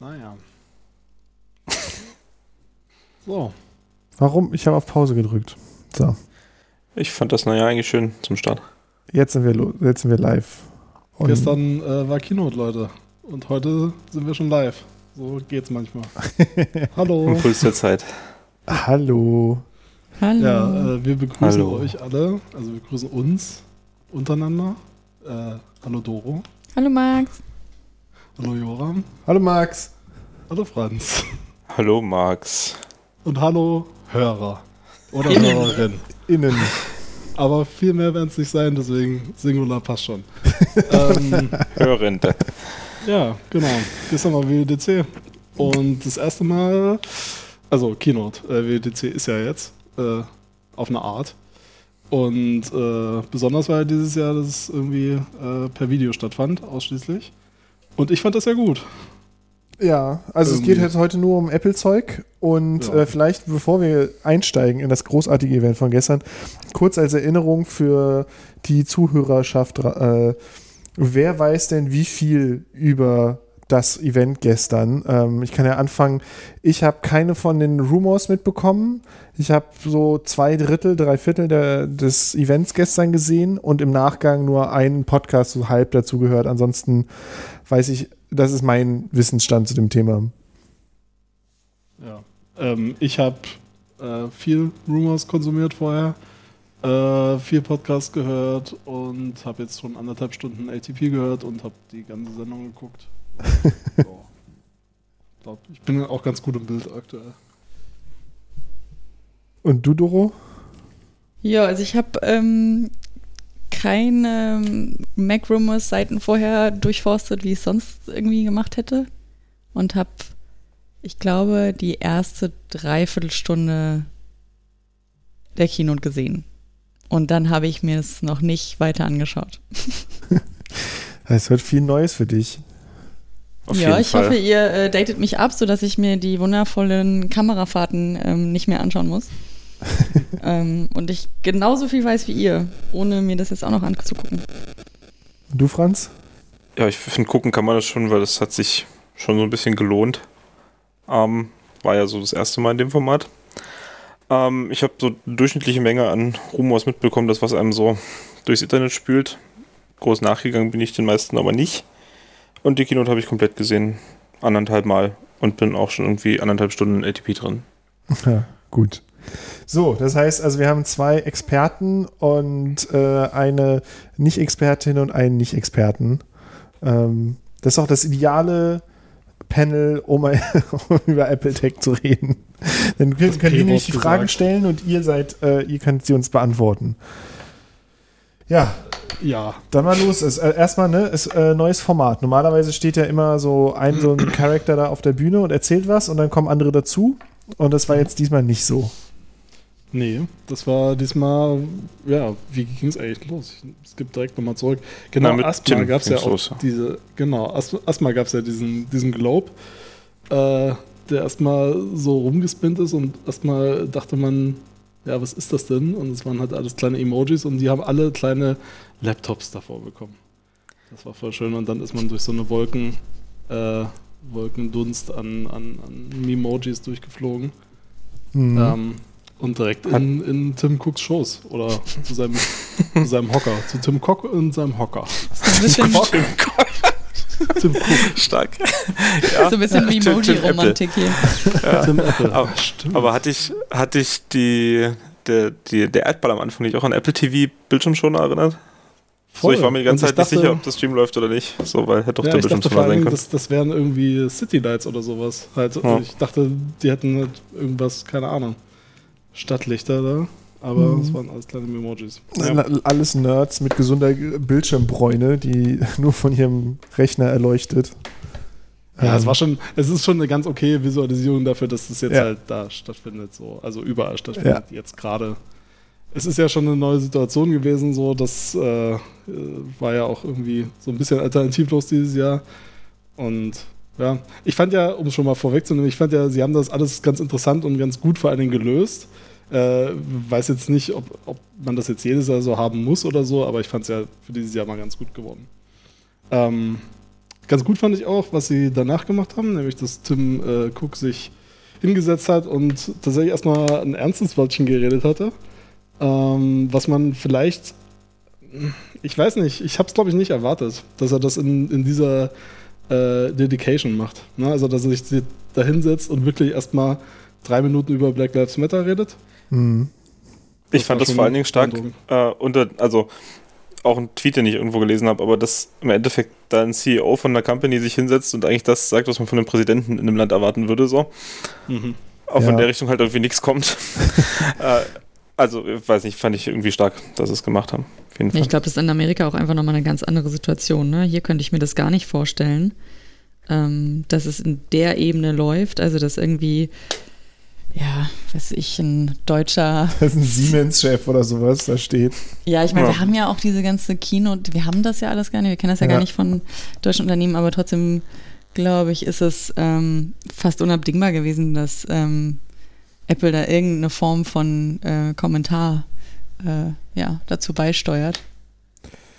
Naja. So. Warum? Ich habe auf Pause gedrückt. So. Ich fand das naja eigentlich schön zum Start. Jetzt sind wir, jetzt sind wir live. Und Gestern äh, war Keynote, Leute. Und heute sind wir schon live. So geht's manchmal. Hallo. Impuls der Zeit. Hallo. Hallo. Ja, äh, wir begrüßen Hallo. euch alle. Also wir begrüßen uns untereinander. Äh, hallo Doro. Hallo Max. Hallo Joram. Hallo Max. Hallo Franz. Hallo Max. Und hallo Hörer. Oder Innen. Hörerin. Innen. Aber viel mehr werden es nicht sein, deswegen Singular passt schon. ähm, Hörende. Ja, genau. Gestern war WWDC. Und das erste Mal, also Keynote, äh, WWDC ist ja jetzt äh, auf eine Art. Und äh, besonders war ja dieses Jahr, dass es irgendwie äh, per Video stattfand, ausschließlich. Und ich fand das ja gut. Ja, also Irgendwie. es geht jetzt heute nur um Apple-Zeug und ja. äh, vielleicht, bevor wir einsteigen in das großartige Event von gestern, kurz als Erinnerung für die Zuhörerschaft, äh, wer weiß denn, wie viel über das Event gestern? Ähm, ich kann ja anfangen, ich habe keine von den Rumors mitbekommen. Ich habe so zwei Drittel, drei Viertel der, des Events gestern gesehen und im Nachgang nur einen Podcast so halb dazu gehört. Ansonsten weiß ich das ist mein Wissensstand zu dem Thema. Ja, ähm, ich habe äh, viel Rumors konsumiert vorher, äh, viel Podcasts gehört und habe jetzt schon anderthalb Stunden ATP gehört und habe die ganze Sendung geguckt. So. ich, glaub, ich bin auch ganz gut im Bild aktuell. Und du, Doro? Ja, also ich habe ähm, keine Mac Rumors Seiten vorher durchforstet, wie ich es sonst irgendwie gemacht hätte. Und habe, ich glaube, die erste Dreiviertelstunde der Keynote gesehen. Und dann habe ich mir es noch nicht weiter angeschaut. Es wird viel Neues für dich. Auf ja, ich Fall. hoffe, ihr äh, datet mich ab, sodass ich mir die wundervollen Kamerafahrten ähm, nicht mehr anschauen muss. ähm, und ich genauso viel weiß wie ihr, ohne mir das jetzt auch noch anzugucken. Du, Franz? Ja, ich finde, gucken kann man das schon, weil das hat sich schon so ein bisschen gelohnt. Ähm, war ja so das erste Mal in dem Format. Ähm, ich habe so eine durchschnittliche Menge an Rumors mitbekommen, das was einem so durchs Internet spült. Groß nachgegangen bin ich den meisten aber nicht. Und die Keynote habe ich komplett gesehen, anderthalb Mal und bin auch schon irgendwie anderthalb Stunden in ATP drin. Ja, gut. So, das heißt also, wir haben zwei Experten und äh, eine Nicht-Expertin und einen Nicht-Experten. Ähm, das ist auch das ideale Panel, um, um über Apple Tech zu reden. Dann können, können die nämlich die Fragen stellen und ihr seid, äh, ihr könnt sie uns beantworten. Ja. Ja. Dann mal los. Ist, äh, erstmal, ne, ist äh, neues Format. Normalerweise steht ja immer so ein, so ein Charakter da auf der Bühne und erzählt was und dann kommen andere dazu. Und das war jetzt diesmal nicht so. Nee, das war diesmal, ja, wie ging es eigentlich los? Es gibt direkt nochmal zurück. Genau, ja, erstmal gab es ja auch los. diese, genau, erstmal gab es ja diesen, diesen Globe, äh, der erstmal so rumgespinnt ist und erstmal dachte man, ja, was ist das denn? Und es waren halt alles kleine Emojis und die haben alle kleine Laptops davor bekommen. Das war voll schön und dann ist man durch so eine Wolken, äh, Wolkendunst an, an, an Memojis durchgeflogen. Mhm. Ähm, und direkt in, in Tim Cooks Shows oder zu seinem, zu seinem Hocker. Zu Tim Cook und seinem Hocker. Tim Cook. Tim Cook. Stark. Ja. So ein bisschen wie Emoji-Romantik hier. Ja. Tim Apple. Aber, aber, hatte ich, hatte ich die, der, die, der Erdball am Anfang nicht auch an Apple TV Bildschirmschoner erinnert? Voll. So, ich war mir die ganze Zeit dachte, nicht sicher, ob das Stream läuft oder nicht. So, weil hätte doch ja, der Bildschirmschoner sein können. Das, das wären irgendwie City Lights oder sowas. Halt, ja. Ich dachte, die hätten halt irgendwas, keine Ahnung. Stadtlichter da, aber mhm. es waren alles kleine Emojis. Ja. Alles Nerds mit gesunder Bildschirmbräune, die nur von ihrem Rechner erleuchtet. Ja, ähm. es war schon, es ist schon eine ganz okay Visualisierung dafür, dass es jetzt ja. halt da stattfindet, so, also überall stattfindet, ja. jetzt gerade. Es ist ja schon eine neue Situation gewesen, so, das äh, war ja auch irgendwie so ein bisschen alternativlos dieses Jahr. Und ja, ich fand ja, um es schon mal vorwegzunehmen, ich fand ja, sie haben das alles ganz interessant und ganz gut vor allen Dingen gelöst. Äh, weiß jetzt nicht, ob, ob man das jetzt jedes Jahr so haben muss oder so, aber ich fand es ja für dieses Jahr mal ganz gut geworden. Ähm, ganz gut fand ich auch, was sie danach gemacht haben, nämlich dass Tim äh, Cook sich hingesetzt hat und tatsächlich erstmal ein ernstes Wörtchen geredet hatte. Ähm, was man vielleicht, ich weiß nicht, ich habe es glaube ich nicht erwartet, dass er das in, in dieser äh, Dedication macht. Ne? Also, dass er sich da hinsetzt und wirklich erstmal drei Minuten über Black Lives Matter redet. Mhm. Ich fand das vor allen Dingen stark äh, unter, also auch ein Tweet, den ich irgendwo gelesen habe, aber dass im Endeffekt da ein CEO von einer Company sich hinsetzt und eigentlich das sagt, was man von einem Präsidenten in einem Land erwarten würde, so. Mhm. Auch ja. in der Richtung halt irgendwie nichts kommt. äh, also, weiß nicht, fand ich irgendwie stark, dass sie es gemacht haben. Ich glaube, das ist in Amerika auch einfach nochmal eine ganz andere Situation. Ne? Hier könnte ich mir das gar nicht vorstellen, ähm, dass es in der Ebene läuft. Also, dass irgendwie ja, weiß ich, ein deutscher. Das ist ein Siemens-Chef oder sowas, da steht. Ja, ich meine, ja. wir haben ja auch diese ganze Kino, wir haben das ja alles gar nicht, wir kennen das ja, ja. gar nicht von deutschen Unternehmen, aber trotzdem, glaube ich, ist es ähm, fast unabdingbar gewesen, dass ähm, Apple da irgendeine Form von äh, Kommentar äh, ja, dazu beisteuert.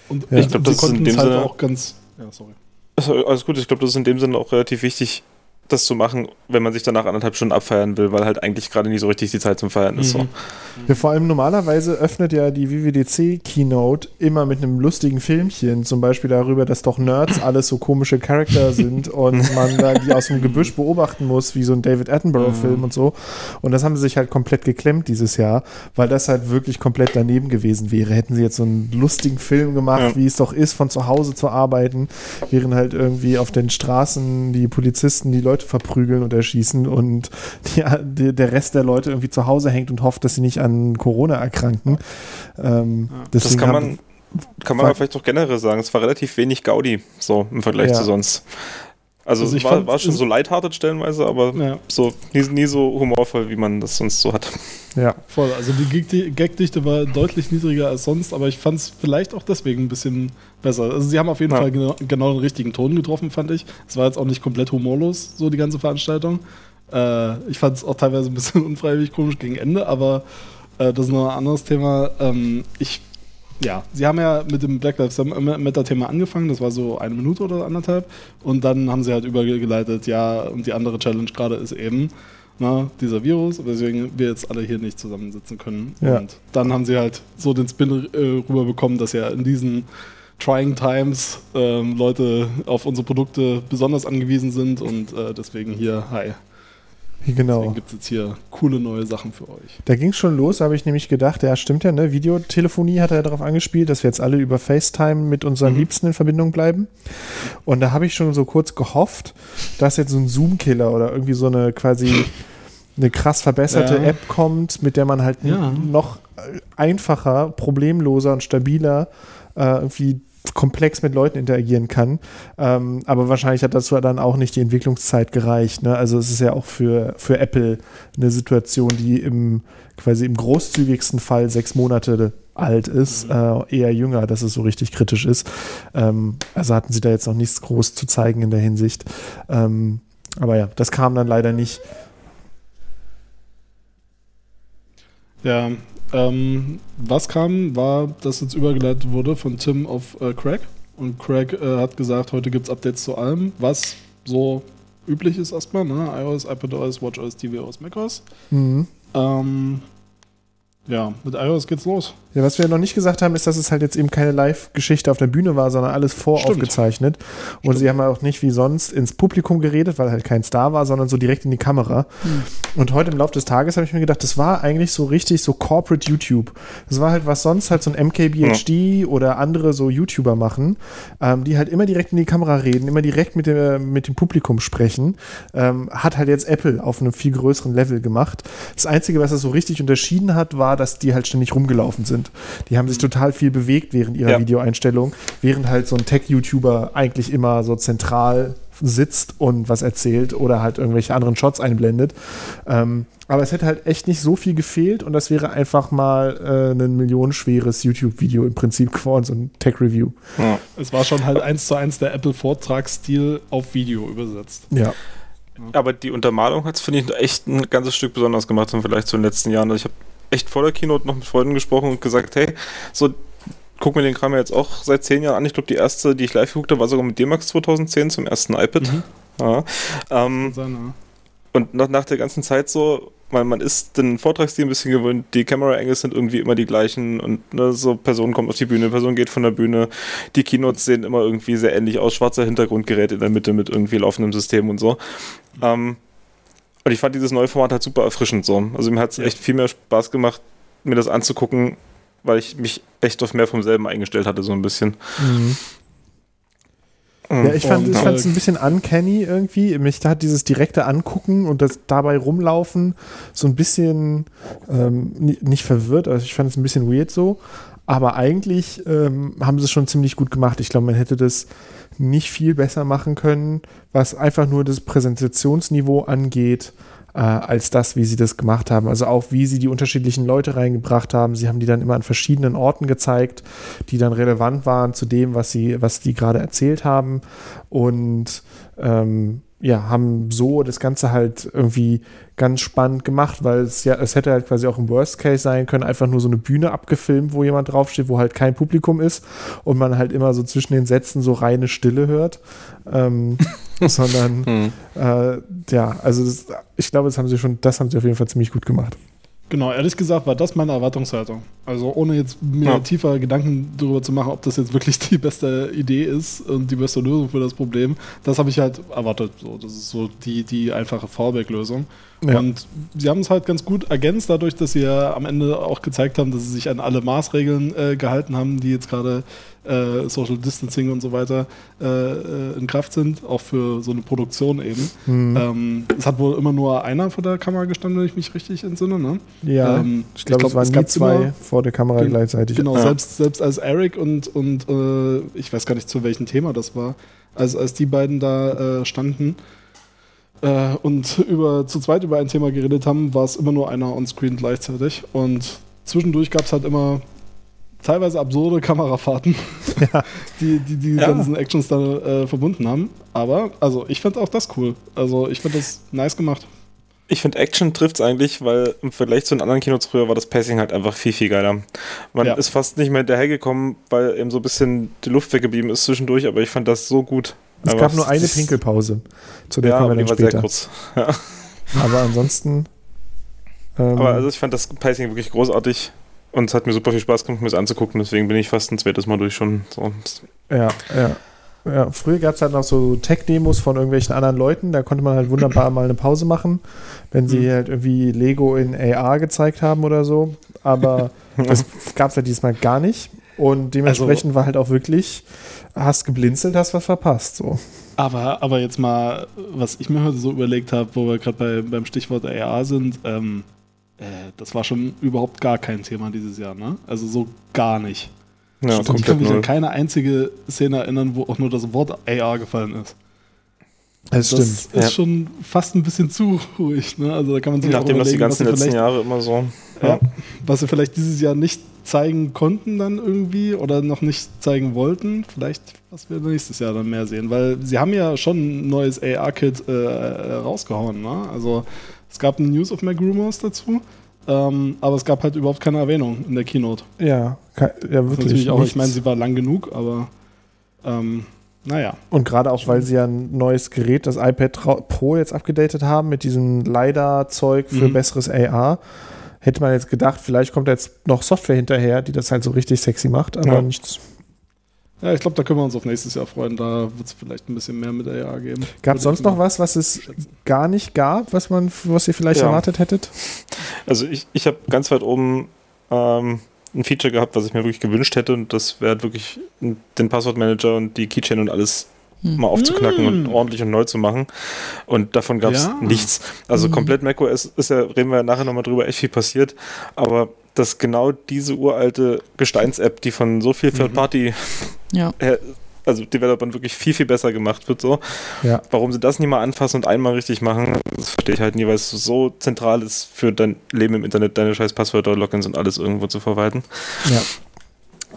Und ja. ich glaube, das ist in dem halt Sinne auch ganz. Ja, sorry. Also, alles gut, ich glaube, das ist in dem Sinne auch relativ wichtig, das zu machen, wenn man sich danach anderthalb Stunden abfeiern will, weil halt eigentlich gerade nicht so richtig die Zeit zum Feiern ist. Mhm. So. Ja, vor allem normalerweise öffnet ja die WWDC-Keynote immer mit einem lustigen Filmchen, zum Beispiel darüber, dass doch Nerds alles so komische Charakter sind und man da die aus dem Gebüsch beobachten muss, wie so ein David Attenborough-Film mhm. und so. Und das haben sie sich halt komplett geklemmt dieses Jahr, weil das halt wirklich komplett daneben gewesen wäre. Hätten sie jetzt so einen lustigen Film gemacht, ja. wie es doch ist, von zu Hause zu arbeiten, wären halt irgendwie auf den Straßen die Polizisten die Leute verprügeln und erschießen und die, der Rest der Leute irgendwie zu Hause hängt und hofft, dass sie nicht an Corona erkranken. Ähm, ja. Das kann man, kann man aber vielleicht doch generell sagen. Es war relativ wenig Gaudi, so im Vergleich ja. zu sonst. Also, also es war, fand, war schon so lighthearted stellenweise, aber ja. so nie, nie, so humorvoll, wie man das sonst so hat. Ja, voll. Also die Gagdichte war deutlich niedriger als sonst, aber ich fand es vielleicht auch deswegen ein bisschen besser. Also sie haben auf jeden ja. Fall genau, genau, den richtigen Ton getroffen, fand ich. Es war jetzt auch nicht komplett humorlos, so die ganze Veranstaltung. Äh, ich fand es auch teilweise ein bisschen unfreiwillig komisch gegen Ende, aber äh, das ist noch ein anderes Thema. Ähm, ich ja, sie haben ja mit dem Black Lives Matter-Thema angefangen, das war so eine Minute oder anderthalb. Und dann haben sie halt übergeleitet, ja, und die andere Challenge gerade ist eben na, dieser Virus, weswegen wir jetzt alle hier nicht zusammensitzen können. Ja. Und dann haben sie halt so den Spin äh, rüberbekommen, dass ja in diesen trying times ähm, Leute auf unsere Produkte besonders angewiesen sind und äh, deswegen hier, hi, Genau. Deswegen gibt es jetzt hier coole neue Sachen für euch. Da ging es schon los, habe ich nämlich gedacht, ja, stimmt ja, ne? Videotelefonie hat er ja darauf angespielt, dass wir jetzt alle über FaceTime mit unseren mhm. Liebsten in Verbindung bleiben. Und da habe ich schon so kurz gehofft, dass jetzt so ein Zoom-Killer oder irgendwie so eine quasi eine krass verbesserte ja. App kommt, mit der man halt ja. noch einfacher, problemloser und stabiler äh, irgendwie komplex mit Leuten interagieren kann. Ähm, aber wahrscheinlich hat dazu dann auch nicht die Entwicklungszeit gereicht. Ne? Also es ist ja auch für, für Apple eine Situation, die im quasi im großzügigsten Fall sechs Monate alt ist, mhm. äh, eher jünger, dass es so richtig kritisch ist. Ähm, also hatten sie da jetzt noch nichts groß zu zeigen in der Hinsicht. Ähm, aber ja, das kam dann leider nicht. Ja, ähm, was kam, war, dass jetzt übergeleitet wurde von Tim auf äh, Craig. Und Craig äh, hat gesagt, heute gibt es Updates zu allem, was so üblich ist erstmal, ne? iOS, iPadOS, WatchOS, tvOS, macOS. Mhm. Ähm, ja, mit iOS geht's los. Ja, was wir noch nicht gesagt haben, ist, dass es halt jetzt eben keine Live-Geschichte auf der Bühne war, sondern alles voraufgezeichnet. Und Stimmt. sie haben auch nicht wie sonst ins Publikum geredet, weil halt kein Star war, sondern so direkt in die Kamera. Hm. Und heute im Laufe des Tages habe ich mir gedacht, das war eigentlich so richtig so Corporate YouTube. Das war halt, was sonst halt so ein MKBHD ja. oder andere so YouTuber machen, ähm, die halt immer direkt in die Kamera reden, immer direkt mit dem, mit dem Publikum sprechen. Ähm, hat halt jetzt Apple auf einem viel größeren Level gemacht. Das Einzige, was es so richtig unterschieden hat, war, dass die halt ständig rumgelaufen sind. Die haben sich mhm. total viel bewegt während ihrer ja. Videoeinstellung, während halt so ein Tech-YouTuber eigentlich immer so zentral sitzt und was erzählt oder halt irgendwelche anderen Shots einblendet. Ähm, aber es hätte halt echt nicht so viel gefehlt und das wäre einfach mal äh, ein millionenschweres YouTube-Video im Prinzip geworden, so ein Tech-Review. Ja. Es war schon halt eins zu eins der Apple-Vortragsstil auf Video übersetzt. Ja. Aber die Untermalung hat es, finde ich, echt ein ganzes Stück besonders gemacht, vielleicht zu den letzten Jahren. Also ich habe echt vor der Keynote noch mit Freunden gesprochen und gesagt, hey, so gucke mir den Kram jetzt auch seit zehn Jahren an. Ich glaube, die erste, die ich live geguckt habe, war sogar mit D-Max 2010 zum ersten iPad. Mhm. Ja. Ähm, und nach, nach der ganzen Zeit so, weil man ist den Vortragsstil ein bisschen gewöhnt, die Camera Angles sind irgendwie immer die gleichen und ne, so Person kommt auf die Bühne, Person geht von der Bühne, die Keynotes sehen immer irgendwie sehr ähnlich aus, schwarzer Hintergrundgerät in der Mitte mit irgendwie laufendem System und so. Mhm. Ähm, und ich fand dieses neue Format halt super erfrischend so. Also mir hat es ja. echt viel mehr Spaß gemacht, mir das anzugucken, weil ich mich echt auf mehr vom selben eingestellt hatte, so ein bisschen. Mhm. Ja, ich fand es ein bisschen uncanny irgendwie. Mich hat dieses direkte Angucken und das dabei rumlaufen so ein bisschen ähm, nicht verwirrt. Also ich fand es ein bisschen weird so. Aber eigentlich ähm, haben sie es schon ziemlich gut gemacht. Ich glaube, man hätte das nicht viel besser machen können, was einfach nur das Präsentationsniveau angeht äh, als das, wie sie das gemacht haben. Also auch wie sie die unterschiedlichen Leute reingebracht haben. Sie haben die dann immer an verschiedenen Orten gezeigt, die dann relevant waren zu dem, was sie, was die gerade erzählt haben. Und ähm, ja, haben so das Ganze halt irgendwie ganz spannend gemacht, weil es ja, es hätte halt quasi auch im Worst Case sein können, einfach nur so eine Bühne abgefilmt, wo jemand draufsteht, wo halt kein Publikum ist und man halt immer so zwischen den Sätzen so reine Stille hört. Ähm, sondern hm. äh, ja, also das, ich glaube, das haben sie schon, das haben sie auf jeden Fall ziemlich gut gemacht. Genau, ehrlich gesagt war das meine Erwartungshaltung. Also ohne jetzt mir ja. tiefer Gedanken darüber zu machen, ob das jetzt wirklich die beste Idee ist und die beste Lösung für das Problem. Das habe ich halt erwartet. So, das ist so die, die einfache Fallback-Lösung. Ja. Und sie haben es halt ganz gut ergänzt, dadurch, dass sie ja am Ende auch gezeigt haben, dass sie sich an alle Maßregeln äh, gehalten haben, die jetzt gerade äh, Social Distancing und so weiter äh, äh, in Kraft sind, auch für so eine Produktion eben. Mhm. Ähm, es hat wohl immer nur einer vor der Kamera gestanden, wenn ich mich richtig entsinne. Ne? Ja, ähm, ich glaube, glaub, es waren nie zwei immer, vor der Kamera gleichzeitig. Genau, ja. selbst, selbst als Eric und, und äh, ich weiß gar nicht, zu welchem Thema das war, als, als die beiden da äh, standen, äh, und über, zu zweit über ein Thema geredet haben, war es immer nur einer on-screen gleichzeitig. Und zwischendurch gab es halt immer teilweise absurde Kamerafahrten, ja. die die, die ja. ganzen Actions da äh, verbunden haben. Aber, also ich fand auch das cool. Also ich fand das nice gemacht. Ich finde, Action trifft es eigentlich, weil im Vergleich zu den anderen Kinos früher war das Pacing halt einfach viel, viel geiler. Man ja. ist fast nicht mehr hinterhergekommen, weil eben so ein bisschen die Luft weggeblieben ist zwischendurch, aber ich fand das so gut. Es gab nur eine Pinkelpause, zu der ja, kommen wir dann später. Sehr kurz. Ja. Aber ansonsten. Ähm, aber also ich fand das Pacing wirklich großartig und es hat mir super viel Spaß gemacht, mir das anzugucken. Deswegen bin ich fast ein zweites Mal durch schon. So. Ja, ja. Ja, früher gab es halt noch so Tech-Demos von irgendwelchen anderen Leuten, da konnte man halt wunderbar mal eine Pause machen, wenn sie mhm. halt irgendwie Lego in AR gezeigt haben oder so. Aber das gab es halt diesmal gar nicht. Und dementsprechend also, war halt auch wirklich, hast geblinzelt, hast was verpasst. So. Aber, aber jetzt mal, was ich mir heute so überlegt habe, wo wir gerade bei, beim Stichwort AR sind, ähm, äh, das war schon überhaupt gar kein Thema dieses Jahr, ne? Also so gar nicht. Ja, Stimmt, ich kann mich an keine einzige Szene erinnern, wo auch nur das Wort AR gefallen ist. Das, das ist ja. schon fast ein bisschen zu ruhig. Ne? Also da kann man sich Nachdem das die ganzen letzten Jahre immer so. Ja. Was sie vielleicht dieses Jahr nicht zeigen konnten dann irgendwie oder noch nicht zeigen wollten. Vielleicht, was wir nächstes Jahr dann mehr sehen. Weil sie haben ja schon ein neues AR-Kit äh, rausgehauen. Ne? Also es gab ein News of Mac Rumors dazu. Ähm, aber es gab halt überhaupt keine Erwähnung in der Keynote. Ja, ja wirklich. Auch, ich meine, sie war lang genug, aber ähm, naja. Und gerade auch, weil sie ja ein neues Gerät, das iPad Pro, jetzt abgedatet haben mit diesem LiDAR-Zeug für mhm. besseres AR, hätte man jetzt gedacht, vielleicht kommt jetzt noch Software hinterher, die das halt so richtig sexy macht, aber ja. nichts. Ja, ich glaube, da können wir uns auf nächstes Jahr freuen. Da wird es vielleicht ein bisschen mehr mit AR geben. Gab es sonst noch was, was es gar nicht gab, was man, was ihr vielleicht ja. erwartet hättet? Also ich, ich habe ganz weit oben ähm, ein Feature gehabt, was ich mir wirklich gewünscht hätte, und das wäre halt wirklich den Passwortmanager und die Keychain und alles hm. mal aufzuknacken mm. und ordentlich und neu zu machen. Und davon gab es ja. nichts. Also mm. komplett macOS ist ja, reden wir ja nachher nochmal drüber, echt viel passiert. Aber dass genau diese uralte Gesteins-App, die von so viel Third-Party mhm. ja. also Developern wirklich viel, viel besser gemacht wird, so. Ja. Warum sie das nicht mal anfassen und einmal richtig machen, das verstehe ich halt nie, weil es so zentral ist für dein Leben im Internet, deine scheiß Passwörter, Logins und alles irgendwo zu verwalten. Ja.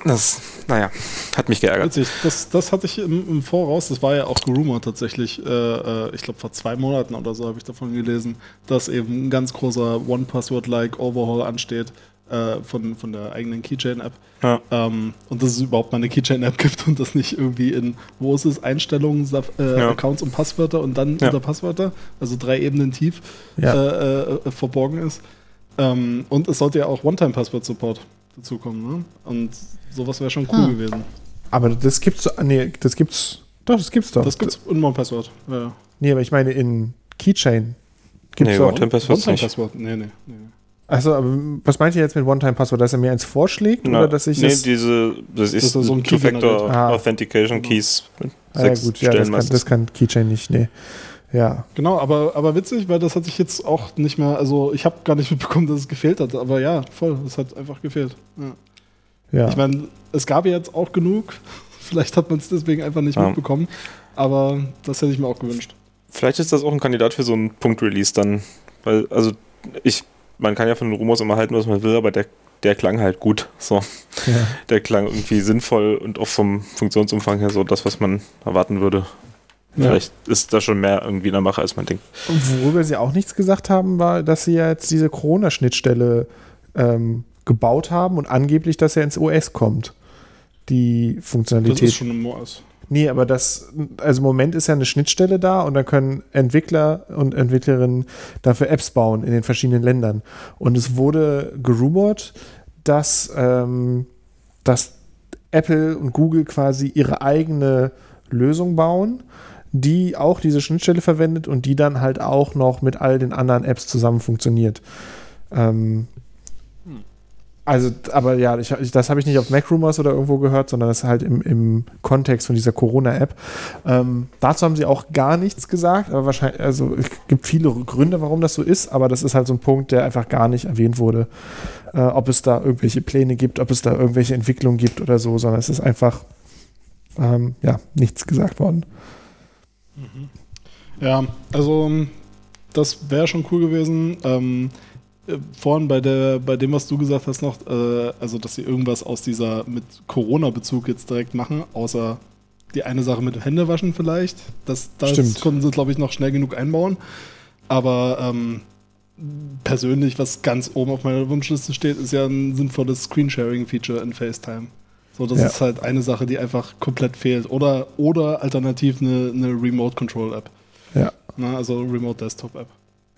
Das, naja, hat mich geärgert. Witzig, das, das hatte ich im, im Voraus, das war ja auch gerumort tatsächlich, äh, äh ich glaube vor zwei Monaten oder so habe ich davon gelesen, dass eben ein ganz großer One-Password-like Overhaul ansteht äh, von, von der eigenen Keychain-App. Ja. Ähm, und dass es überhaupt mal eine Keychain-App gibt und das nicht irgendwie in, wo ist es, Einstellungen, äh, ja. Accounts und Passwörter und dann ja. unter Passwörter, also drei Ebenen tief äh, äh, verborgen ist. Ähm, und es sollte ja auch One-Time-Password-Support dazukommen. Ne? Und sowas wäre schon cool ah. gewesen. Aber das gibt's, nee, das gibt's, doch, das gibt's doch. Das gibt's in One-Password, ja. Nee, aber ich meine in Keychain. Gibt's nee, One-Time-Password One Nee, nee, nee. Also, was meint ihr jetzt mit One-Time-Password? Dass er mir eins vorschlägt Na, oder dass ich Nee, das diese, das ist, das so ein Two-Factor ah. Authentication. Keys. Ah, ja, gut, ja, das kann, das kann, Keychain nicht, nee. Ja. Genau, aber, aber witzig, weil das hat sich jetzt auch nicht mehr, also ich habe gar nicht mitbekommen, dass es gefehlt hat, aber ja, voll, es hat einfach gefehlt. Ja. ja. Ich meine, es gab ja jetzt auch genug, vielleicht hat man es deswegen einfach nicht ja. mitbekommen, aber das hätte ich mir auch gewünscht. Vielleicht ist das auch ein Kandidat für so einen Punkt-Release dann, weil, also ich man kann ja von den Rumors immer halten, was man will, aber der, der klang halt gut. So. Ja. Der klang irgendwie sinnvoll und auch vom Funktionsumfang her so das, was man erwarten würde. Ja. Vielleicht ist da schon mehr irgendwie in der Mache, als man denkt. Und worüber sie auch nichts gesagt haben, war, dass sie ja jetzt diese Corona-Schnittstelle ähm, gebaut haben und angeblich, dass er ins OS kommt. Die Funktionalität. Das ist schon im OS. Nee, aber das, also im Moment ist ja eine Schnittstelle da und da können Entwickler und Entwicklerinnen dafür Apps bauen in den verschiedenen Ländern. Und es wurde gerumort, dass, ähm, dass Apple und Google quasi ihre eigene Lösung bauen, die auch diese Schnittstelle verwendet und die dann halt auch noch mit all den anderen Apps zusammen funktioniert. Ähm, also, aber ja, ich, das habe ich nicht auf MacRumors oder irgendwo gehört, sondern das halt im, im Kontext von dieser Corona-App. Ähm, dazu haben sie auch gar nichts gesagt, aber wahrscheinlich, also es gibt viele Gründe, warum das so ist, aber das ist halt so ein Punkt, der einfach gar nicht erwähnt wurde. Äh, ob es da irgendwelche Pläne gibt, ob es da irgendwelche Entwicklungen gibt oder so, sondern es ist einfach, ähm, ja, nichts gesagt worden. Mhm. Ja, also das wäre schon cool gewesen. Ähm, äh, vorhin bei, der, bei dem, was du gesagt hast, noch, äh, also dass sie irgendwas aus dieser mit Corona-Bezug jetzt direkt machen, außer die eine Sache mit dem Händewaschen vielleicht. Das, das Stimmt. konnten sie, glaube ich, noch schnell genug einbauen. Aber ähm, persönlich, was ganz oben auf meiner Wunschliste steht, ist ja ein sinnvolles Screensharing-Feature in FaceTime. So, das ja. ist halt eine Sache, die einfach komplett fehlt. Oder, oder alternativ eine, eine Remote Control App. Ja. Na, also Remote Desktop App.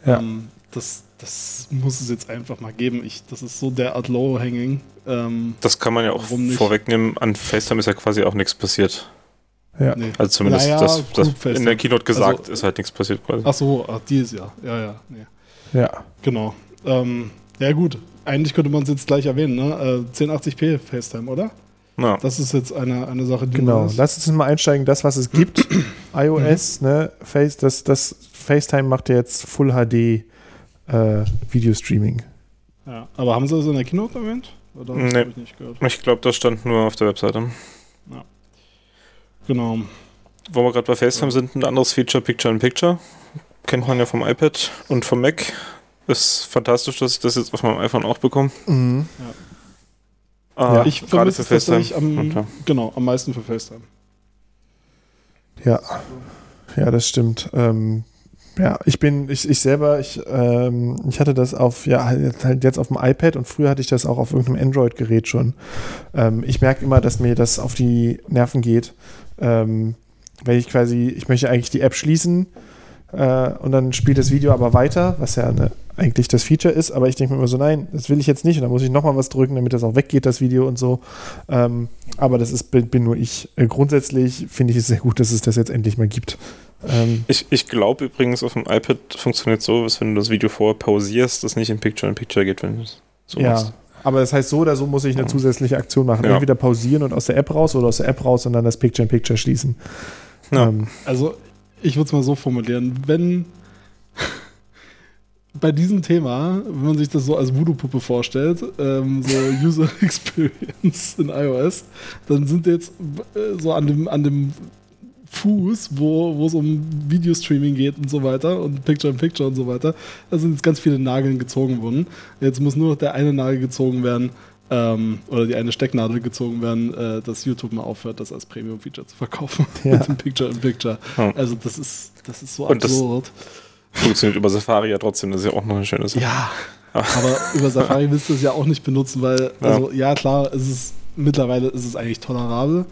Ja. Ähm, das, das muss es jetzt einfach mal geben. Ich, das ist so derart low-hanging. Ähm, das kann man ja auch vorwegnehmen. An FaceTime ist ja quasi auch nichts passiert. Ja. Nee. Also zumindest naja, das, das in der Keynote gesagt also, ist halt nichts passiert quasi. Ach so, ach, dieses Jahr. Ja, ja. Nee. Ja. Genau. Ähm, ja gut, eigentlich könnte man es jetzt gleich erwähnen, ne? Äh, 1080p FaceTime, oder? Ja. Das ist jetzt eine, eine Sache, die Genau, lass uns mal einsteigen, das, was es gibt. iOS, mhm. ne, Face, das, das FaceTime macht ja jetzt Full HD äh, Videostreaming. Ja, aber haben sie das in der Keynote erwähnt? Oder nee. ich nicht gehört? Ich glaube, das stand nur auf der Webseite. Ja. Genau. Wo wir gerade bei FaceTime sind, ein anderes Feature, Picture in Picture. Kennt man ja vom iPad und vom Mac. Ist fantastisch, dass ich das jetzt auf meinem iPhone auch bekomme. Mhm. Ja. Ah, ja, ich vermisse es tatsächlich am, genau, am meisten für FaceTime. Ja, ja, das stimmt. Ähm, ja, ich bin, ich, ich selber, ich, ähm, ich hatte das auf, ja, halt jetzt auf dem iPad und früher hatte ich das auch auf irgendeinem Android-Gerät schon. Ähm, ich merke immer, dass mir das auf die Nerven geht. Ähm, wenn ich quasi, ich möchte eigentlich die App schließen äh, und dann spielt das Video aber weiter, was ja eine, eigentlich das Feature ist, aber ich denke mir immer so, nein, das will ich jetzt nicht und dann muss ich nochmal was drücken, damit das auch weggeht, das Video und so. Ähm, aber das ist, bin, bin nur ich. Äh, grundsätzlich finde ich es sehr gut, dass es das jetzt endlich mal gibt. Ähm, ich ich glaube übrigens, auf dem iPad funktioniert so, dass wenn du das Video vorher pausierst, das nicht in Picture-in-Picture geht, wenn du es so ja. machst. Aber das heißt, so oder so muss ich eine zusätzliche Aktion machen. Ja. Entweder pausieren und aus der App raus oder aus der App raus und dann das Picture-in-Picture -Picture schließen. Ja. Ähm, also, ich würde es mal so formulieren. Wenn bei diesem Thema, wenn man sich das so als Voodoo-Puppe vorstellt, ähm, so User Experience in iOS, dann sind jetzt äh, so an dem, an dem Fuß, wo es um Videostreaming geht und so weiter und Picture-in-Picture -Picture und so weiter. Da sind jetzt ganz viele Nageln gezogen worden. Jetzt muss nur noch der eine Nagel gezogen werden ähm, oder die eine Stecknadel gezogen werden, äh, dass YouTube mal aufhört, das als Premium-Feature zu verkaufen ja. mit dem Picture-in-Picture. -Picture. Hm. Also das ist, das ist so und absurd. funktioniert über Safari ja trotzdem, das ist ja auch noch eine schöne Sache. Ja, Aber über Safari willst du es ja auch nicht benutzen, weil, also ja, klar, es ist mittlerweile ist es eigentlich tolerabel,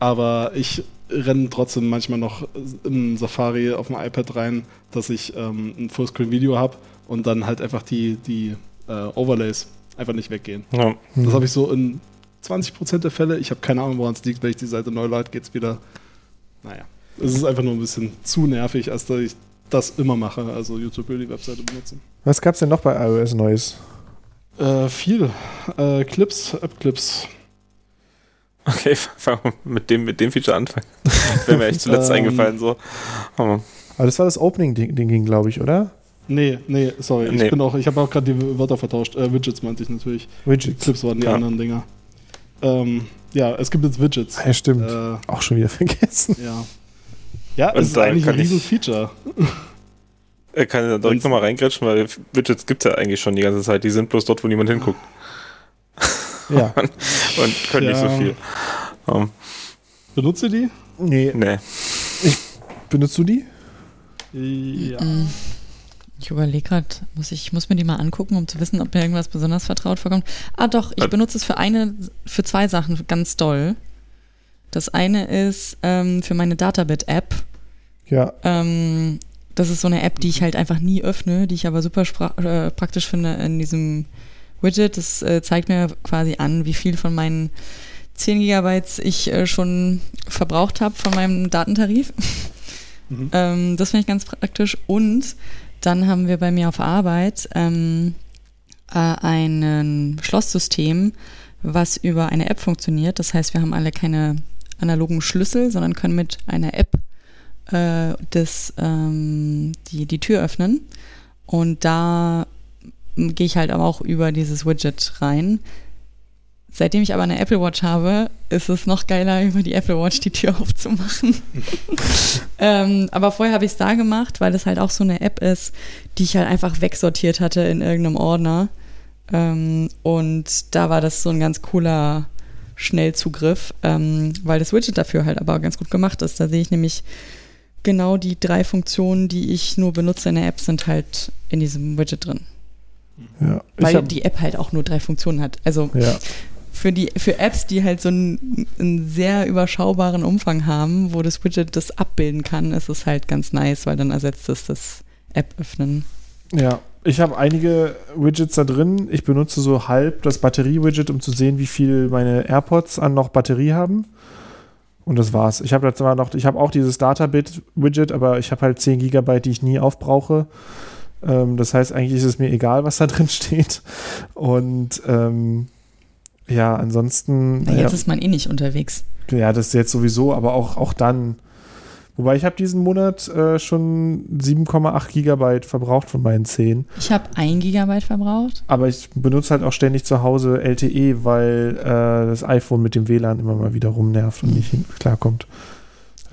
aber ich renne trotzdem manchmal noch in Safari auf dem iPad rein, dass ich ähm, ein Fullscreen-Video habe und dann halt einfach die, die äh, Overlays einfach nicht weggehen. Ja. Das habe ich so in 20% der Fälle. Ich habe keine Ahnung, woran es liegt. Wenn ich die Seite neu lade, geht es wieder. Naja, es ist einfach nur ein bisschen zu nervig, als dass ich das immer mache. Also YouTube will die Webseite benutzen. Was gab es denn noch bei iOS Neues? Äh, viel. Äh, Clips, App-Clips. Okay, fangen wir mit dem, mit dem Feature anfangen. Wäre mir echt zuletzt ähm, eingefallen so. Aber das war das Opening-Ding, glaube ich, oder? Nee, nee, sorry. Nee. Ich bin auch, ich habe auch gerade die Wörter vertauscht. Äh, Widgets meinte ich natürlich. Widgets. Clips waren die ja. anderen Dinger. Ähm, ja, es gibt jetzt Widgets. Ja, stimmt. Äh, auch schon wieder vergessen. Ja. Ja, es ist eigentlich ein riesen Feature. Er kann ja direkt nochmal reingrätschen, weil Widgets gibt es ja eigentlich schon die ganze Zeit. Die sind bloß dort, wo niemand hinguckt. Ja. und, können ja. nicht so viel. Um. Benutzt ihr die? Nee. Nee. Ich, benutzt du die? Ja. Ich überlege gerade, muss ich, ich muss mir die mal angucken, um zu wissen, ob mir irgendwas besonders vertraut vorkommt. Ah doch, ich benutze es für eine, für zwei Sachen ganz doll. Das eine ist ähm, für meine Databit-App. Ja. Ähm, das ist so eine App, die ich halt einfach nie öffne, die ich aber super äh, praktisch finde in diesem Widget. Das äh, zeigt mir quasi an, wie viel von meinen 10 Gigabytes ich äh, schon verbraucht habe von meinem Datentarif. Mhm. ähm, das finde ich ganz praktisch. Und dann haben wir bei mir auf Arbeit ähm, äh, ein Schlosssystem, was über eine App funktioniert. Das heißt, wir haben alle keine analogen Schlüssel, sondern können mit einer App äh, das, ähm, die, die Tür öffnen. Und da gehe ich halt aber auch über dieses Widget rein. Seitdem ich aber eine Apple Watch habe, ist es noch geiler, über die Apple Watch die Tür aufzumachen. ähm, aber vorher habe ich es da gemacht, weil es halt auch so eine App ist, die ich halt einfach wegsortiert hatte in irgendeinem Ordner. Ähm, und da war das so ein ganz cooler Schnellzugriff, ähm, weil das Widget dafür halt aber ganz gut gemacht ist. Da sehe ich nämlich genau die drei Funktionen, die ich nur benutze in der App, sind halt in diesem Widget drin. Ja, Weil die App halt auch nur drei Funktionen hat. Also ja. für, die, für Apps, die halt so einen, einen, sehr überschaubaren Umfang haben, wo das Widget das abbilden kann, ist es halt ganz nice, weil dann ersetzt es das App öffnen. Ja, ich habe einige Widgets da drin. Ich benutze so halb das Batterie-Widget, um zu sehen, wie viel meine AirPods an noch Batterie haben. Und das war's. Ich habe zwar noch, ich habe auch dieses Databit-Widget, aber ich habe halt 10 GB, die ich nie aufbrauche. Ähm, das heißt, eigentlich ist es mir egal, was da drin steht. Und ähm, ja, ansonsten. Na, jetzt ja, ist man eh nicht unterwegs. Ja, das ist jetzt sowieso, aber auch, auch dann. Wobei ich habe diesen Monat äh, schon 7,8 Gigabyte verbraucht von meinen 10. Ich habe 1 Gigabyte verbraucht. Aber ich benutze halt auch ständig zu Hause LTE, weil äh, das iPhone mit dem WLAN immer mal wieder rumnervt und nicht klarkommt.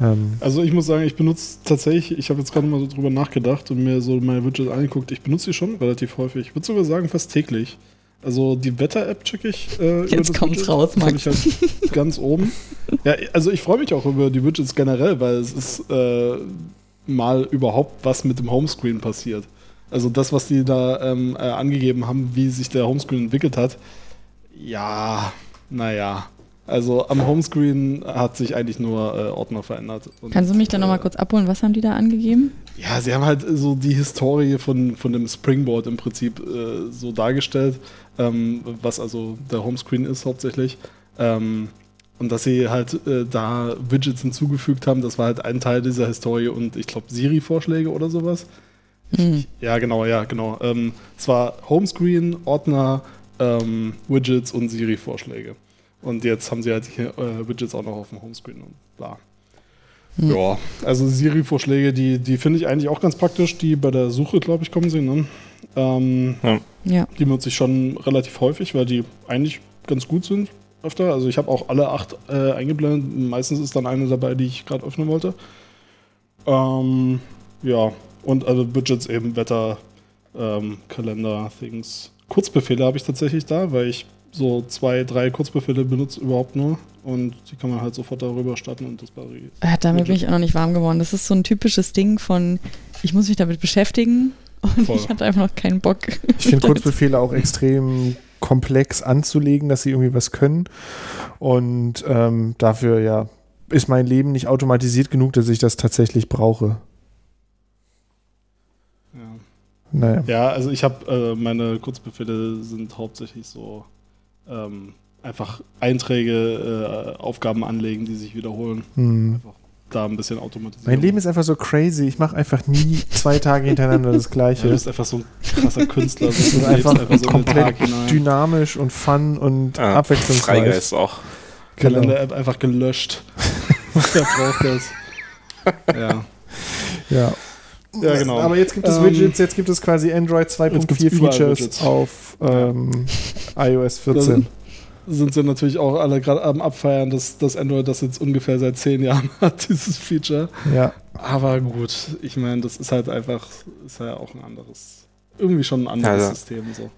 Ähm also ich muss sagen, ich benutze tatsächlich, ich habe jetzt gerade mal so drüber nachgedacht und mir so meine Widgets angeguckt. Ich benutze die schon relativ häufig. Ich würde sogar sagen, fast täglich. Also die Wetter-App checke ich. Äh, Jetzt kommt's Widget. raus, Max. Ich halt ganz oben. Ja, also ich freue mich auch über die Widgets generell, weil es ist äh, mal überhaupt was mit dem Homescreen passiert. Also das, was die da ähm, äh, angegeben haben, wie sich der Homescreen entwickelt hat. Ja, naja. Also am Homescreen hat sich eigentlich nur äh, Ordner verändert. Und, Kannst du mich da äh, nochmal kurz abholen? Was haben die da angegeben? Ja, sie haben halt so die Historie von, von dem Springboard im Prinzip äh, so dargestellt, ähm, was also der Homescreen ist hauptsächlich. Ähm, und dass sie halt äh, da Widgets hinzugefügt haben, das war halt ein Teil dieser Historie und ich glaube Siri-Vorschläge oder sowas. Hm. Ja, genau, ja, genau. Ähm, es war Homescreen, Ordner, ähm, Widgets und Siri-Vorschläge. Und jetzt haben sie halt die äh, Widgets auch noch auf dem Homescreen und bla. Hm. Ja, also Siri-Vorschläge, die, die finde ich eigentlich auch ganz praktisch. Die bei der Suche, glaube ich, kommen sie. Ne? Ähm, ja. Die benutze ich schon relativ häufig, weil die eigentlich ganz gut sind öfter. Also ich habe auch alle acht äh, eingeblendet. Meistens ist dann eine dabei, die ich gerade öffnen wollte. Ähm, ja, und also Widgets eben Wetter, ähm, Kalender, Things. Kurzbefehle habe ich tatsächlich da, weil ich so zwei, drei Kurzbefehle benutze überhaupt nur und die kann man halt sofort darüber starten und das Batterie. Ja, damit bin ich auch noch nicht warm geworden. Das ist so ein typisches Ding von, ich muss mich damit beschäftigen Und Voll. ich hatte einfach noch keinen Bock. Ich finde Kurzbefehle auch extrem komplex anzulegen, dass sie irgendwie was können. Und ähm, dafür, ja, ist mein Leben nicht automatisiert genug, dass ich das tatsächlich brauche. Ja, naja. ja also ich habe, äh, meine Kurzbefehle sind hauptsächlich so ähm, einfach Einträge, äh, Aufgaben anlegen, die sich wiederholen. Hm. Einfach da ein bisschen automatisieren. Mein Leben ist einfach so crazy. Ich mache einfach nie zwei Tage hintereinander das Gleiche. Ja, du bist einfach so ein krasser Künstler. So einfach, einfach so komplett dynamisch und fun und ja, abwechslungsreich. Freigeist auch. Kalender-App einfach gelöscht. Wer braucht das? Ja. Ja. Ja, genau. Aber jetzt gibt es ähm, Widgets, jetzt gibt es quasi Android 2.4 Features auf ähm, iOS 14 sind sie natürlich auch alle gerade am Abfeiern, dass, dass Android das jetzt ungefähr seit zehn Jahren hat, dieses Feature. Ja. Aber gut, ich meine, das ist halt einfach, ist ja auch ein anderes, irgendwie schon ein anderes ja, System. So.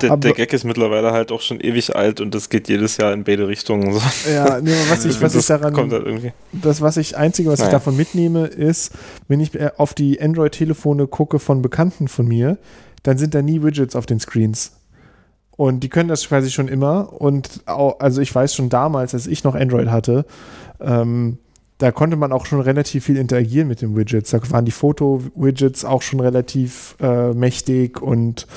Der, der, Gag ist mittlerweile halt auch schon ewig alt und das geht jedes Jahr in beide Richtungen. So. Ja, nee, was ich, was ich daran. Kommt halt irgendwie. Das, was ich, einzige, was naja. ich davon mitnehme, ist, wenn ich auf die Android-Telefone gucke von Bekannten von mir, dann sind da nie Widgets auf den Screens. Und die können das quasi schon immer. Und auch, also ich weiß schon damals, als ich noch Android hatte, ähm, da konnte man auch schon relativ viel interagieren mit den Widgets. Da waren die Foto-Widgets auch schon relativ äh, mächtig und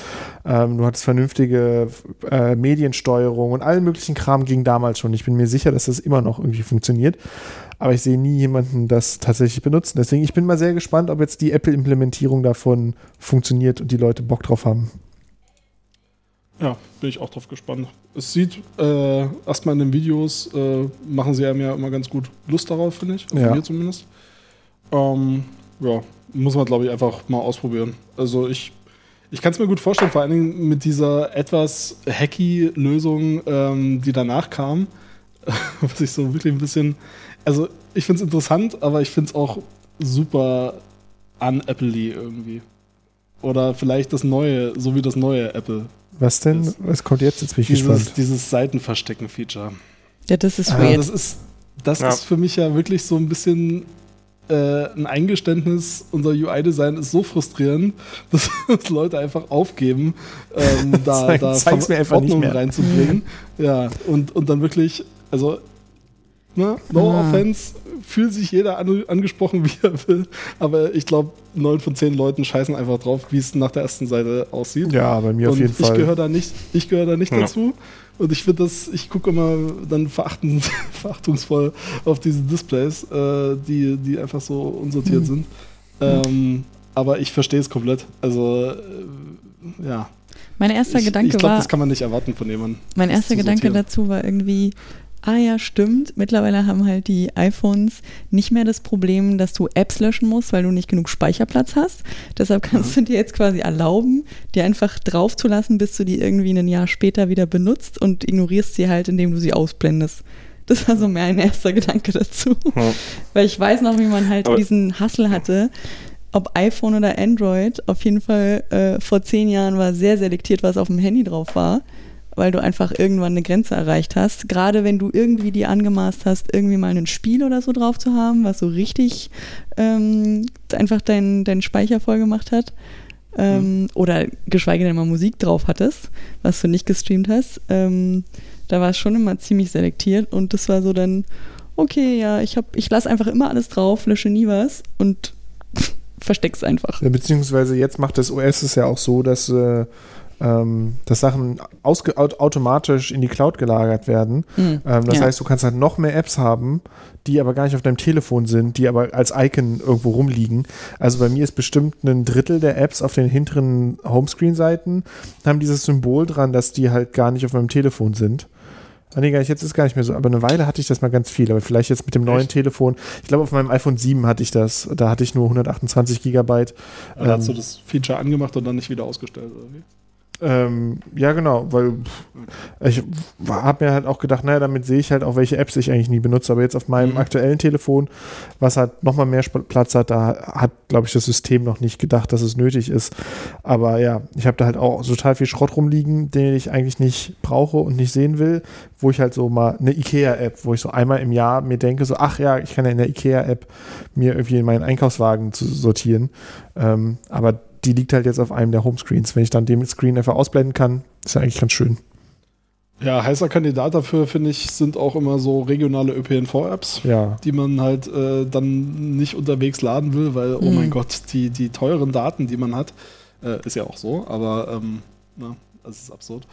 ähm, du hattest vernünftige äh, Mediensteuerung und allen möglichen Kram ging damals schon. Ich bin mir sicher, dass das immer noch irgendwie funktioniert. Aber ich sehe nie jemanden das tatsächlich benutzen. Deswegen, ich bin mal sehr gespannt, ob jetzt die Apple-Implementierung davon funktioniert und die Leute Bock drauf haben. Ja, bin ich auch drauf gespannt. Es sieht äh, erstmal in den Videos, äh, machen sie einem ja immer ganz gut Lust darauf, finde ich. Ja. mir zumindest. Ähm, ja, muss man, glaube ich, einfach mal ausprobieren. Also ich, ich kann es mir gut vorstellen, vor allen Dingen mit dieser etwas hacky Lösung, ähm, die danach kam. was ich so wirklich ein bisschen. Also ich finde es interessant, aber ich finde es auch super un-Apple-y irgendwie. Oder vielleicht das neue, so wie das neue Apple. Was denn? Das, Was kommt jetzt? Jetzt bin ich dieses, gespannt. Dieses Seitenverstecken-Feature. Ja, das ist ah, weird. Das, ist, das ja. ist für mich ja wirklich so ein bisschen äh, ein Eingeständnis, unser UI-Design ist so frustrierend, dass, dass Leute einfach aufgeben, ähm, da, Zeig, da Zeig's mir einfach Ordnung reinzubringen. Ja, und, und dann wirklich, also, ne, no ah. offense, fühlt sich jeder an, angesprochen, wie er will. Aber ich glaube, neun von zehn Leuten scheißen einfach drauf, wie es nach der ersten Seite aussieht. Ja, bei mir und auf jeden ich Fall. Gehör da nicht, ich gehöre da nicht ja. dazu. Und ich finde das, ich gucke immer dann verachtend, verachtungsvoll auf diese Displays, äh, die, die einfach so unsortiert mhm. sind. Ähm, aber ich verstehe es komplett. Also, äh, ja. Mein erster ich, Gedanke ich glaub, war. das kann man nicht erwarten von jemandem. Mein erster Gedanke dazu war irgendwie, ah ja, stimmt. Mittlerweile haben halt die iPhones nicht mehr das Problem, dass du Apps löschen musst, weil du nicht genug Speicherplatz hast. Deshalb kannst mhm. du dir jetzt quasi erlauben, die einfach drauf zu lassen, bis du die irgendwie ein Jahr später wieder benutzt und ignorierst sie halt, indem du sie ausblendest. Das war so mein erster Gedanke dazu. Mhm. Weil ich weiß noch, wie man halt Aber diesen Hustle hatte, ob iPhone oder Android. Auf jeden Fall äh, vor zehn Jahren war sehr selektiert, was auf dem Handy drauf war weil du einfach irgendwann eine Grenze erreicht hast. Gerade wenn du irgendwie dir angemaßt hast, irgendwie mal ein Spiel oder so drauf zu haben, was so richtig ähm, einfach deinen dein Speicher voll gemacht hat. Ähm, mhm. Oder geschweige denn mal Musik drauf hattest, was du nicht gestreamt hast. Ähm, da war es schon immer ziemlich selektiert und das war so dann, okay, ja, ich, ich lasse einfach immer alles drauf, lösche nie was und versteck's einfach. Ja, beziehungsweise jetzt macht das OS es ja auch so, dass äh, ähm, dass Sachen automatisch in die Cloud gelagert werden. Mhm. Ähm, das ja. heißt, du kannst halt noch mehr Apps haben, die aber gar nicht auf deinem Telefon sind, die aber als Icon irgendwo rumliegen. Also bei mir ist bestimmt ein Drittel der Apps auf den hinteren Homescreen-Seiten, haben dieses Symbol dran, dass die halt gar nicht auf meinem Telefon sind. Ah, nee, jetzt ist gar nicht mehr so. Aber eine Weile hatte ich das mal ganz viel. Aber vielleicht jetzt mit dem neuen Echt? Telefon. Ich glaube, auf meinem iPhone 7 hatte ich das. Da hatte ich nur 128 Gigabyte. Aber ähm, hast du das Feature angemacht und dann nicht wieder ausgestellt, oder wie? Ähm, ja, genau, weil ich habe mir halt auch gedacht, naja, damit sehe ich halt auch, welche Apps ich eigentlich nie benutze. Aber jetzt auf meinem mhm. aktuellen Telefon, was halt nochmal mehr Platz hat, da hat, glaube ich, das System noch nicht gedacht, dass es nötig ist. Aber ja, ich habe da halt auch total viel Schrott rumliegen, den ich eigentlich nicht brauche und nicht sehen will, wo ich halt so mal eine IKEA-App, wo ich so einmal im Jahr mir denke, so, ach ja, ich kann ja in der IKEA-App mir irgendwie in meinen Einkaufswagen zu sortieren. Ähm, aber die liegt halt jetzt auf einem der Homescreens. Wenn ich dann den Screen einfach ausblenden kann, ist ja eigentlich ganz schön. Ja, heißer Kandidat dafür, finde ich, sind auch immer so regionale ÖPNV-Apps, ja. die man halt äh, dann nicht unterwegs laden will, weil, oh mhm. mein Gott, die, die teuren Daten, die man hat, äh, ist ja auch so, aber ähm, na, das ist absurd.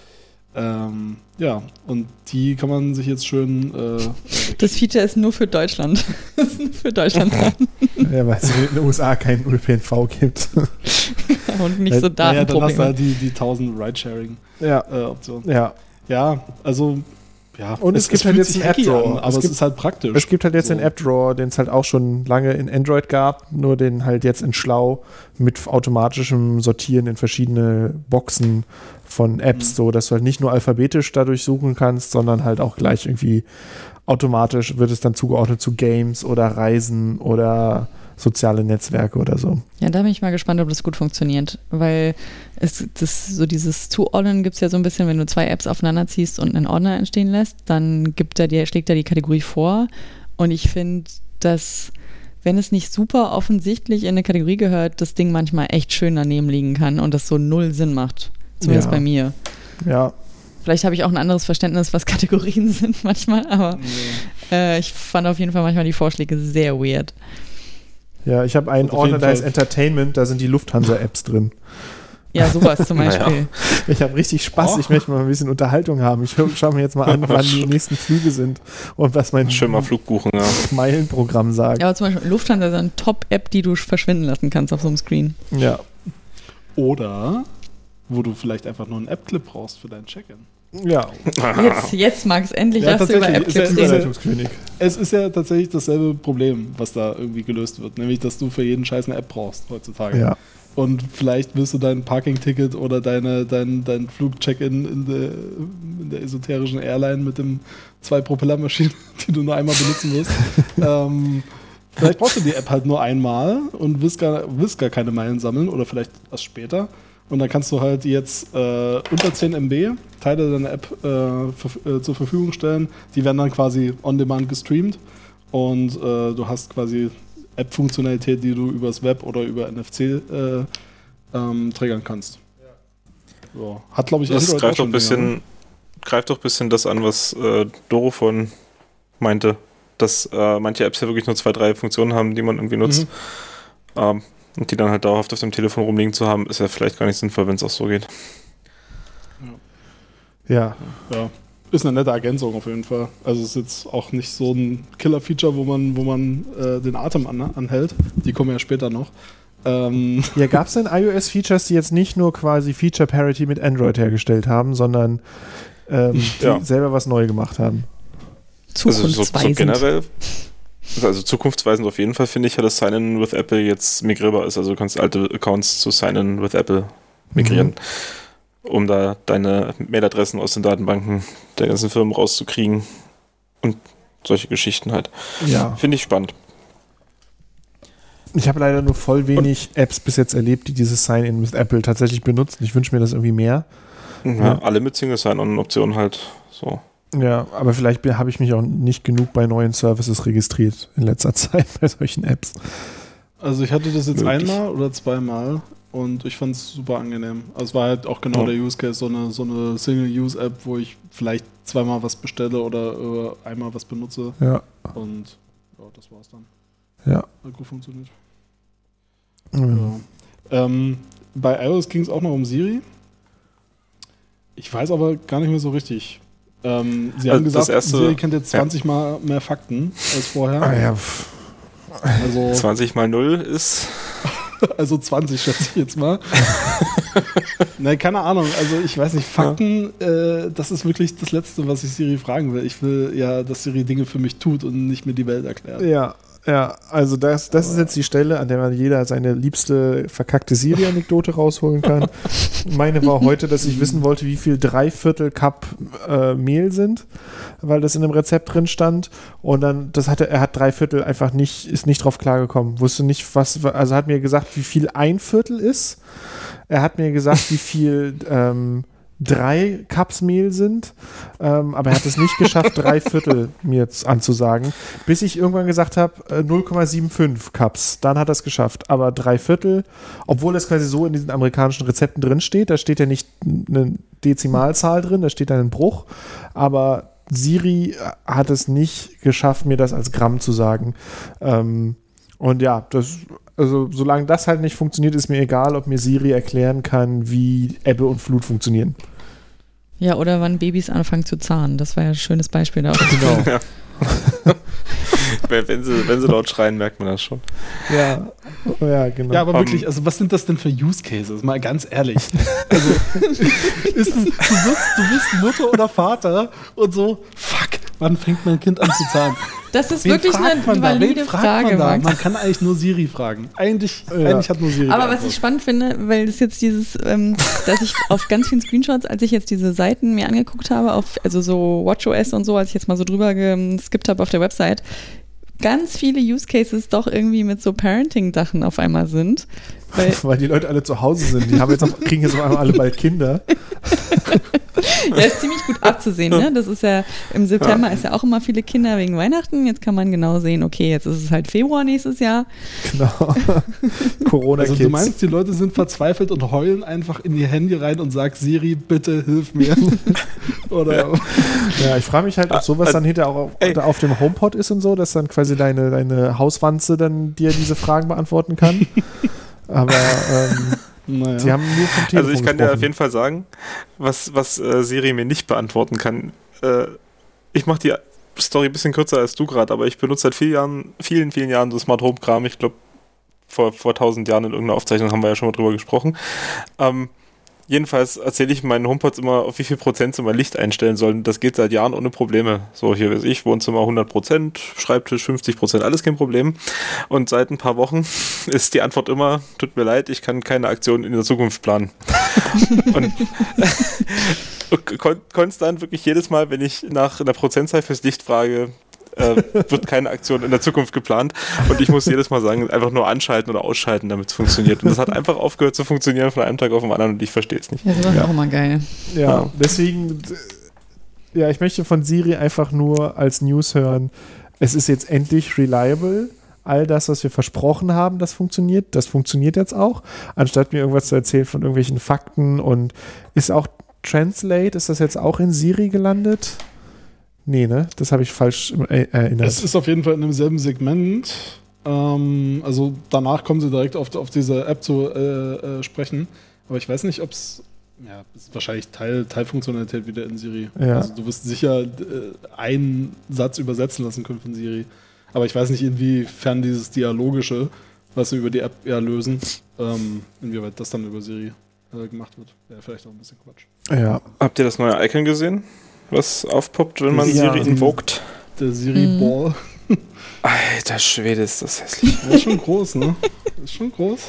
Ähm, ja, und die kann man sich jetzt schön. Äh, das Feature ist nur für Deutschland. das ist nur für Deutschland ja, weil es in den USA keinen ÖPNV gibt. und nicht so Datenprobleme. Ja, dann hast du halt die, die 1000 Ridesharing-Optionen. Ja. Äh, ja. Ja, also ja, und es, es gibt halt jetzt einen App-Drawer. aber es, gibt, es, ist halt praktisch. Es gibt halt jetzt so. den App-Drawer, den es halt auch schon lange in Android gab, nur den halt jetzt in Schlau mit automatischem Sortieren in verschiedene Boxen von Apps, mhm. so dass du halt nicht nur alphabetisch dadurch suchen kannst, sondern halt auch gleich irgendwie automatisch wird es dann zugeordnet zu Games oder Reisen oder soziale Netzwerke oder so. Ja, da bin ich mal gespannt, ob das gut funktioniert, weil es das so dieses Zuordnen gibt es ja so ein bisschen, wenn du zwei Apps aufeinander ziehst und einen Ordner entstehen lässt, dann gibt er dir, schlägt er die Kategorie vor und ich finde, dass wenn es nicht super offensichtlich in eine Kategorie gehört, das Ding manchmal echt schön daneben liegen kann und das so null Sinn macht. Zumindest ja. bei mir. Ja. Vielleicht habe ich auch ein anderes Verständnis, was Kategorien sind manchmal, aber nee. äh, ich fand auf jeden Fall manchmal die Vorschläge sehr weird. Ja, ich habe einen Ordner, da ist Entertainment, da sind die Lufthansa-Apps drin. Ja, sowas zum Beispiel. Naja. Ich habe richtig Spaß, oh. ich möchte mal ein bisschen Unterhaltung haben. Ich schaue mir jetzt mal an, wann die nächsten Flüge sind und was mein Schön mal Flug buchen, ja. Meilenprogramm sagt. Ja, aber zum Beispiel Lufthansa ist eine Top-App, die du verschwinden lassen kannst auf so einem Screen. Ja. Oder wo du vielleicht einfach nur einen App-Clip brauchst für dein Check-in. Ja. Jetzt, jetzt mag es endlich, ja, dass du über App-Clips reden. Es ist ja tatsächlich dasselbe Problem, was da irgendwie gelöst wird, nämlich, dass du für jeden Scheiß eine App brauchst heutzutage. Ja. Und vielleicht wirst du dein Parking-Ticket oder deine, dein, dein Flug-Check-in in der, in der esoterischen Airline mit dem zwei Propellermaschinen, die du nur einmal benutzen wirst. ähm, vielleicht brauchst du die App halt nur einmal und wirst gar, wirst gar keine Meilen sammeln oder vielleicht erst später. Und dann kannst du halt jetzt äh, unter 10 MB Teile deiner App äh, äh, zur Verfügung stellen. Die werden dann quasi on demand gestreamt und äh, du hast quasi App-Funktionalität, die du übers Web oder über NFC äh, ähm, triggern kannst. So. Hat, glaube ich, das Android greift doch ein bisschen, ne? greift doch ein bisschen das an, was äh, Doro von meinte, dass manche Apps ja wirklich nur zwei, drei Funktionen haben, die man irgendwie nutzt. Mhm. Ähm, und die dann halt dauerhaft auf dem Telefon rumliegen zu haben, ist ja vielleicht gar nicht sinnvoll, wenn es auch so geht. Ja. Ja. Ist eine nette Ergänzung auf jeden Fall. Also es ist jetzt auch nicht so ein Killer-Feature, wo man, wo man äh, den Atem an, anhält. Die kommen ja später noch. Ähm. Ja, gab es denn iOS-Features, die jetzt nicht nur quasi Feature Parity mit Android hergestellt haben, sondern ähm, ja. selber was neu gemacht haben? Zukunftsweisend. Also so, so generell also zukunftsweisend auf jeden Fall finde ich ja, dass Sign-In with Apple jetzt migrierbar ist. Also du kannst alte Accounts zu Sign-In with Apple migrieren, mhm. um da deine Mailadressen aus den Datenbanken der ganzen Firmen rauszukriegen und solche Geschichten halt. Ja. Finde ich spannend. Ich habe leider nur voll wenig und Apps bis jetzt erlebt, die dieses Sign-In with Apple tatsächlich benutzen. Ich wünsche mir das irgendwie mehr. Ja, ja. alle mit Single Sign-On-Optionen halt so. Ja, aber vielleicht habe ich mich auch nicht genug bei neuen Services registriert in letzter Zeit bei solchen Apps. Also ich hatte das jetzt Möglich. einmal oder zweimal und ich fand es super angenehm. Also es war halt auch genau ja. der Use Case, so eine, so eine Single-Use-App, wo ich vielleicht zweimal was bestelle oder äh, einmal was benutze. Ja. Und ja, das war's dann. Ja. Hat gut funktioniert. Mhm. Ja. Ähm, bei iOS ging es auch noch um Siri. Ich weiß aber gar nicht mehr so richtig. Ähm, Sie haben also gesagt, Sie kennt jetzt 20 ja. Mal mehr Fakten als vorher. Ah, ja. Also, 20 mal 0 ist. also 20 schätze ich jetzt mal. Nein, keine Ahnung. Also ich weiß nicht, Fakten, ja. äh, das ist wirklich das Letzte, was ich Siri fragen will. Ich will ja, dass Siri Dinge für mich tut und nicht mir die Welt erklärt. Ja, ja, also das, das ist jetzt die Stelle, an der man jeder seine liebste verkackte Siri-Anekdote rausholen kann. Meine war heute, dass ich wissen wollte, wie viel Dreiviertel Cup äh, Mehl sind, weil das in einem Rezept drin stand. Und dann, das hatte, er hat Dreiviertel einfach nicht, ist nicht drauf klargekommen. Wusste nicht, was, also hat mir gesagt, wie viel ein Viertel ist. Er hat mir gesagt, wie viel ähm, drei Cups Mehl sind, ähm, aber er hat es nicht geschafft, drei Viertel mir anzusagen, bis ich irgendwann gesagt habe, äh, 0,75 Cups. Dann hat er es geschafft, aber drei Viertel, obwohl es quasi so in diesen amerikanischen Rezepten drin steht, da steht ja nicht eine Dezimalzahl drin, da steht dann ein Bruch, aber Siri hat es nicht geschafft, mir das als Gramm zu sagen. Ähm, und ja, das, also solange das halt nicht funktioniert, ist mir egal, ob mir Siri erklären kann, wie Ebbe und Flut funktionieren. Ja, oder wann Babys anfangen zu zahnen. Das war ja ein schönes Beispiel da. Genau. Ja. wenn, sie, wenn sie laut schreien, merkt man das schon. Ja, ja genau. Ja, aber um, wirklich, also was sind das denn für Use Cases? Mal ganz ehrlich. Also, ist, du, bist, du bist Mutter oder Vater und so, fuck, wann fängt mein Kind an zu zahlen? Das ist Wen wirklich eine valide Frage, man, man, kann eigentlich nur Siri fragen. Eigentlich, ja. eigentlich hat nur Siri. Aber was ich spannend finde, weil das jetzt dieses, ähm, dass ich auf ganz vielen Screenshots, als ich jetzt diese Seiten mir angeguckt habe, auf, also so WatchOS und so, als ich jetzt mal so drüber geskippt habe auf der Website, ganz viele Use Cases doch irgendwie mit so Parenting-Sachen auf einmal sind. Weil, weil, die Leute alle zu Hause sind. Die haben jetzt auch, kriegen jetzt auf einmal alle bald Kinder. ja, ist ziemlich gut abzusehen. Ne? Das ist ja, im September ja. ist ja auch immer viele Kinder wegen Weihnachten. Jetzt kann man genau sehen, okay, jetzt ist es halt Februar nächstes Jahr. Genau. Corona Also du meinst, die Leute sind verzweifelt und heulen einfach in ihr Handy rein und sagen, Siri, bitte hilf mir. Oder ja. ja ich frage mich halt, ob sowas dann hinterher auch auf, auf, dem HomePod ist und so, dass dann quasi deine, deine Hauswanze dann dir diese Fragen beantworten kann. Aber ähm, naja. Sie haben nur vom Telefon Also ich kann dir auf jeden Fall sagen, was, was äh, Siri mir nicht beantworten kann. Äh, ich mache die Story ein bisschen kürzer als du gerade, aber ich benutze seit vielen Jahren, vielen, vielen Jahren so Smart Home Kram. Ich glaube, vor, vor tausend Jahren in irgendeiner Aufzeichnung haben wir ja schon mal drüber gesprochen. Ähm, Jedenfalls erzähle ich meinen HomePods immer, auf wie viel Prozent sie mein Licht einstellen sollen. Das geht seit Jahren ohne Probleme. So, hier weiß ich, Wohnzimmer 100 Prozent, Schreibtisch 50 Prozent, alles kein Problem. Und seit ein paar Wochen ist die Antwort immer, tut mir leid, ich kann keine Aktion in der Zukunft planen. und kon konstant wirklich jedes Mal, wenn ich nach einer Prozentzahl fürs Licht frage, äh, wird keine Aktion in der Zukunft geplant. Und ich muss jedes Mal sagen, einfach nur anschalten oder ausschalten, damit es funktioniert. Und das hat einfach aufgehört zu funktionieren von einem Tag auf den anderen und ich verstehe es nicht. Ja, das ist ja. auch immer geil. Ja, ja, deswegen, ja, ich möchte von Siri einfach nur als News hören, es ist jetzt endlich reliable all das, was wir versprochen haben, das funktioniert, das funktioniert jetzt auch, anstatt mir irgendwas zu erzählen von irgendwelchen Fakten und ist auch Translate, ist das jetzt auch in Siri gelandet? Nee, ne? Das habe ich falsch erinnert. Es ist auf jeden Fall in demselben Segment. Ähm, also danach kommen sie direkt auf, auf diese App zu äh, äh, sprechen. Aber ich weiß nicht, ob es. Ja, ist wahrscheinlich Teil, Teilfunktionalität wieder in Siri. Ja. Also du wirst sicher äh, einen Satz übersetzen lassen können von Siri. Aber ich weiß nicht, inwiefern dieses Dialogische, was sie über die App ja lösen, ähm, inwieweit das dann über Siri äh, gemacht wird. Wäre vielleicht auch ein bisschen Quatsch. Ja. Habt ihr das neue Icon gesehen? Was aufpoppt, wenn man ja, Siri invokt. Der Siri-Ball. Mhm. Alter Schwede, ist das hässlich. Das ist schon groß, ne? Das ist schon groß.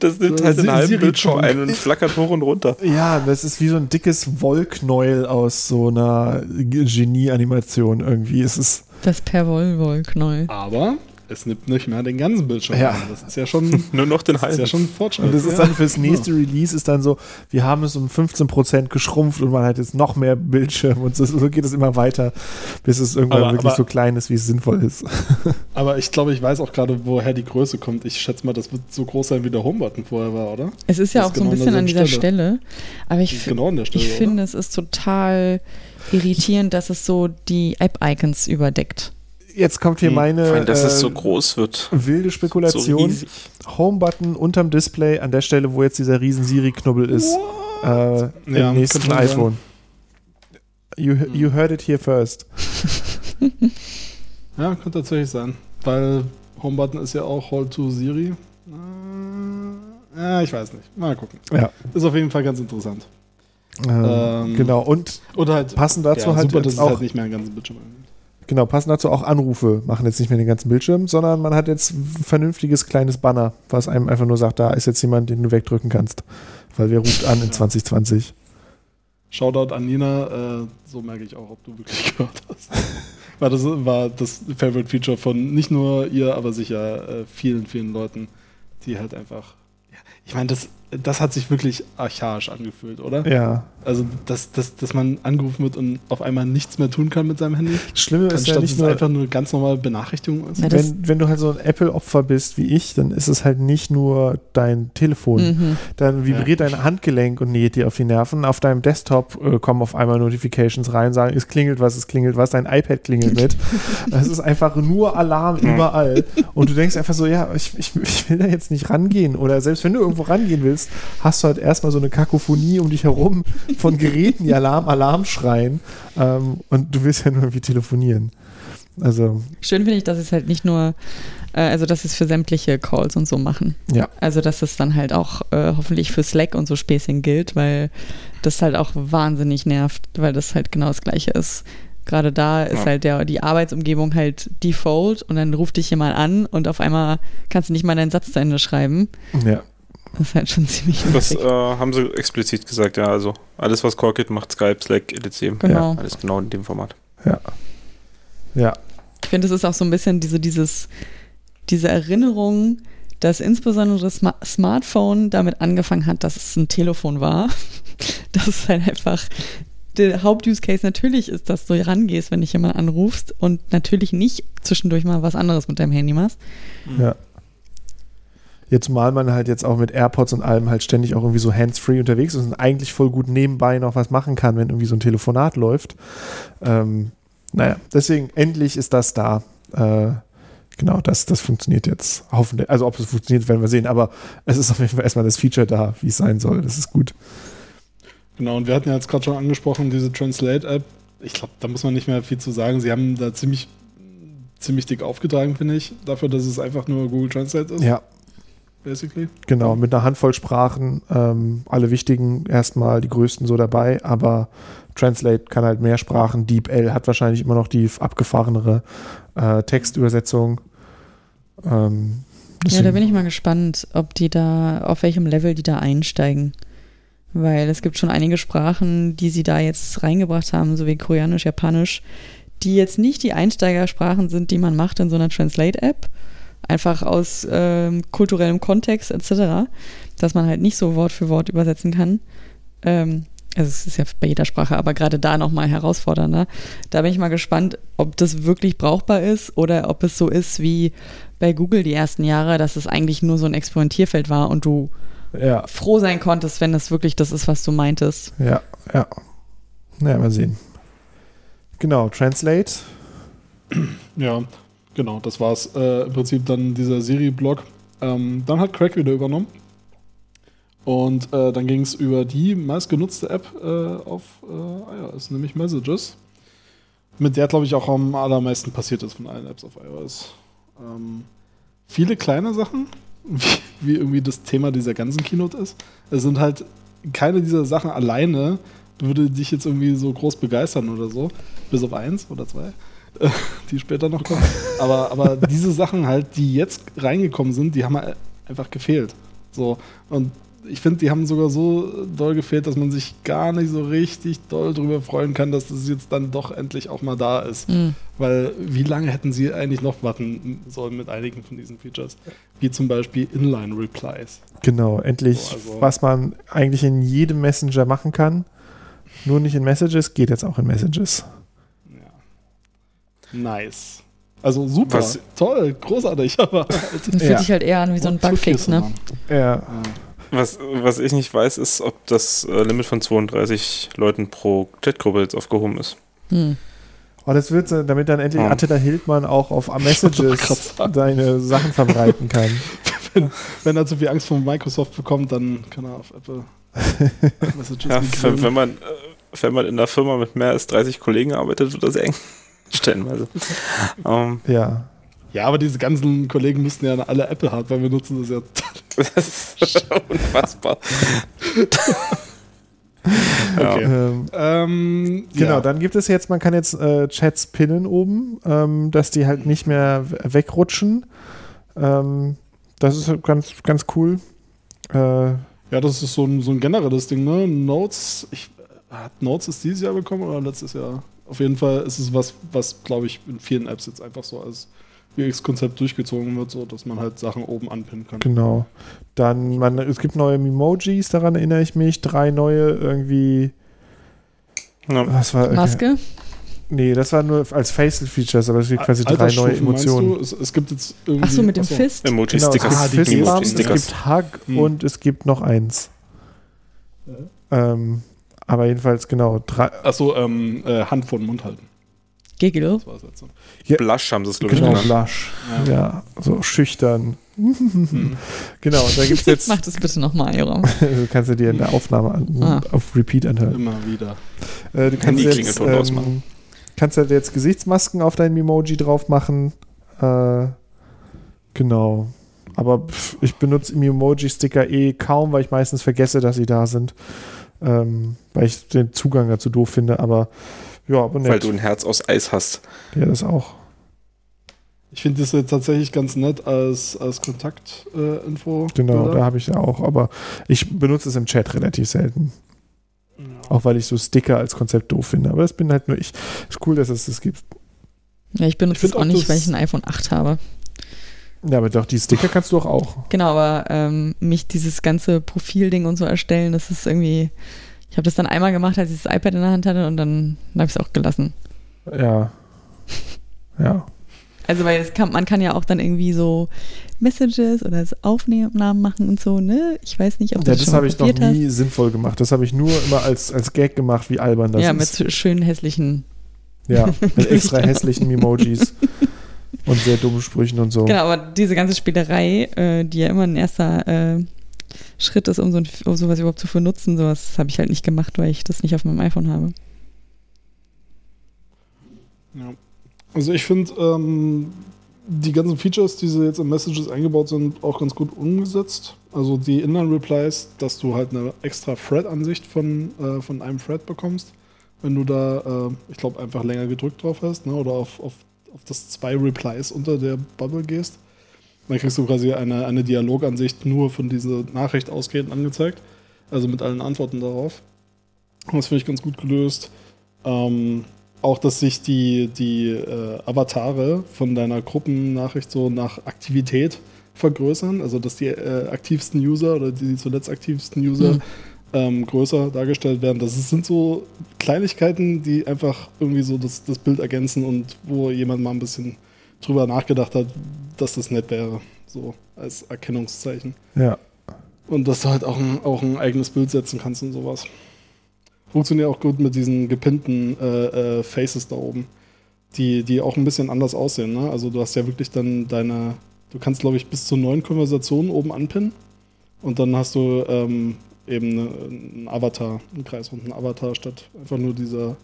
das nimmt so, halt den halben Bildschirm ein und flackert hoch und runter. Ja, das ist wie so ein dickes Wollknäuel aus so einer Genie-Animation irgendwie. Es ist das Perwoll-Wollknäuel. Aber es nimmt nicht mehr den ganzen Bildschirm. Ja. Das ist ja schon nur noch den halben. Das ist ja schon Fortschritt. Und das ist dann fürs nächste Release ist dann so, wir haben es um 15% geschrumpft und man hat jetzt noch mehr Bildschirm und so, so geht es immer weiter, bis es irgendwann aber, wirklich aber, so klein ist, wie es sinnvoll ist. aber ich glaube, ich weiß auch gerade, woher die Größe kommt. Ich schätze mal, das wird so groß sein, wie der Home-Button vorher war, oder? Es ist ja das auch so ein genau bisschen an dieser Stelle. Stelle. Aber ich, genau Stelle, ich finde, es ist total irritierend, dass es so die App-Icons überdeckt jetzt kommt hier hm, meine Fein, dass äh, es so groß wird. wilde Spekulation. So Home-Button unterm Display an der Stelle, wo jetzt dieser riesen Siri-Knubbel ist. Äh, Im ja, nächsten iPhone. You, you heard it here first. ja, könnte tatsächlich sein. Weil Home-Button ist ja auch Hold to Siri. Äh, ja, ich weiß nicht. Mal gucken. Ja. Ist auf jeden Fall ganz interessant. Ähm, ähm, genau, und oder halt, passend dazu ja, halt super, dass auch, es halt nicht mehr einen ganzen Bildschirm Genau, passen dazu auch Anrufe, machen jetzt nicht mehr den ganzen Bildschirm, sondern man hat jetzt ein vernünftiges kleines Banner, was einem einfach nur sagt, da ist jetzt jemand, den du wegdrücken kannst. Weil wer ruft an in 2020? Shoutout an Nina, äh, so merke ich auch, ob du wirklich gehört hast. Weil das war das Favorite Feature von nicht nur ihr, aber sicher äh, vielen, vielen Leuten, die halt einfach ich meine, das, das hat sich wirklich archaisch angefühlt, oder? Ja. Also, dass, dass, dass man angerufen wird und auf einmal nichts mehr tun kann mit seinem Handy. Schlimme ist ja nicht nur einfach nur eine ganz normale Benachrichtigung ist. Ja, wenn, wenn du halt so ein Apple-Opfer bist wie ich, dann ist es halt nicht nur dein Telefon. Mhm. Dann vibriert ja. dein Handgelenk und näht dir auf die Nerven. Auf deinem Desktop äh, kommen auf einmal Notifications rein, sagen, es klingelt was, es klingelt was, dein iPad klingelt mit. Es ist einfach nur Alarm überall. Und du denkst einfach so, ja, ich, ich, ich will da jetzt nicht rangehen. Oder selbst wenn du irgendwo rangehen willst, hast du halt erstmal so eine Kakophonie um dich herum von Geräten, die Alarm, Alarm schreien. Ähm, und du willst ja nur irgendwie telefonieren. Also. Schön finde ich, dass es halt nicht nur, äh, also dass es für sämtliche Calls und so machen. Ja. Also dass es dann halt auch äh, hoffentlich für Slack und so Spacing gilt, weil das halt auch wahnsinnig nervt, weil das halt genau das gleiche ist. Gerade da ist ja. halt der, die Arbeitsumgebung halt default und dann ruft dich jemand an und auf einmal kannst du nicht mal deinen Satz zu Ende schreiben. Ja. Das ist halt schon ziemlich Das äh, haben sie explizit gesagt, ja. Also alles, was Corkit macht, Skype, Slack, etc. Genau. Ja, alles genau in dem Format. Ja. Ja. Ich finde, es ist auch so ein bisschen diese, dieses, diese Erinnerung, dass insbesondere das Sma Smartphone damit angefangen hat, dass es ein Telefon war. Das ist halt einfach der Haupt-Use-Case natürlich ist, dass du rangehst, wenn dich jemand anrufst und natürlich nicht zwischendurch mal was anderes mit deinem Handy machst. Ja. Jetzt mal man halt jetzt auch mit AirPods und allem halt ständig auch irgendwie so hands-free unterwegs ist und eigentlich voll gut nebenbei noch was machen kann, wenn irgendwie so ein Telefonat läuft. Ähm, naja, deswegen endlich ist das da. Äh, genau, das, das funktioniert jetzt hoffentlich. Also ob es funktioniert, werden wir sehen, aber es ist auf jeden Fall erstmal das Feature da, wie es sein soll. Das ist gut. Genau, und wir hatten ja jetzt gerade schon angesprochen, diese Translate-App. Ich glaube, da muss man nicht mehr viel zu sagen. Sie haben da ziemlich, ziemlich dick aufgetragen, finde ich, dafür, dass es einfach nur Google Translate ist. Ja, basically. Genau, mit einer Handvoll Sprachen, ähm, alle wichtigen erstmal, die größten so dabei, aber Translate kann halt mehr Sprachen. DeepL hat wahrscheinlich immer noch die abgefahrenere äh, Textübersetzung. Ähm, ja, da bin ich mal gespannt, ob die da, auf welchem Level die da einsteigen. Weil es gibt schon einige Sprachen, die sie da jetzt reingebracht haben, so wie Koreanisch, Japanisch, die jetzt nicht die Einsteigersprachen sind, die man macht in so einer Translate-App, einfach aus ähm, kulturellem Kontext etc., dass man halt nicht so Wort für Wort übersetzen kann. Ähm, also es ist ja bei jeder Sprache, aber gerade da nochmal herausfordernder. Da bin ich mal gespannt, ob das wirklich brauchbar ist oder ob es so ist wie bei Google die ersten Jahre, dass es eigentlich nur so ein Experimentierfeld war und du ja. froh sein konntest, wenn das wirklich das ist, was du meintest. Ja, ja. Naja, mal sehen. Genau, Translate. Ja, Genau, das war es äh, im Prinzip dann dieser Siri-Blog. Ähm, dann hat Craig wieder übernommen. Und äh, dann ging es über die meistgenutzte App äh, auf äh, iOS, nämlich Messages. Mit der, glaube ich, auch am allermeisten passiert ist von allen Apps auf iOS. Ähm, viele kleine Sachen, wie, wie, irgendwie das Thema dieser ganzen Keynote ist. Es sind halt keine dieser Sachen alleine, würde dich jetzt irgendwie so groß begeistern oder so. Bis auf eins oder zwei. die später noch kommen. Aber, aber diese Sachen halt, die jetzt reingekommen sind, die haben halt einfach gefehlt. So. Und ich finde, die haben sogar so doll gefehlt, dass man sich gar nicht so richtig doll darüber freuen kann, dass das jetzt dann doch endlich auch mal da ist. Mhm. Weil wie lange hätten sie eigentlich noch warten sollen mit einigen von diesen Features? Wie zum Beispiel Inline-Replies. Genau, endlich, so, also was man eigentlich in jedem Messenger machen kann. Nur nicht in Messages, geht jetzt auch in Messages. Nice. Also super, Was? toll, großartig, aber halt, fühlt ja. sich halt eher an wie so ein Bugfix, ne? Ja. Was, was ich nicht weiß, ist, ob das äh, Limit von 32 Leuten pro Chatgruppe jetzt aufgehoben ist. Hm. Oh, das wird damit dann endlich ja. Attila Hildmann auch auf Messages seine Sachen verbreiten kann. wenn, wenn er zu viel Angst vor Microsoft bekommt, dann kann er auf Apple Messages ja, wenn, wenn, man, äh, wenn man in einer Firma mit mehr als 30 Kollegen arbeitet, wird das eng. Stellenweise. um, ähm, ja. Ja, aber diese ganzen Kollegen müssten ja alle Apple-Hardware benutzen, das ist ja das ist unfassbar. okay. Ähm, ähm, genau, ja. dann gibt es jetzt, man kann jetzt äh, Chats pinnen oben, ähm, dass die halt nicht mehr wegrutschen. Ähm, das ist ganz, ganz cool. Äh, ja, das ist so ein, so ein generelles Ding, ne? Notes, ich, hat Notes ist dieses Jahr bekommen oder letztes Jahr? Auf jeden Fall ist es was, was glaube ich in vielen Apps jetzt einfach so als UX-Konzept durchgezogen wird, so dass man halt Sachen oben anpinnen kann. Genau. Dann, man, es gibt neue Emojis, daran erinnere ich mich. Drei neue irgendwie. Ja. Was war, Maske? Nee, das war nur als Facial Features, aber es gibt quasi drei neue Emotionen. Es, es, gibt jetzt irgendwie. Achso, mit dem achso. Fist? Emoji-Stickers. Genau, es gibt, ah, Emoji es gibt Hug hm. und es gibt noch eins. Ja. Ähm, aber jedenfalls, genau. Achso, ähm, äh, Hand vor den Mund halten. Giggle. Ja, Blush haben sie es, glaube ich, Genau, Blush. Ja. ja. so schüchtern. Mhm. Genau, da gibt es jetzt. Mach das bitte nochmal, Joram. du kannst du dir in der Aufnahme an, ah. auf Repeat anhören. Immer wieder. Äh, du kannst jetzt, ähm, kannst halt jetzt Gesichtsmasken auf dein Emoji drauf machen. Äh, genau. Aber pff, ich benutze Emoji-Sticker eh kaum, weil ich meistens vergesse, dass sie da sind. Ähm, weil ich den Zugang dazu doof finde, aber ja, aber nett. Weil du ein Herz aus Eis hast. Ja, das auch. Ich finde das jetzt tatsächlich ganz nett als, als Kontaktinfo. Äh, genau, da habe ich ja auch, aber ich benutze es im Chat relativ selten. Auch weil ich so Sticker als Konzept doof finde. Aber das bin halt nur ich. Ist cool, dass es das gibt. Ja, ich benutze es auch nicht, weil ich ein iPhone 8 habe. Ja, aber doch, die Sticker kannst du doch auch. Genau, aber ähm, mich dieses ganze Profilding und so erstellen, das ist irgendwie. Ich habe das dann einmal gemacht, als ich das iPad in der Hand hatte und dann habe ich es auch gelassen. Ja. Ja. Also, weil kann, man kann ja auch dann irgendwie so Messages oder Aufnahmen machen und so, ne? Ich weiß nicht, ob du ja, das, das habe ich noch nie hast. sinnvoll gemacht. Das habe ich nur immer als, als Gag gemacht, wie albern das ja, ist. Ja, mit schönen hässlichen. Ja, mit extra hässlichen Emojis und sehr dummen Sprüchen und so. Genau, aber diese ganze Spielerei, äh, die ja immer ein erster äh, Schritt ist, um, so ein, um sowas überhaupt zu benutzen, sowas habe ich halt nicht gemacht, weil ich das nicht auf meinem iPhone habe. Ja. Also ich finde, ähm, die ganzen Features, die sie jetzt in Messages eingebaut sind, auch ganz gut umgesetzt. Also die Inline-Replies, dass du halt eine extra Thread-Ansicht von, äh, von einem Thread bekommst, wenn du da, äh, ich glaube, einfach länger gedrückt drauf hast, ne? oder auf, auf, auf das zwei Replies unter der Bubble gehst. Dann kriegst du quasi eine, eine Dialogansicht nur von dieser Nachricht ausgehend angezeigt. Also mit allen Antworten darauf. Das finde ich ganz gut gelöst. Ähm, auch, dass sich die, die äh, Avatare von deiner Gruppennachricht so nach Aktivität vergrößern. Also, dass die äh, aktivsten User oder die zuletzt aktivsten User mhm. Ähm, größer dargestellt werden. Das sind so Kleinigkeiten, die einfach irgendwie so das, das Bild ergänzen und wo jemand mal ein bisschen drüber nachgedacht hat, dass das nett wäre. So als Erkennungszeichen. Ja. Und dass du halt auch ein, auch ein eigenes Bild setzen kannst und sowas. Funktioniert auch gut mit diesen gepinnten äh, äh, Faces da oben, die, die auch ein bisschen anders aussehen. Ne? Also du hast ja wirklich dann deine, du kannst glaube ich bis zu neun Konversationen oben anpinnen und dann hast du ähm, eben eine, einen Avatar, einen kreisrunden Avatar statt einfach nur dieser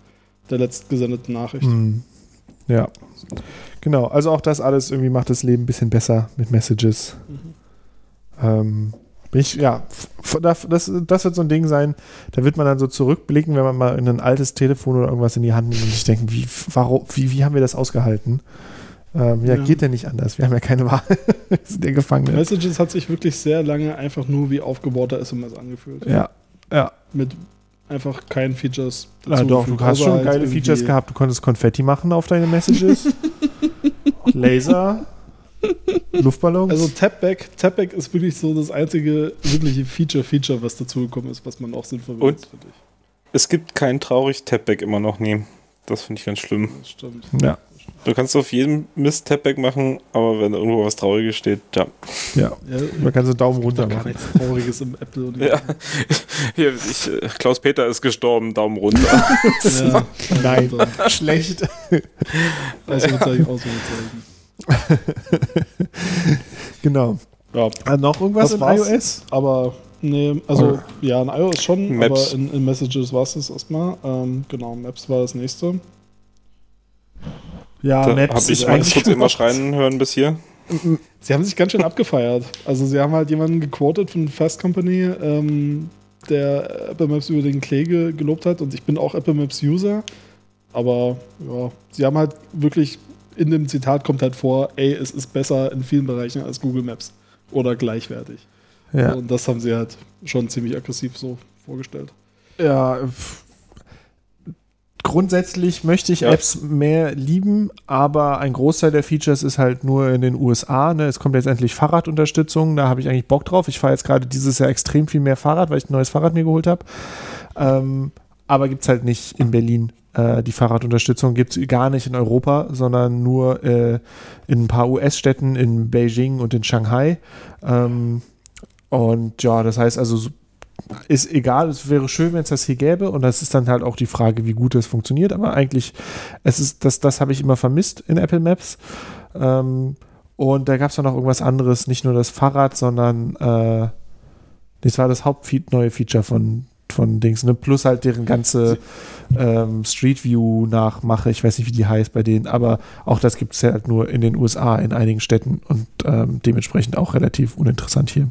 der letztgesendeten Nachricht. Mhm. Ja. Genau, also auch das alles irgendwie macht das Leben ein bisschen besser mit Messages. Mhm. Ähm, ich, ja, das, das wird so ein Ding sein, da wird man dann so zurückblicken, wenn man mal in ein altes Telefon oder irgendwas in die Hand nimmt und sich denken, wie, warum, wie, wie haben wir das ausgehalten? Ähm, ja, ja, geht ja nicht anders. Wir haben ja keine Wahl. wir sind ja Gefangene. Messages hat sich wirklich sehr lange einfach nur wie aufgebauter SMS angefühlt. Ja, ja. Mit einfach keinen Features. Dazu ja, doch, du hast schon halt geile Features gehabt. Du konntest Konfetti machen auf deine Messages. Laser. Luftballons? Also Tapback, Tapback ist wirklich so das einzige wirkliche Feature-Feature, was dazugekommen ist, was man auch sinnvoll Und finde ich. Es gibt kein traurig Tapback immer noch nie. Das finde ich ganz schlimm. Das stimmt. Ja. Du kannst auf jedem Mist Tapback machen, aber wenn irgendwo was Trauriges steht, ja. Ja, ja man kann so Daumen runter machen. Gar nichts Trauriges im Apple. Ja. Hier, ich, äh, Klaus Peter ist gestorben, Daumen runter. ja, Nein, schlecht. Ausrufezeichen, Ausrufezeichen. genau. Ja. Äh, noch irgendwas in iOS? Aber nee, also oh. ja, in iOS schon, Maps. aber in, in Messages war es das erstmal. Ähm, genau, Maps war das nächste. Ja, da Maps. Habe ich Max kurz immer schreien hören bis hier? Sie haben sich ganz schön abgefeiert. Also sie haben halt jemanden gequotet von Fast Company, ähm, der Apple Maps über den Klee gelobt hat und ich bin auch Apple Maps User. Aber ja, sie haben halt wirklich in dem Zitat kommt halt vor, ey, es ist besser in vielen Bereichen als Google Maps oder gleichwertig. Ja. Und das haben sie halt schon ziemlich aggressiv so vorgestellt. Ja, grundsätzlich möchte ich ja. Apps mehr lieben, aber ein Großteil der Features ist halt nur in den USA. Ne? Es kommt jetzt endlich Fahrradunterstützung, da habe ich eigentlich Bock drauf. Ich fahre jetzt gerade dieses Jahr extrem viel mehr Fahrrad, weil ich ein neues Fahrrad mir geholt habe. Ähm, aber gibt es halt nicht in Berlin. Äh, die Fahrradunterstützung gibt es gar nicht in Europa, sondern nur äh, in ein paar US-Städten, in Beijing und in Shanghai. Ähm, und ja, das heißt also, ist egal, es wäre schön, wenn es das hier gäbe und das ist dann halt auch die Frage, wie gut es funktioniert, aber eigentlich, es ist, das, das habe ich immer vermisst in Apple Maps. Ähm, und da gab es dann noch irgendwas anderes, nicht nur das Fahrrad, sondern äh, das war das Hauptfeed neue Feature von, von Dings, ne? Plus halt deren ganze ähm, Street View Nachmache, ich weiß nicht, wie die heißt bei denen, aber auch das gibt es ja halt nur in den USA in einigen Städten und ähm, dementsprechend auch relativ uninteressant hier.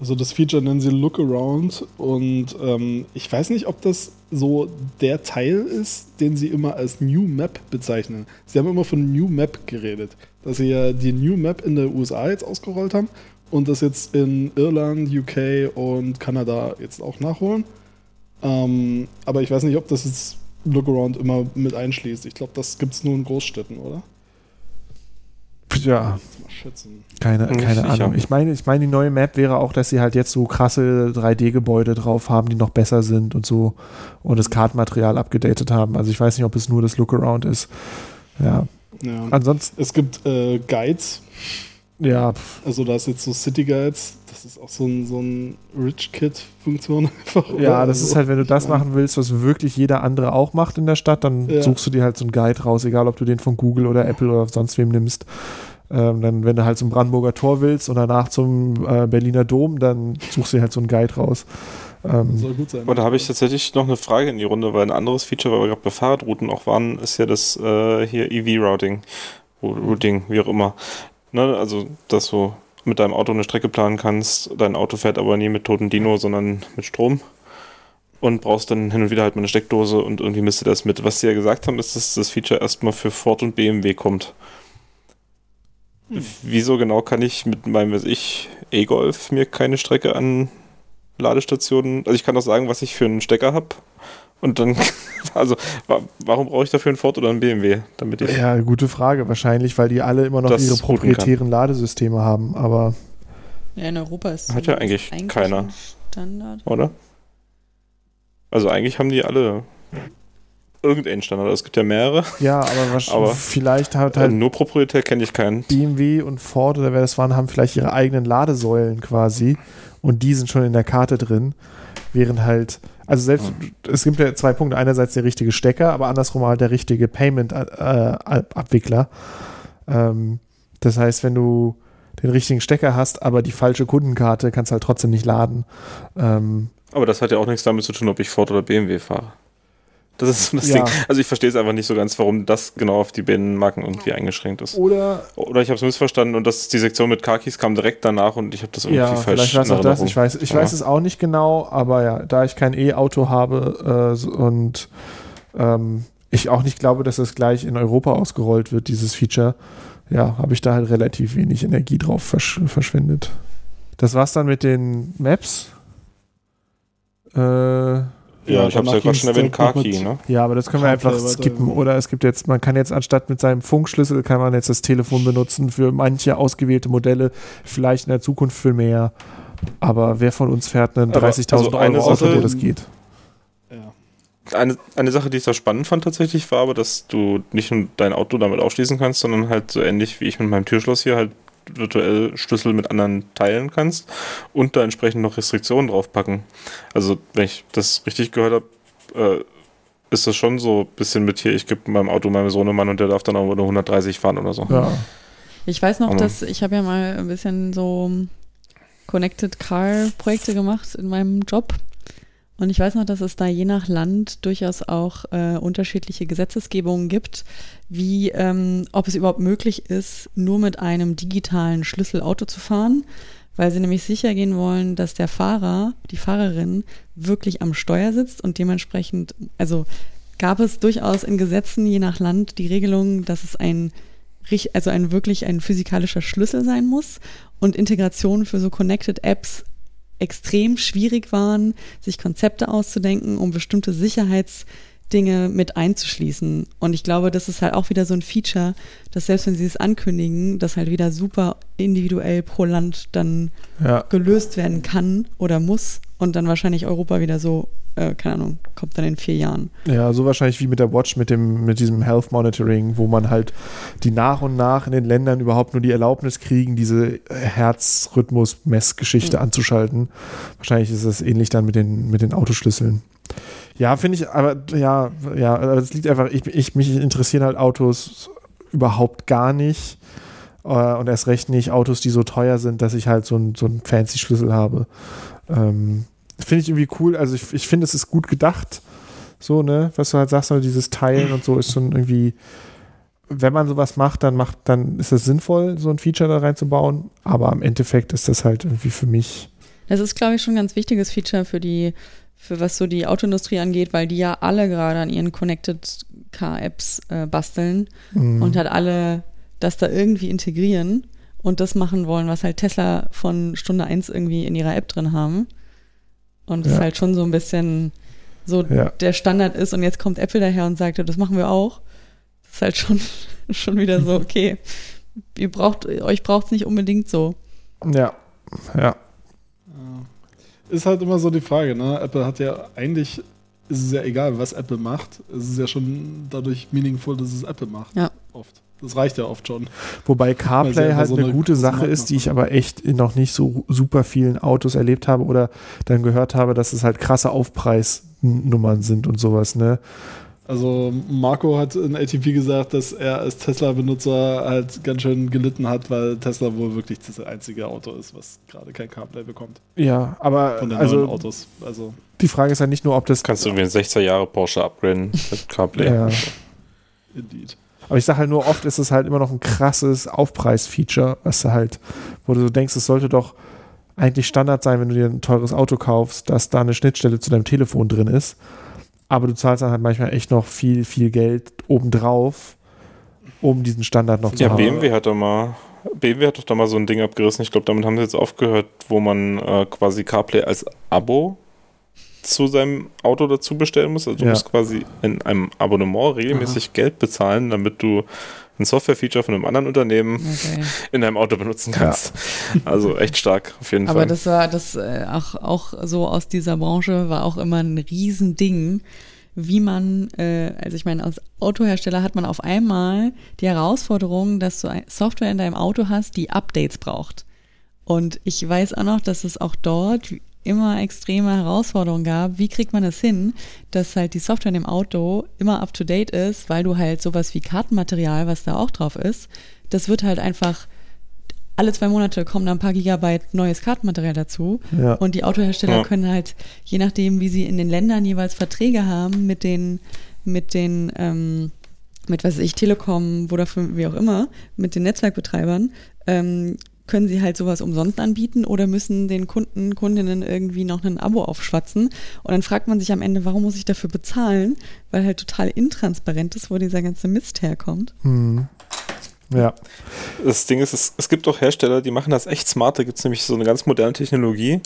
Also das Feature nennen sie Look Around und ähm, ich weiß nicht, ob das so der Teil ist, den sie immer als New Map bezeichnen. Sie haben immer von New Map geredet, dass sie ja die New Map in der USA jetzt ausgerollt haben und das jetzt in Irland, UK und Kanada jetzt auch nachholen. Ähm, aber ich weiß nicht, ob das jetzt Look Around immer mit einschließt. Ich glaube, das gibt es nur in Großstädten, oder? Ja. Keine, keine Ahnung. Ich meine, ich meine, die neue Map wäre auch, dass sie halt jetzt so krasse 3D-Gebäude drauf haben, die noch besser sind und so und das Kartenmaterial abgedatet haben. Also ich weiß nicht, ob es nur das Lookaround ist. Ja. ja. Ansonsten. Es gibt äh, Guides. Ja. Also da ist jetzt so City Guides. Das ist auch so ein, so ein Rich-Kid-Funktion einfach. Oder? Ja, das also, ist halt, wenn du das machen willst, was wirklich jeder andere auch macht in der Stadt, dann ja. suchst du dir halt so einen Guide raus, egal ob du den von Google oder Apple oder sonst wem nimmst. Ähm, dann, wenn du halt zum Brandenburger Tor willst und danach zum äh, Berliner Dom, dann suchst du halt so einen Guide raus. Ähm, Soll gut sein. Und da habe ich tatsächlich noch eine Frage in die Runde, weil ein anderes Feature, weil wir gerade bei Fahrradrouten auch waren, ist ja das äh, hier EV-Routing. Routing, wie auch immer. Ne, also, dass du mit deinem Auto eine Strecke planen kannst, dein Auto fährt aber nie mit toten Dino, sondern mit Strom und brauchst dann hin und wieder halt mal eine Steckdose und irgendwie misst du das mit. Was sie ja gesagt haben, ist, dass das Feature erstmal für Ford und BMW kommt. Hm. Wieso genau kann ich mit meinem, weiß ich, E-Golf mir keine Strecke an Ladestationen, also ich kann auch sagen, was ich für einen Stecker habe und dann, also warum brauche ich dafür einen Ford oder einen BMW? Damit ich ja, gute Frage. Wahrscheinlich, weil die alle immer noch ihre proprietären Ladesysteme haben, aber ja, in Europa ist hat ja eigentlich, eigentlich keiner. Standard. Oder? Also eigentlich haben die alle irgendeinen Standard. Es gibt ja mehrere. Ja, aber, aber vielleicht hat halt. Nur proprietär kenne ich keinen. BMW und Ford oder wer das waren, haben vielleicht ihre eigenen Ladesäulen quasi und die sind schon in der Karte drin. Während halt, also selbst, mhm. es gibt ja zwei Punkte. Einerseits der richtige Stecker, aber andersrum halt der richtige Payment-Abwickler. Äh, ähm, das heißt, wenn du den richtigen Stecker hast, aber die falsche Kundenkarte, kannst du halt trotzdem nicht laden. Ähm, aber das hat ja auch nichts damit zu tun, ob ich Ford oder BMW fahre. Das ist so das ja. Ding. Also ich verstehe es einfach nicht so ganz, warum das genau auf die Binnenmarken irgendwie eingeschränkt ist. Oder, Oder ich habe es missverstanden und das, die Sektion mit Kakis kam direkt danach und ich habe das irgendwie ja, falsch vielleicht war es auch das. Ich weiß, ich ja. weiß es auch nicht genau, aber ja, da ich kein E-Auto habe äh, und ähm, ich auch nicht glaube, dass es gleich in Europa ausgerollt wird, dieses Feature, ja, habe ich da halt relativ wenig Energie drauf versch verschwendet. Das war's dann mit den Maps. Äh, ja, ich habe es ja gerade schon erwähnt, Kaki, ne? Ja, aber das können wir einfach skippen. Oder es gibt jetzt, man kann jetzt anstatt mit seinem Funkschlüssel, kann man jetzt das Telefon benutzen für manche ausgewählte Modelle, vielleicht in der Zukunft für mehr. Aber wer von uns fährt einen 30.000 also Euro Auto, wo das geht? Eine, eine Sache, die ich da spannend fand tatsächlich, war aber, dass du nicht nur dein Auto damit aufschließen kannst, sondern halt so ähnlich wie ich mit meinem Türschloss hier halt virtuell Schlüssel mit anderen teilen kannst und da entsprechend noch Restriktionen draufpacken. Also, wenn ich das richtig gehört habe, äh, ist das schon so ein bisschen mit hier, ich gebe meinem Auto meinem Sohnemann und der darf dann auch nur 130 fahren oder so. Ja. Ich weiß noch, Aber dass ich habe ja mal ein bisschen so Connected Car Projekte gemacht in meinem Job und ich weiß noch, dass es da je nach Land durchaus auch äh, unterschiedliche Gesetzesgebungen gibt, wie ähm, ob es überhaupt möglich ist, nur mit einem digitalen Schlüssel Auto zu fahren, weil sie nämlich sicher gehen wollen, dass der Fahrer, die Fahrerin wirklich am Steuer sitzt und dementsprechend, also gab es durchaus in Gesetzen je nach Land die Regelung, dass es ein also ein wirklich ein physikalischer Schlüssel sein muss und Integration für so Connected Apps extrem schwierig waren, sich Konzepte auszudenken, um bestimmte Sicherheits- Dinge mit einzuschließen. Und ich glaube, das ist halt auch wieder so ein Feature, dass selbst wenn sie es ankündigen, das halt wieder super individuell pro Land dann ja. gelöst werden kann oder muss und dann wahrscheinlich Europa wieder so, äh, keine Ahnung, kommt dann in vier Jahren. Ja, so wahrscheinlich wie mit der Watch, mit dem, mit diesem Health Monitoring, wo man halt die nach und nach in den Ländern überhaupt nur die Erlaubnis kriegen, diese Herzrhythmus-Messgeschichte mhm. anzuschalten. Wahrscheinlich ist es ähnlich dann mit den, mit den Autoschlüsseln. Ja, finde ich, aber ja, ja, aber es liegt einfach, ich, ich, mich interessieren halt Autos überhaupt gar nicht. Äh, und erst recht nicht Autos, die so teuer sind, dass ich halt so einen so einen fancy Schlüssel habe. Ähm, finde ich irgendwie cool. Also ich, ich finde, es ist gut gedacht. So, ne, was du halt sagst, dieses Teilen und so ist schon irgendwie, wenn man sowas macht, dann macht, dann ist es sinnvoll, so ein Feature da reinzubauen. Aber im Endeffekt ist das halt irgendwie für mich. Das ist, glaube ich, schon ein ganz wichtiges Feature für die für was so die Autoindustrie angeht, weil die ja alle gerade an ihren Connected Car Apps äh, basteln mhm. und halt alle das da irgendwie integrieren und das machen wollen, was halt Tesla von Stunde 1 irgendwie in ihrer App drin haben. Und das ja. halt schon so ein bisschen so ja. der Standard ist und jetzt kommt Apple daher und sagt, das machen wir auch. Das ist halt schon, schon wieder so, okay, ihr braucht, euch braucht es nicht unbedingt so. Ja, ja ist halt immer so die Frage, ne? Apple hat ja eigentlich, ist es ja egal, was Apple macht. Es ist ja schon dadurch meaningful, dass es Apple macht. Ja. Oft. Das reicht ja oft schon. Wobei CarPlay halt so eine, eine gute Sache ist, die ich aber echt in noch nicht so super vielen Autos erlebt habe oder dann gehört habe, dass es halt krasse Aufpreisnummern sind und sowas, ne? Also Marco hat in ATP gesagt, dass er als Tesla-Benutzer halt ganz schön gelitten hat, weil Tesla wohl wirklich das einzige Auto ist, was gerade kein CarPlay bekommt. Ja, aber von den also, neuen Autos. Also die Frage ist ja nicht nur, ob das kannst du wie ein 16 Jahre Porsche upgraden mit CarPlay. Ja. Indeed. Aber ich sage halt nur, oft ist es halt immer noch ein krasses Aufpreis-Feature, was du halt, wo du denkst, es sollte doch eigentlich Standard sein, wenn du dir ein teures Auto kaufst, dass da eine Schnittstelle zu deinem Telefon drin ist aber du zahlst dann halt manchmal echt noch viel, viel Geld obendrauf, um diesen Standard noch zu ja, haben. Ja, BMW hat doch mal, BMW hat doch da mal so ein Ding abgerissen. Ich glaube, damit haben sie jetzt aufgehört, wo man äh, quasi CarPlay als Abo zu seinem Auto dazu bestellen muss. Also du ja. musst quasi in einem Abonnement regelmäßig Aha. Geld bezahlen, damit du ein Software-Feature von einem anderen Unternehmen okay. in deinem Auto benutzen kannst. Ja. Also echt stark, auf jeden Aber Fall. Aber das war das äh, auch, auch so aus dieser Branche war auch immer ein Riesending, wie man, äh, also ich meine, als Autohersteller hat man auf einmal die Herausforderung, dass du Software in deinem Auto hast, die Updates braucht. Und ich weiß auch noch, dass es auch dort immer extreme Herausforderungen gab. Wie kriegt man es das hin, dass halt die Software in dem Auto immer up to date ist, weil du halt sowas wie Kartenmaterial, was da auch drauf ist, das wird halt einfach alle zwei Monate kommen da ein paar Gigabyte neues Kartenmaterial dazu. Ja. Und die Autohersteller ja. können halt, je nachdem, wie sie in den Ländern jeweils Verträge haben mit den, mit den, ähm, mit was weiß ich, Telekom, Vodafone, wie auch immer, mit den Netzwerkbetreibern, ähm, können sie halt sowas umsonst anbieten oder müssen den Kunden, Kundinnen irgendwie noch ein Abo aufschwatzen. Und dann fragt man sich am Ende, warum muss ich dafür bezahlen? Weil halt total intransparent ist, wo dieser ganze Mist herkommt. Mhm. Ja. Das Ding ist, es, es gibt auch Hersteller, die machen das echt smart. Da gibt es nämlich so eine ganz moderne Technologie.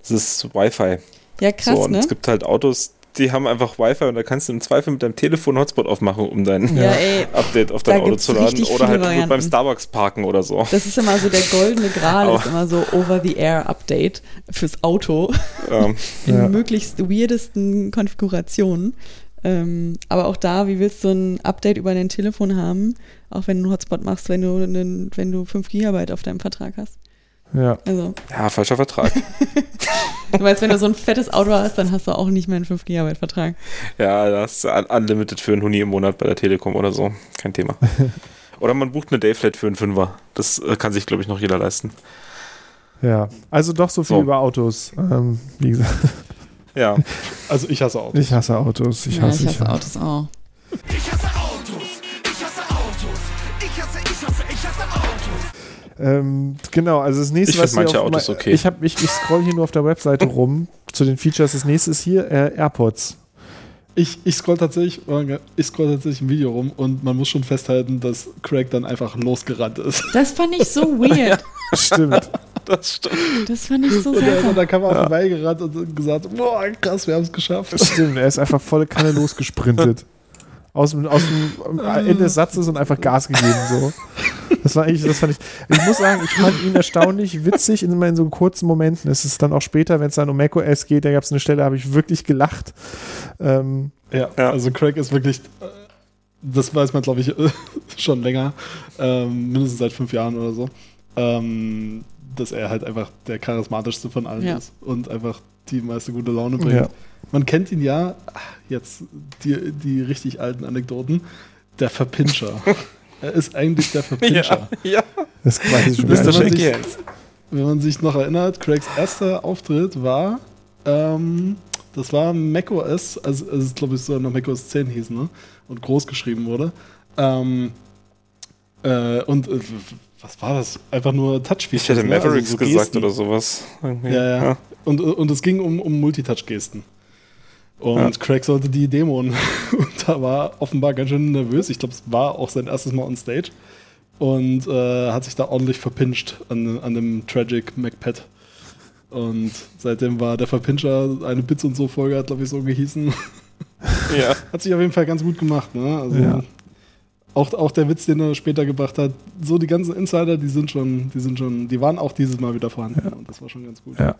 Das ist Wi-Fi. Ja, krass, so, und ne? Es gibt halt Autos, die haben einfach Wi-Fi und da kannst du im Zweifel mit deinem Telefon Hotspot aufmachen, um dein ja, Update auf dein Auto zu laden. Oder halt Varianten. beim Starbucks parken oder so. Das ist immer so der goldene Gral, ist immer so Over-the-Air-Update fürs Auto. Ähm, In ja. möglichst weirdesten Konfigurationen. Ähm, aber auch da, wie willst du ein Update über dein Telefon haben, auch wenn du einen Hotspot machst, wenn du, einen, wenn du 5 GB auf deinem Vertrag hast? Ja. Also. Ja, falscher Vertrag. du weißt, wenn du so ein fettes Auto hast, dann hast du auch nicht mehr einen 5 GB Vertrag. Ja, das ist unlimited für einen Huni im Monat bei der Telekom oder so. Kein Thema. oder man bucht eine Dayflat für einen Fünfer. Das äh, kann sich, glaube ich, noch jeder leisten. Ja, also doch so viel so. über Autos. Ähm, wie gesagt. Ja. Also ich hasse Autos. Ich hasse Autos. Ich ja, hasse, ich hasse ich Autos auch. Ich hasse Ähm, genau, also das nächste, ich was manche Autos okay. Ich, hab, ich, ich scroll hier nur auf der Webseite rum zu den Features. Das nächste ist hier äh, AirPods. Ich, ich scroll tatsächlich, ich scroll tatsächlich ein Video rum und man muss schon festhalten, dass Craig dann einfach losgerannt ist. Das fand ich so weird. Stimmt. das stimmt. Das fand ich so und seltsam. Und dann kam er ja. vorbeigerannt und gesagt, boah, krass, wir haben es geschafft. Das stimmt, er ist einfach volle Kanne losgesprintet. Aus dem, aus dem Ende des Satzes und einfach Gas gegeben. So. Das war eigentlich, das fand ich. Ich muss sagen, ich fand ihn erstaunlich witzig in, in so kurzen Momenten. Es ist dann auch später, wenn es dann um macOS geht, da gab es eine Stelle, da habe ich wirklich gelacht. Ähm, ja, ja, also Craig ist wirklich, das weiß man, glaube ich, schon länger, ähm, mindestens seit fünf Jahren oder so, ähm, dass er halt einfach der charismatischste von allen ja. ist und einfach die meiste gute Laune bringt. Ja. Man kennt ihn ja, jetzt die, die richtig alten Anekdoten, der Verpinscher. er ist eigentlich der Verpinscher. Ja, ja. Das weiß ich schon. Wenn man, sich, wenn man sich noch erinnert, Craigs erster Auftritt war, ähm, das war macOS, also, also glaube ich so noch macOS 10 hieß, ne? Und groß geschrieben wurde. Ähm, äh, und äh, was war das? Einfach nur Touch-Features. Ich hätte ne? Mavericks also so gesagt oder sowas. Ja, ja, ja. Und, und es ging um, um Multitouch-Gesten. Und ja. Craig sollte die Dämonen. Und da war offenbar ganz schön nervös. Ich glaube, es war auch sein erstes Mal on Stage. Und äh, hat sich da ordentlich verpinscht an, an dem Tragic MacPad. Und seitdem war der Verpinscher eine Bits und so Folge, hat glaube ich so gehießen. Ja. hat sich auf jeden Fall ganz gut gemacht. Ne? Also ja. auch, auch der Witz, den er später gebracht hat, so die ganzen Insider, die sind schon, die sind schon, die waren auch dieses Mal wieder vorhanden. Ja. Und das war schon ganz gut. Ja.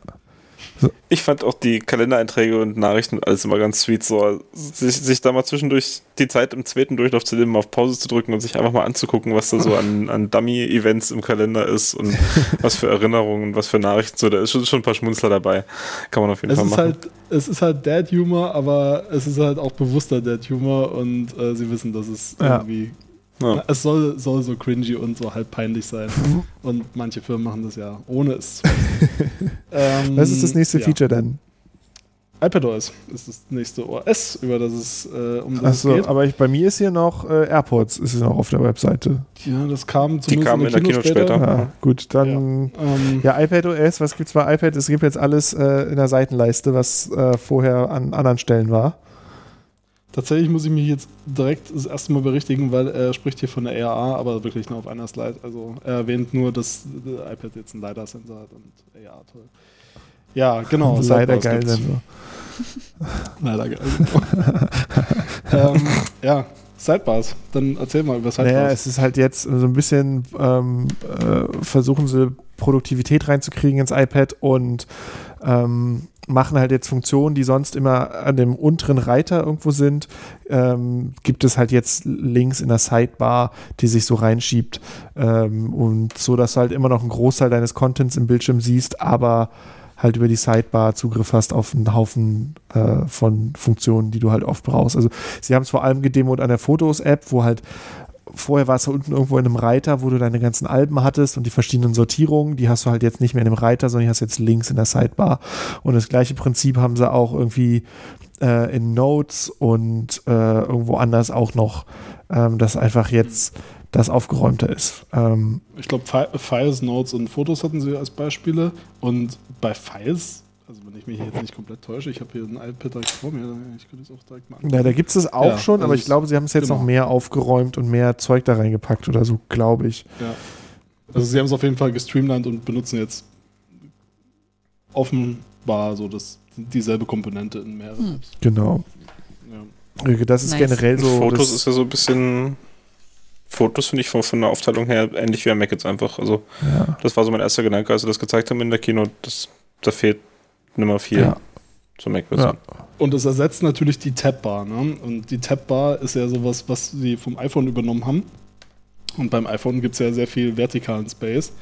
Ich fand auch die Kalendereinträge und Nachrichten alles immer ganz sweet, so sich, sich da mal zwischendurch die Zeit im zweiten Durchlauf zu nehmen, auf Pause zu drücken und sich einfach mal anzugucken, was da so an, an Dummy-Events im Kalender ist und was für Erinnerungen, was für Nachrichten so. Da ist schon, schon ein paar Schmunzler dabei. Kann man auf jeden es Fall ist machen. Halt, es ist halt Dad-Humor, aber es ist halt auch bewusster Dad-Humor und äh, sie wissen, dass es ja. irgendwie ja. Es soll, soll so cringy und so halb peinlich sein. Und manche Firmen machen das ja, ohne es zu ähm, Was ist das nächste ja. Feature dann? iPadOS ist das nächste OS, über das es äh, um das Achso, aber ich, bei mir ist hier noch äh, AirPods, ist hier noch auf der Webseite. Ja, das kam Die kamen in der, Kino, Kino später. später. Ja, gut, dann ja, ähm, ja iPadOS, was gibt es bei iPad? Es gibt jetzt alles äh, in der Seitenleiste, was äh, vorher an anderen Stellen war. Tatsächlich muss ich mich jetzt direkt das erste Mal berichtigen, weil er spricht hier von der ERA, aber wirklich nur auf einer Slide. Also er erwähnt nur, dass der iPad jetzt einen LiDAR-Sensor hat und ERA toll. Ja, genau. Leider geil Sensor. Leider geil. ähm, ja, Sidebars. Dann erzähl mal über Sidebars. Naja, es ist halt jetzt so ein bisschen ähm, äh, versuchen sie Produktivität reinzukriegen ins iPad und ähm, machen halt jetzt Funktionen, die sonst immer an dem unteren Reiter irgendwo sind, ähm, gibt es halt jetzt links in der Sidebar, die sich so reinschiebt ähm, und so, dass du halt immer noch einen Großteil deines Contents im Bildschirm siehst, aber halt über die Sidebar Zugriff hast auf einen Haufen äh, von Funktionen, die du halt oft brauchst. Also sie haben es vor allem gedemot an der Fotos-App, wo halt vorher war es unten irgendwo in einem Reiter, wo du deine ganzen Alben hattest und die verschiedenen Sortierungen, die hast du halt jetzt nicht mehr in einem Reiter, sondern die hast jetzt links in der Sidebar. Und das gleiche Prinzip haben sie auch irgendwie äh, in Notes und äh, irgendwo anders auch noch, ähm, dass einfach jetzt das aufgeräumter ist. Ähm, ich glaube, Files, Notes und Fotos hatten sie als Beispiele. Und bei Files also wenn ich mich jetzt nicht komplett täusche, ich habe hier ein iPad direkt vor mir, ich könnte es auch direkt mal Ja, da gibt es es auch ja, schon, also aber ich glaube, sie haben es jetzt genau. noch mehr aufgeräumt und mehr Zeug da reingepackt oder so, glaube ich. Ja. Also sie haben es auf jeden Fall gestreamlined und benutzen jetzt offenbar so das, dieselbe Komponente in mehreren hm. Apps. Genau. Ja. Das ist nice. generell so. Fotos ist ja so ein bisschen. Fotos finde ich von, von der Aufteilung her ähnlich wie am Mac jetzt einfach. Also, ja. das war so mein erster Gedanke, als sie das gezeigt haben in der Kino. Das, da fehlt Nummer 4 ja. zur Mac-Version. Ja. Und es ersetzt natürlich die Tab-Bar. Ne? Und die Tab-Bar ist ja sowas, was sie vom iPhone übernommen haben. Und beim iPhone gibt es ja sehr viel vertikalen Space.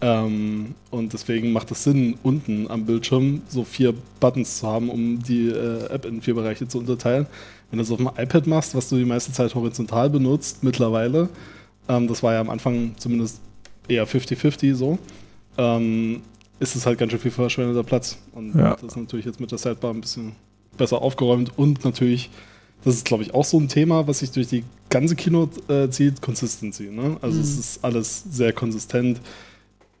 Ähm, und deswegen macht es Sinn, unten am Bildschirm so vier Buttons zu haben, um die äh, App in vier Bereiche zu unterteilen. Wenn du es auf dem iPad machst, was du die meiste Zeit horizontal benutzt, mittlerweile, ähm, das war ja am Anfang zumindest eher 50-50 so, ähm, ist es halt ganz schön viel verschwendeter Platz. Und ja. das ist natürlich jetzt mit der Sidebar ein bisschen besser aufgeräumt und natürlich, das ist glaube ich auch so ein Thema, was sich durch die ganze Keynote äh, zieht, Consistency. Ne? Also mhm. es ist alles sehr konsistent.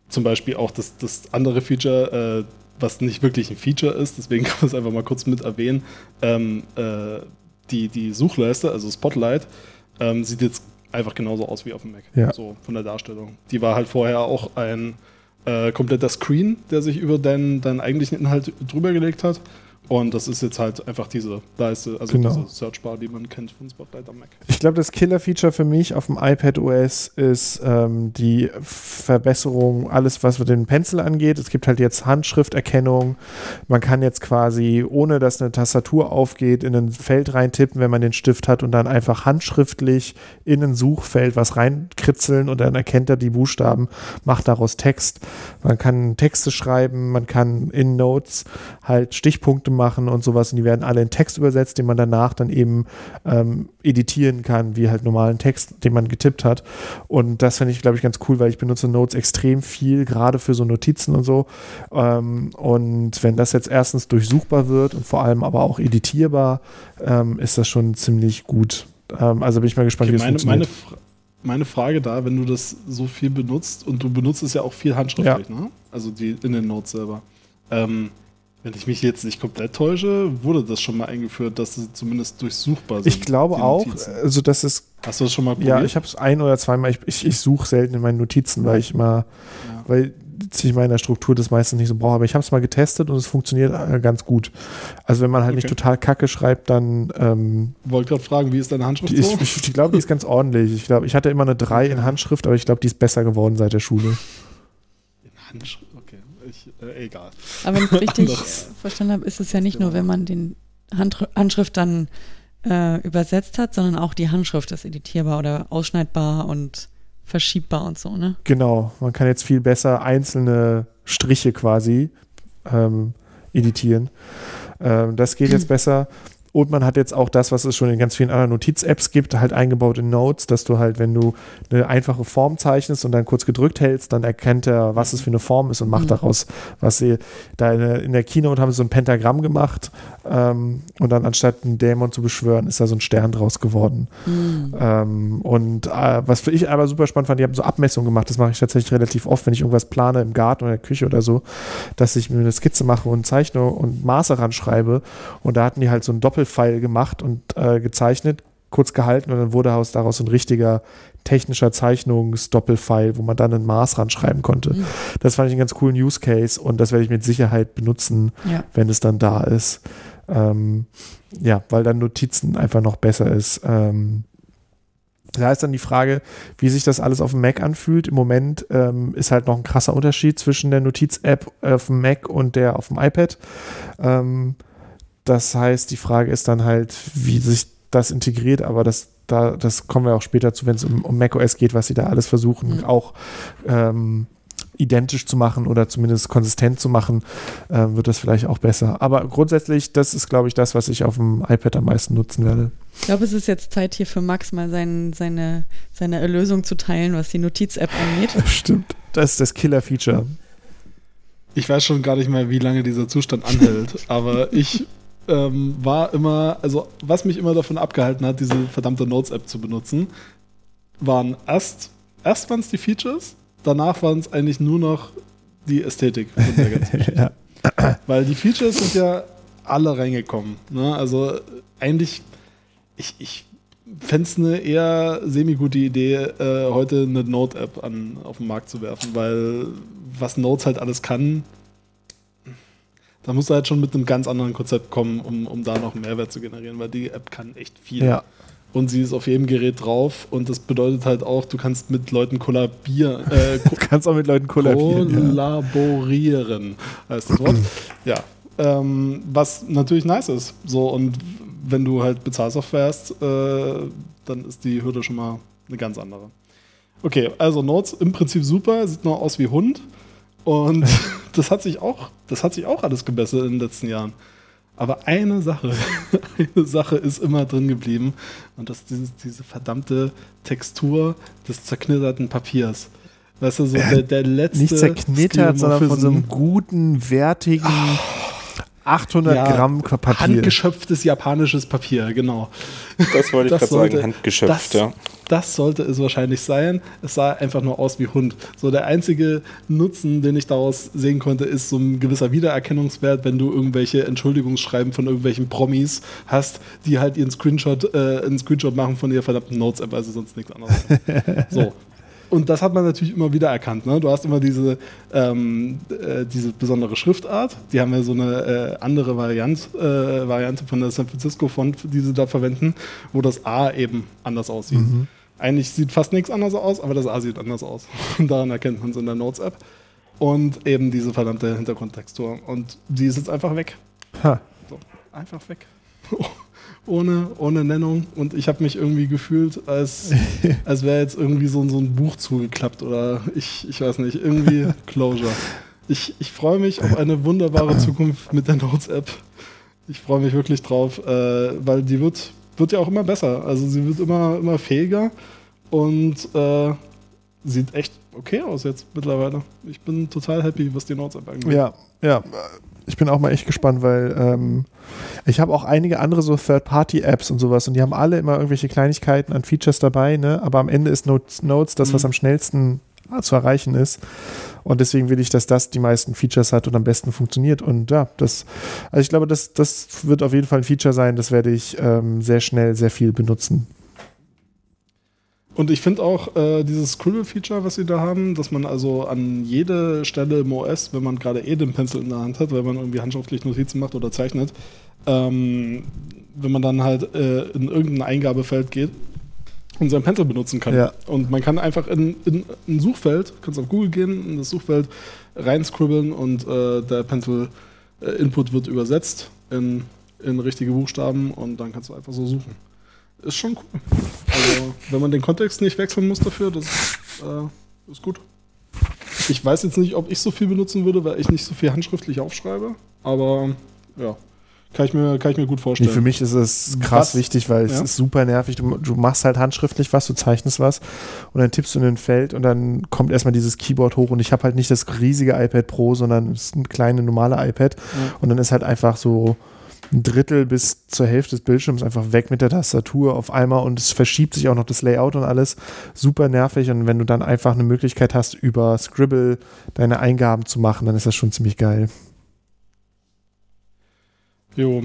Zum Beispiel auch das, das andere Feature, äh, was nicht wirklich ein Feature ist, deswegen kann man es einfach mal kurz mit erwähnen. Ähm, äh, die, die Suchleiste, also Spotlight, ähm, sieht jetzt einfach genauso aus wie auf dem Mac. Ja. So von der Darstellung. Die war halt vorher auch ein äh, kompletter Screen, der sich über deinen, deinen eigentlichen Inhalt drüber gelegt hat. Und das ist jetzt halt einfach diese Leiste, also genau. diese Searchbar, die man kennt von Spotlight am Mac. Ich glaube, das Killer-Feature für mich auf dem iPad OS ist ähm, die Verbesserung, alles was den Pencil angeht. Es gibt halt jetzt Handschrifterkennung. Man kann jetzt quasi, ohne dass eine Tastatur aufgeht, in ein Feld reintippen, wenn man den Stift hat und dann einfach handschriftlich in ein Suchfeld was reinkritzeln und dann erkennt er die Buchstaben, macht daraus Text. Man kann Texte schreiben, man kann in Notes halt Stichpunkte machen und sowas. Und die werden alle in Text übersetzt, den man danach dann eben ähm, editieren kann, wie halt normalen Text, den man getippt hat. Und das finde ich, glaube ich, ganz cool, weil ich benutze Notes extrem viel, gerade für so Notizen und so. Ähm, und wenn das jetzt erstens durchsuchbar wird und vor allem aber auch editierbar, ähm, ist das schon ziemlich gut. Ähm, also bin ich mal gespannt, okay, wie meine, funktioniert. Meine, meine Frage da, wenn du das so viel benutzt und du benutzt es ja auch viel handschriftlich, ja. ne? Also die in den Notes selber. Ähm, wenn ich mich jetzt nicht komplett täusche, wurde das schon mal eingeführt, dass sie zumindest durchsuchbar sind. Ich glaube auch, also das ist. Hast du das schon mal probiert? Ja, ich habe es ein oder zweimal. Ich, ich, ich suche selten in meinen Notizen, weil ich mal, ja. weil ich mal in der Struktur das meistens nicht so brauche. Aber ich habe es mal getestet und es funktioniert äh, ganz gut. Also wenn man halt okay. nicht total Kacke schreibt, dann. Ähm, Wollte gerade fragen, wie ist deine Handschrift die so? Ich, ich, ich glaube, die ist ganz ordentlich. Ich glaube, ich hatte immer eine 3 in Handschrift, aber ich glaube, die ist besser geworden seit der Schule. In Handschrift? Äh, egal. Aber wenn ich es richtig verstanden habe, ist es ja nicht nur, wenn man den Hand, Handschrift dann äh, übersetzt hat, sondern auch die Handschrift ist editierbar oder ausschneidbar und verschiebbar und so, ne? Genau, man kann jetzt viel besser einzelne Striche quasi ähm, editieren. Ähm, das geht jetzt besser. Und man hat jetzt auch das, was es schon in ganz vielen anderen Notiz-Apps gibt, halt eingebaut in Notes, dass du halt, wenn du eine einfache Form zeichnest und dann kurz gedrückt hältst, dann erkennt er, was es für eine Form ist und macht mhm. daraus, was sie da in der, Keynote haben sie so ein Pentagramm gemacht ähm, und dann anstatt einen Dämon zu beschwören, ist da so ein Stern draus geworden. Mhm. Ähm, und äh, was für ich aber super spannend fand, die haben so Abmessungen gemacht, das mache ich tatsächlich relativ oft, wenn ich irgendwas plane im Garten oder in der Küche oder so, dass ich mir eine Skizze mache und zeichne und Maße ranschreibe und da hatten die halt so ein Doppel Doppelpfeil gemacht und äh, gezeichnet, kurz gehalten und dann wurde daraus ein richtiger technischer Zeichnungsdoppelpfeil, wo man dann ein Maß ranschreiben konnte. Mhm. Das fand ich einen ganz coolen Use Case und das werde ich mit Sicherheit benutzen, ja. wenn es dann da ist. Ähm, ja, weil dann Notizen einfach noch besser ist. Ähm, da ist dann die Frage, wie sich das alles auf dem Mac anfühlt. Im Moment ähm, ist halt noch ein krasser Unterschied zwischen der Notiz-App auf dem Mac und der auf dem iPad. Ähm, das heißt, die Frage ist dann halt, wie sich das integriert, aber das, da, das kommen wir auch später zu, wenn es um, um macOS geht, was sie da alles versuchen, mhm. auch ähm, identisch zu machen oder zumindest konsistent zu machen, äh, wird das vielleicht auch besser. Aber grundsätzlich, das ist, glaube ich, das, was ich auf dem iPad am meisten nutzen werde. Ich glaube, es ist jetzt Zeit hier für Max mal sein, seine, seine Erlösung zu teilen, was die Notiz-App angeht. Stimmt. Das ist das Killer-Feature. Ich weiß schon gar nicht mehr, wie lange dieser Zustand anhält, aber ich ähm, war immer, also was mich immer davon abgehalten hat, diese verdammte Notes-App zu benutzen, waren erst, erst waren es die Features, danach waren es eigentlich nur noch die Ästhetik von der ganzen Geschichte. ja. Weil die Features sind ja alle reingekommen. Ne? Also eigentlich, ich, ich fände es eine eher semi-gute Idee, äh, heute eine Note-App auf den Markt zu werfen, weil was Notes halt alles kann, da musst du halt schon mit einem ganz anderen Konzept kommen, um, um da noch einen Mehrwert zu generieren, weil die App kann echt viel. Ja. Und sie ist auf jedem Gerät drauf und das bedeutet halt auch, du kannst mit Leuten kollabieren. Äh, du kannst auch mit Leuten kollabieren. Kollaborieren, ja. heißt das Wort. ja. Ähm, was natürlich nice ist. So, und wenn du halt Bezahlsoftware hast, äh, dann ist die Hürde schon mal eine ganz andere. Okay, also Notes im Prinzip super, sieht noch aus wie Hund. Und das hat sich auch, das hat sich auch alles gebessert in den letzten Jahren. Aber eine Sache, eine Sache ist immer drin geblieben. Und das ist diese, diese verdammte Textur des zerknitterten Papiers. Weißt du, so der, der letzte. Nicht zerknittert, sondern von so einem guten, wertigen. Oh 800 ja, Gramm Papier. Handgeschöpftes japanisches Papier, genau. Das wollte ich gerade sagen, handgeschöpft, das, ja. Das sollte es wahrscheinlich sein. Es sah einfach nur aus wie Hund. So der einzige Nutzen, den ich daraus sehen konnte, ist so ein gewisser Wiedererkennungswert, wenn du irgendwelche Entschuldigungsschreiben von irgendwelchen Promis hast, die halt ihren Screenshot, äh, einen Screenshot machen von ihrer verdammten Notes-App, also sonst nichts anderes. so. Und das hat man natürlich immer wieder erkannt. Ne? Du hast immer diese, ähm, äh, diese besondere Schriftart. Die haben ja so eine äh, andere Variant, äh, Variante von der San Francisco Font, die sie da verwenden, wo das A eben anders aussieht. Mhm. Eigentlich sieht fast nichts anders aus, aber das A sieht anders aus. Und daran erkennt man es in der Notes-App. Und eben diese verdammte Hintergrundtextur. Und die ist jetzt einfach weg. Ha. So, einfach weg. ohne, ohne Nennung. Und ich habe mich irgendwie gefühlt, als, als wäre jetzt irgendwie so, so ein Buch zugeklappt oder ich, ich weiß nicht, irgendwie Closure. Ich, ich freue mich auf eine wunderbare Zukunft mit der Notes-App. Ich freue mich wirklich drauf, äh, weil die wird, wird ja auch immer besser. Also sie wird immer, immer fähiger und äh, sieht echt okay aus jetzt mittlerweile. Ich bin total happy, was die Notes-App angeht. Ja, ja ich bin auch mal echt gespannt, weil ähm, ich habe auch einige andere so Third-Party-Apps und sowas und die haben alle immer irgendwelche Kleinigkeiten an Features dabei, ne? aber am Ende ist Notes, Notes das, mhm. was am schnellsten zu erreichen ist. Und deswegen will ich, dass das die meisten Features hat und am besten funktioniert. Und ja, das, also ich glaube, das, das wird auf jeden Fall ein Feature sein, das werde ich ähm, sehr schnell, sehr viel benutzen. Und ich finde auch äh, dieses Scribble-Feature, was sie da haben, dass man also an jede Stelle im OS, wenn man gerade eh den Pencil in der Hand hat, weil man irgendwie handschriftlich Notizen macht oder zeichnet, ähm, wenn man dann halt äh, in irgendein Eingabefeld geht und seinen Pencil benutzen kann. Ja. Und man kann einfach in, in, in ein Suchfeld, kannst auf Google gehen, in das Suchfeld reinscribbeln und äh, der Pencil-Input äh, wird übersetzt in, in richtige Buchstaben und dann kannst du einfach so suchen ist schon cool. Also, wenn man den Kontext nicht wechseln muss dafür, das äh, ist gut. Ich weiß jetzt nicht, ob ich so viel benutzen würde, weil ich nicht so viel handschriftlich aufschreibe, aber ja. Kann ich, mir, kann ich mir gut vorstellen. Nee, für mich ist es krass was? wichtig, weil ja? es ist super nervig. Du, du, machst halt handschriftlich was, du zeichnest was und dann tippst du in ein Feld und dann kommt erstmal dieses Keyboard hoch und ich habe halt nicht das riesige iPad Pro, sondern es ist ein kleines normale iPad ja. und dann ist halt einfach so ein Drittel bis zur Hälfte des Bildschirms einfach weg mit der Tastatur auf einmal und es verschiebt sich auch noch das Layout und alles. Super nervig und wenn du dann einfach eine Möglichkeit hast, über Scribble deine Eingaben zu machen, dann ist das schon ziemlich geil. Jo,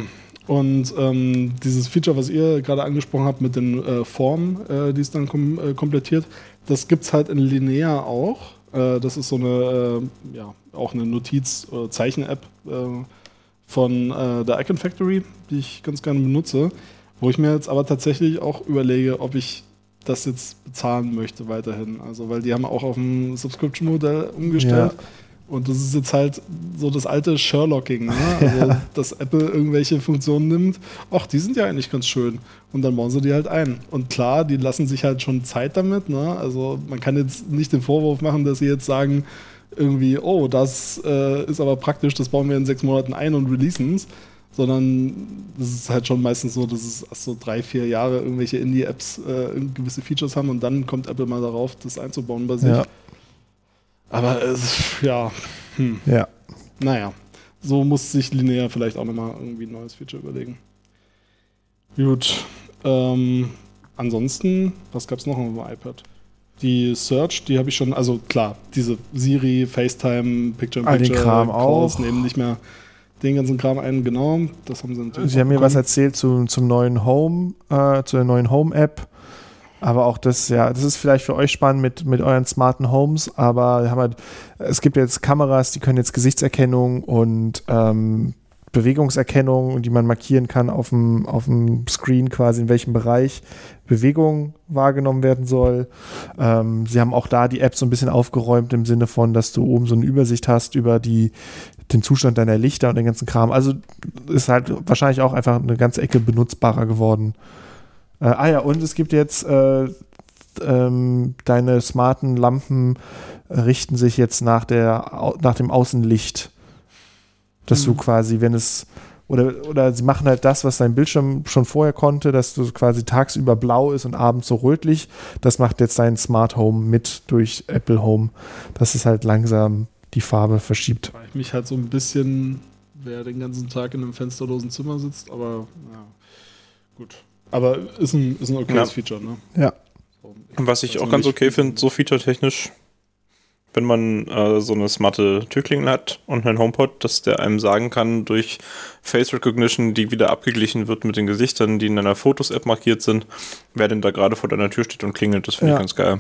und ähm, dieses Feature, was ihr gerade angesprochen habt mit den äh, Formen, äh, die es dann kom äh, komplettiert, das gibt es halt in Linear auch. Äh, das ist so eine, äh, ja, auch eine Notiz-Zeichen-App von äh, der Icon Factory, die ich ganz gerne benutze, wo ich mir jetzt aber tatsächlich auch überlege, ob ich das jetzt bezahlen möchte weiterhin. Also, weil die haben auch auf ein Subscription-Modell umgestellt. Ja. Und das ist jetzt halt so das alte Sherlocking, ne? also, ja. dass Apple irgendwelche Funktionen nimmt. Ach, die sind ja eigentlich ganz schön. Und dann bauen sie die halt ein. Und klar, die lassen sich halt schon Zeit damit. Ne? Also man kann jetzt nicht den Vorwurf machen, dass sie jetzt sagen, irgendwie, oh, das äh, ist aber praktisch, das bauen wir in sechs Monaten ein und releasen es, sondern das ist halt schon meistens so, dass es so drei, vier Jahre irgendwelche Indie-Apps äh, gewisse Features haben und dann kommt Apple mal darauf, das einzubauen bei sich. Ja. Aber es, ja, hm. ja. Naja, so muss sich Linear vielleicht auch nochmal irgendwie ein neues Feature überlegen. Gut. Ähm, ansonsten, was gab es noch auf dem iPad? Die Search, die habe ich schon, also klar, diese Siri, FaceTime, Picture in Picture, Kram Calls auch. nehmen nicht mehr den ganzen Kram ein, genau. Das haben sie natürlich. Sie haben mir was erzählt zu, zum neuen Home, äh, zu der neuen Home-App. Aber auch das, ja, das ist vielleicht für euch spannend mit, mit euren smarten Homes, aber haben halt, es gibt jetzt Kameras, die können jetzt Gesichtserkennung und ähm, Bewegungserkennung, die man markieren kann auf dem, auf dem Screen quasi, in welchem Bereich Bewegung wahrgenommen werden soll. Ähm, sie haben auch da die App so ein bisschen aufgeräumt im Sinne von, dass du oben so eine Übersicht hast über die, den Zustand deiner Lichter und den ganzen Kram. Also ist halt wahrscheinlich auch einfach eine ganze Ecke benutzbarer geworden. Äh, ah ja, und es gibt jetzt äh, ähm, deine smarten Lampen richten sich jetzt nach, der, nach dem Außenlicht dass mhm. du quasi, wenn es oder, oder sie machen halt das, was dein Bildschirm schon vorher konnte, dass du quasi tagsüber blau ist und abends so rötlich. Das macht jetzt dein Smart Home mit durch Apple Home, dass es halt langsam die Farbe verschiebt. Ich mich halt so ein bisschen, wer den ganzen Tag in einem fensterlosen Zimmer sitzt, aber ja, gut. Aber ist ein, ist ein okayes ja. Feature, ne? Ja. So, was ich also auch ganz okay finde, so featuretechnisch, wenn man äh, so eine smarte Türklingel hat und einen HomePod, dass der einem sagen kann durch Face Recognition, die wieder abgeglichen wird mit den Gesichtern, die in einer Fotos-App markiert sind, wer denn da gerade vor deiner Tür steht und klingelt. Das finde ja. ich ganz geil.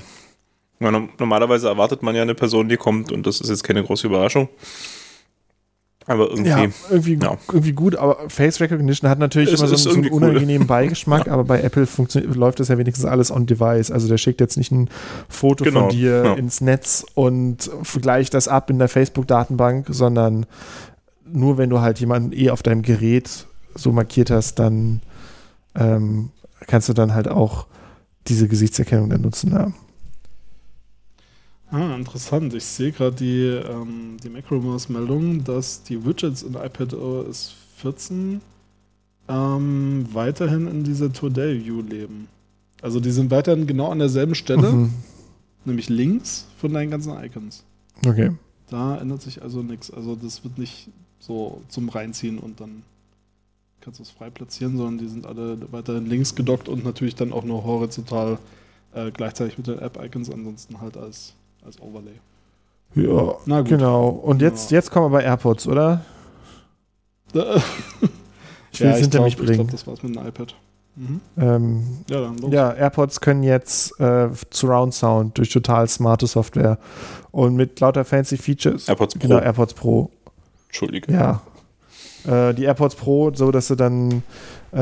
Normalerweise erwartet man ja eine Person, die kommt und das ist jetzt keine große Überraschung. Aber irgendwie, ja, irgendwie, ja. irgendwie gut, aber Face Recognition hat natürlich es immer so, so einen unangenehmen cool. Beigeschmack, ja. aber bei Apple läuft das ja wenigstens alles on Device. Also der schickt jetzt nicht ein Foto genau. von dir ins Netz und gleicht das ab in der Facebook-Datenbank, sondern nur wenn du halt jemanden eh auf deinem Gerät so markiert hast, dann ähm, kannst du dann halt auch diese Gesichtserkennung dann nutzen. Ja. Ah, interessant. Ich sehe gerade die, ähm, die Macromos-Meldung, dass die Widgets in iPadOS 14 ähm, weiterhin in dieser Today-View leben. Also die sind weiterhin genau an derselben Stelle, mhm. nämlich links von deinen ganzen Icons. Okay. Da ändert sich also nichts. Also das wird nicht so zum Reinziehen und dann kannst du es frei platzieren, sondern die sind alle weiterhin links gedockt und natürlich dann auch nur horizontal äh, gleichzeitig mit den App-Icons, ansonsten halt als als Overlay. Ja, Na gut. genau. Und jetzt, ja. jetzt kommen wir bei AirPods, oder? ich will ja, es hinter glaub, mich bringen. Ich glaube, das war's mit dem iPad. Mhm. Ähm, ja, dann los. ja, AirPods können jetzt äh, Surround Sound durch total smarte Software und mit lauter fancy Features. AirPods Pro. Genau, AirPods Pro. Entschuldige. Ja. Äh, die AirPods Pro, so dass du dann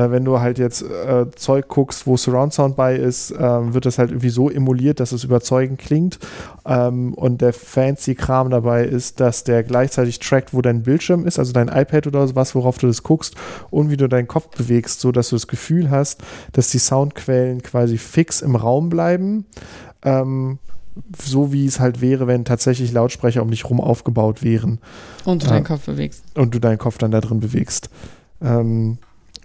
wenn du halt jetzt äh, Zeug guckst, wo Surround Sound bei ist, ähm, wird das halt irgendwie so emuliert, dass es überzeugend klingt. Ähm, und der fancy Kram dabei ist, dass der gleichzeitig trackt, wo dein Bildschirm ist, also dein iPad oder sowas, worauf du das guckst und wie du deinen Kopf bewegst, so dass du das Gefühl hast, dass die Soundquellen quasi fix im Raum bleiben. Ähm, so wie es halt wäre, wenn tatsächlich Lautsprecher um dich rum aufgebaut wären. Und du äh, deinen Kopf bewegst. Und du deinen Kopf dann da drin bewegst. Ähm,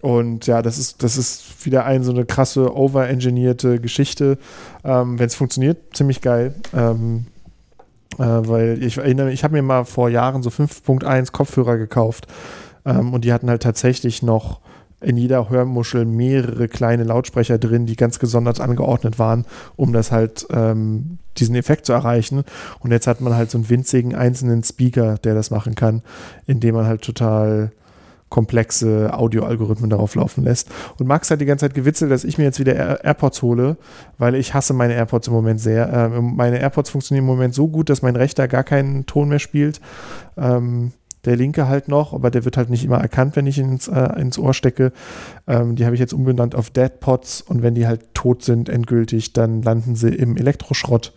und ja, das ist, das ist wieder ein so eine krasse, overengineerte Geschichte. Ähm, Wenn es funktioniert, ziemlich geil. Ähm, äh, weil ich erinnere ich habe mir mal vor Jahren so 5.1 Kopfhörer gekauft. Ähm, und die hatten halt tatsächlich noch in jeder Hörmuschel mehrere kleine Lautsprecher drin, die ganz gesondert angeordnet waren, um das halt ähm, diesen Effekt zu erreichen. Und jetzt hat man halt so einen winzigen einzelnen Speaker, der das machen kann, indem man halt total komplexe Audioalgorithmen darauf laufen lässt. Und Max hat die ganze Zeit gewitzelt, dass ich mir jetzt wieder Air AirPods hole, weil ich hasse meine AirPods im Moment sehr. Ähm, meine AirPods funktionieren im Moment so gut, dass mein rechter gar keinen Ton mehr spielt. Ähm, der linke halt noch, aber der wird halt nicht immer erkannt, wenn ich ihn ins, äh, ins Ohr stecke. Ähm, die habe ich jetzt umbenannt auf Deadpods und wenn die halt tot sind, endgültig, dann landen sie im Elektroschrott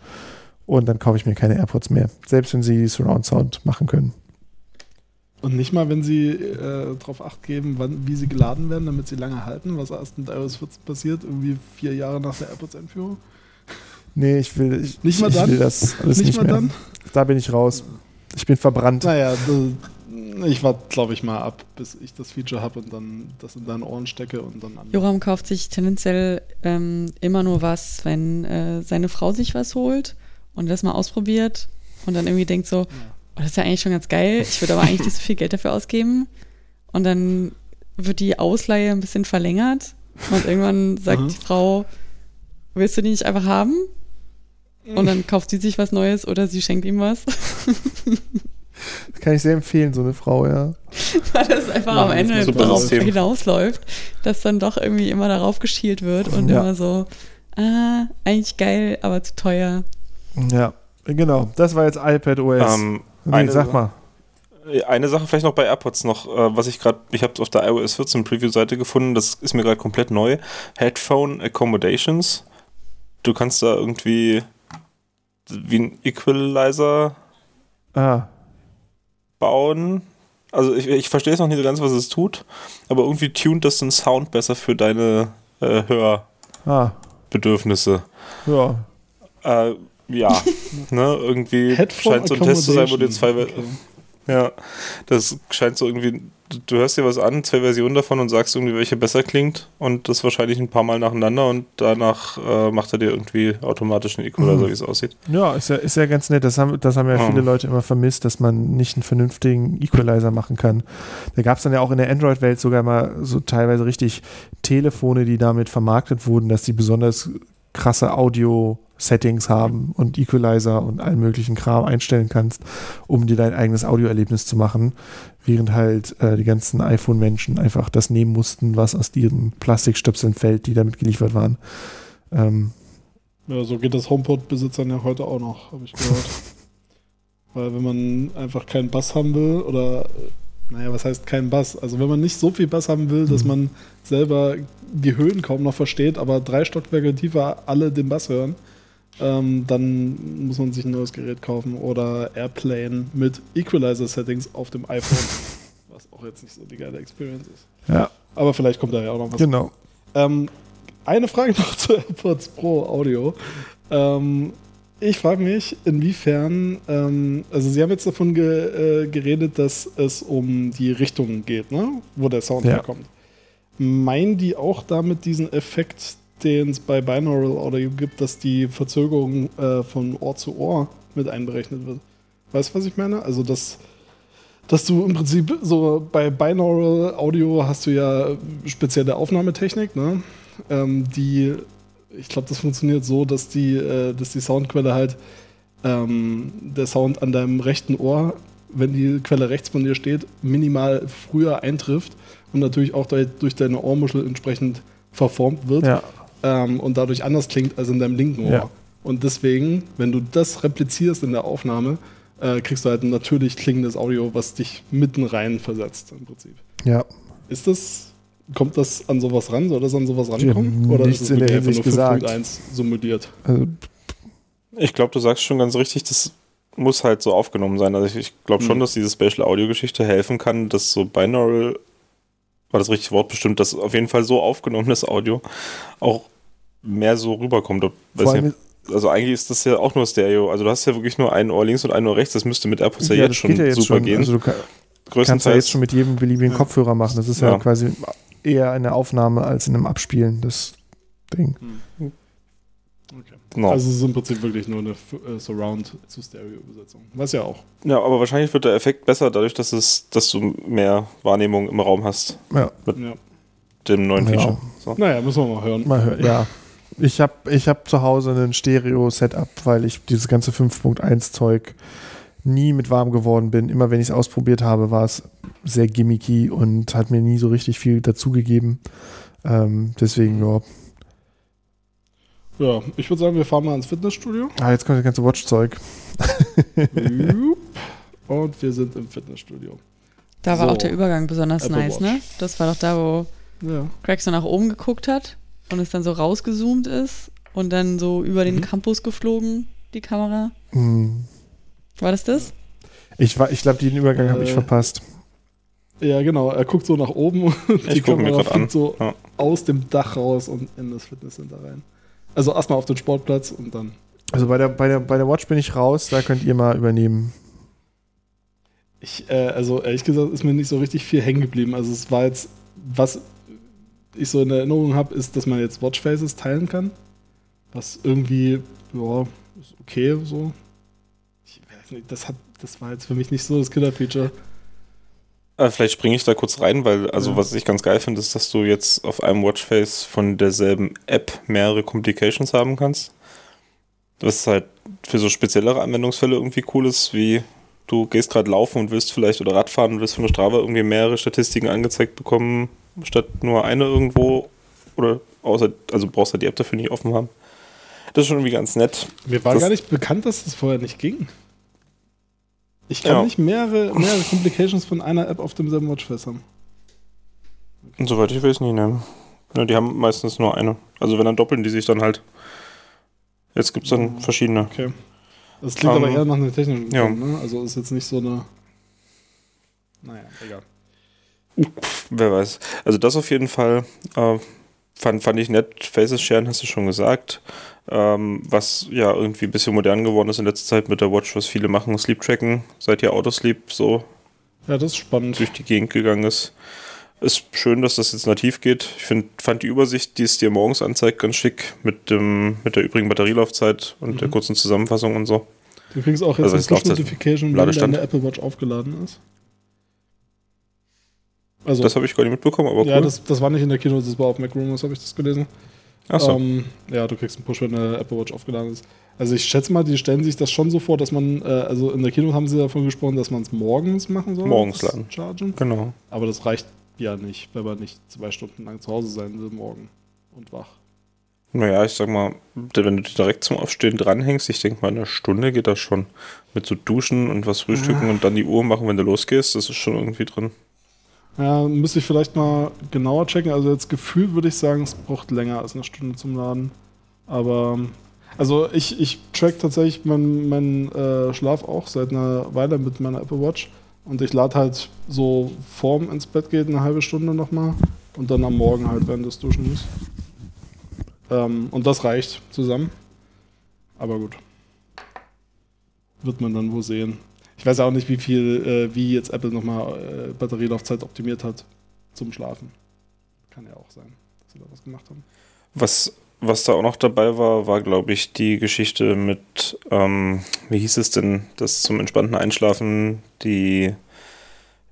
und dann kaufe ich mir keine AirPods mehr. Selbst wenn sie Surround Sound machen können. Und nicht mal, wenn sie äh, darauf acht geben, wann, wie sie geladen werden, damit sie lange halten, was erst mit iOS 14 passiert, irgendwie vier Jahre nach der AirPods-Einführung. Nee, ich will, ich, nicht mal ich, dann? will das alles nicht, nicht mal mehr. dann? Da bin ich raus. Ich bin verbrannt. Naja, ich warte, glaube ich, mal ab, bis ich das Feature habe und dann das in deinen Ohren stecke und dann an. Joram kauft sich tendenziell ähm, immer nur was, wenn äh, seine Frau sich was holt und das mal ausprobiert und dann irgendwie denkt so, ja oh, das ist ja eigentlich schon ganz geil. Ich würde aber eigentlich nicht so viel Geld dafür ausgeben. Und dann wird die Ausleihe ein bisschen verlängert. Und irgendwann sagt mhm. die Frau, willst du die nicht einfach haben? Und dann kauft sie sich was Neues oder sie schenkt ihm was. Das kann ich sehr empfehlen, so eine Frau, ja. Weil das einfach ja, am Ende darauf hinausläuft, dass dann doch irgendwie immer darauf geschielt wird und ja. immer so, ah, eigentlich geil, aber zu teuer. Ja, genau. Das war jetzt iPad OS. Ähm, Nee, eine, sag mal. Eine Sache vielleicht noch bei AirPods noch, äh, was ich gerade, ich habe es auf der iOS 14 Preview-Seite gefunden, das ist mir gerade komplett neu. Headphone Accommodations. Du kannst da irgendwie wie ein Equalizer ah. bauen. Also ich, ich verstehe es noch nicht so ganz, was es tut, aber irgendwie tunt das den Sound besser für deine äh, Hörbedürfnisse. Ah. Ja. Äh, ja, ne, irgendwie scheint so ein Test zu sein, wo du zwei. Okay. Ja, das scheint so irgendwie. Du hörst dir was an, zwei Versionen davon und sagst irgendwie, welche besser klingt und das wahrscheinlich ein paar Mal nacheinander und danach äh, macht er dir irgendwie automatisch einen Equalizer, mhm. wie es aussieht. Ja, ist ja, ist ja ganz nett. Das haben, das haben ja viele Leute immer vermisst, dass man nicht einen vernünftigen Equalizer machen kann. Da gab es dann ja auch in der Android-Welt sogar mal so teilweise richtig Telefone, die damit vermarktet wurden, dass die besonders krasse Audio Settings haben und Equalizer und allen möglichen Kram einstellen kannst, um dir dein eigenes Audioerlebnis zu machen, während halt äh, die ganzen iPhone-Menschen einfach das nehmen mussten, was aus ihren Plastikstöpseln fällt, die damit geliefert waren. Ähm, Ja, so geht das HomePod-Besitzern ja heute auch noch, habe ich gehört. Weil wenn man einfach keinen Bass haben will oder naja, was heißt keinen Bass? Also wenn man nicht so viel Bass haben will, dass mhm. man selber die Höhen kaum noch versteht, aber drei Stockwerke tiefer alle den Bass hören, ähm, dann muss man sich ein neues Gerät kaufen oder Airplane mit Equalizer-Settings auf dem iPhone, was auch jetzt nicht so die geile Experience ist. Ja. Aber vielleicht kommt da ja auch noch was. Genau. Ähm, eine Frage noch zu AirPods Pro Audio. Ähm, ich frage mich, inwiefern, ähm, also Sie haben jetzt davon ge, äh, geredet, dass es um die Richtung geht, ne? wo der Sound ja. herkommt. Meinen die auch damit diesen Effekt, den es bei Binaural Audio gibt, dass die Verzögerung äh, von Ohr zu Ohr mit einberechnet wird? Weißt du, was ich meine? Also, dass, dass du im Prinzip so bei Binaural Audio hast du ja spezielle Aufnahmetechnik, ne? Ähm, die ich glaube, das funktioniert so, dass die, äh, dass die Soundquelle halt ähm, der Sound an deinem rechten Ohr, wenn die Quelle rechts von dir steht, minimal früher eintrifft und natürlich auch durch deine Ohrmuschel entsprechend verformt wird ja. ähm, und dadurch anders klingt als in deinem linken Ohr. Ja. Und deswegen, wenn du das replizierst in der Aufnahme, äh, kriegst du halt ein natürlich klingendes Audio, was dich mitten rein versetzt im Prinzip. Ja. Ist das Kommt das an sowas ran? Soll das an sowas rankommen? Oder ist es in der Hinsicht gesagt. 5.1 simuliert? Also, ich glaube, du sagst schon ganz richtig, das muss halt so aufgenommen sein. Also ich, ich glaube schon, mhm. dass diese Spatial Audio Geschichte helfen kann, dass so Binaural, war das richtige Wort bestimmt, dass auf jeden Fall so aufgenommenes Audio auch mehr so rüberkommt. Ja, also eigentlich ist das ja auch nur Stereo. Also du hast ja wirklich nur ein Ohr links und ein Ohr rechts. Das müsste mit AirPods ja, ja jetzt schon ja jetzt super schon. gehen. Also du kann, kannst ja jetzt schon mit jedem beliebigen Kopfhörer machen. Das ist ja, ja quasi eher eine Aufnahme als in einem Abspielen, das Ding. Hm. Okay. No. Also es ist im Prinzip wirklich nur eine äh, Surround zu Stereo-Übersetzung. Was ja auch. Ja, aber wahrscheinlich wird der Effekt besser dadurch, dass es, dass du mehr Wahrnehmung im Raum hast. Ja. Mit ja. dem neuen ja. Feature. So. Naja, müssen wir mal hören. Mal hören, ja. Ich habe ich hab zu Hause ein Stereo-Setup, weil ich dieses ganze 5.1-Zeug nie mit warm geworden bin. Immer wenn ich es ausprobiert habe, war es sehr gimmicky und hat mir nie so richtig viel dazugegeben. Ähm, deswegen, ja. Ja, ich würde sagen, wir fahren mal ins Fitnessstudio. Ah, jetzt kommt das ganze Watch-Zeug. und wir sind im Fitnessstudio. Da war so. auch der Übergang besonders Apple nice, ne? Watch. ne? Das war doch da, wo ja. Craig so nach oben geguckt hat und es dann so rausgezoomt ist und dann so über den mhm. Campus geflogen, die Kamera. Mhm. War das das? Ich, ich glaube, den Übergang äh, habe ich verpasst. Ja, genau. Er guckt so nach oben und ich die Kamera fliegt so ja. aus dem Dach raus und in das Fitnesscenter rein. Also erstmal auf den Sportplatz und dann. Also bei der, bei, der, bei der Watch bin ich raus, da könnt ihr mal übernehmen. Ich, äh, also ehrlich gesagt, ist mir nicht so richtig viel hängen geblieben. Also es war jetzt, was ich so in Erinnerung habe, ist, dass man jetzt Watchfaces teilen kann. Was irgendwie, ja, ist okay so das, hat, das war jetzt für mich nicht so das Killer-Feature. Äh, vielleicht springe ich da kurz rein, weil, also ja. was ich ganz geil finde, ist, dass du jetzt auf einem Watchface von derselben App mehrere Complications haben kannst. Was halt für so speziellere Anwendungsfälle irgendwie cool ist, wie du gehst gerade laufen und willst vielleicht oder Radfahren und willst von der Strava irgendwie mehrere Statistiken angezeigt bekommen, statt nur eine irgendwo. Oder außer, also brauchst du halt die App dafür nicht offen haben. Das ist schon irgendwie ganz nett. Mir war das, gar nicht bekannt, dass das vorher nicht ging. Ich kann ja. nicht mehrere, mehrere Complications von einer App auf demselben Watchface haben. Okay. Soweit ich weiß nicht, ne. Ja, die haben meistens nur eine. Also wenn dann doppeln die sich dann halt. Jetzt gibt es dann mhm. verschiedene. Okay. Das klingt um, aber ähm, eher nach einer technischen ja. Ne? Also ist jetzt nicht so eine. Naja, egal. Wer weiß. Also das auf jeden Fall äh, fand, fand ich nett. Faces Sharen hast du schon gesagt. Ähm, was ja irgendwie ein bisschen modern geworden ist in letzter Zeit mit der Watch, was viele machen, Sleep Tracken, seit ja Autosleep so ja, das ist spannend. durch die Gegend gegangen ist. Ist schön, dass das jetzt nativ geht. Ich find, fand die Übersicht, die es dir morgens anzeigt, ganz schick mit, dem, mit der übrigen Batterielaufzeit und mhm. der kurzen Zusammenfassung und so. Du kriegst auch jetzt also eine Push-Notification, wenn deine Apple Watch aufgeladen ist. Also, das habe ich gar nicht mitbekommen, aber Ja, das, das war nicht in der Kino, das war auf MacRumors, habe ich das gelesen. Achso. Ähm, ja, du kriegst einen Push, wenn der Apple Watch aufgeladen ist. Also ich schätze mal, die stellen sich das schon so vor, dass man, äh, also in der Kino haben sie davon gesprochen, dass man es morgens machen soll. Morgens laden. Chargen. Genau. Aber das reicht ja nicht, wenn man nicht zwei Stunden lang zu Hause sein will morgen und wach. Naja, ich sag mal, wenn du direkt zum Aufstehen dranhängst, ich denke mal, eine Stunde geht das schon. Mit so Duschen und was frühstücken ja. und dann die Uhr machen, wenn du losgehst, das ist schon irgendwie drin. Ja, müsste ich vielleicht mal genauer checken. Also jetzt Gefühl würde ich sagen, es braucht länger als eine Stunde zum Laden. Aber also ich, ich track tatsächlich meinen mein, äh, Schlaf auch seit einer Weile mit meiner Apple Watch. Und ich lade halt so vorm ins Bett geht eine halbe Stunde nochmal und dann am Morgen halt während des Duschen Ähm, und das reicht zusammen. Aber gut. Wird man dann wohl sehen. Ich weiß auch nicht, wie viel, äh, wie jetzt Apple nochmal äh, Batterielaufzeit optimiert hat zum Schlafen. Kann ja auch sein, dass sie da was gemacht haben. Was, was da auch noch dabei war, war, glaube ich, die Geschichte mit, ähm, wie hieß es denn, dass zum entspannten Einschlafen die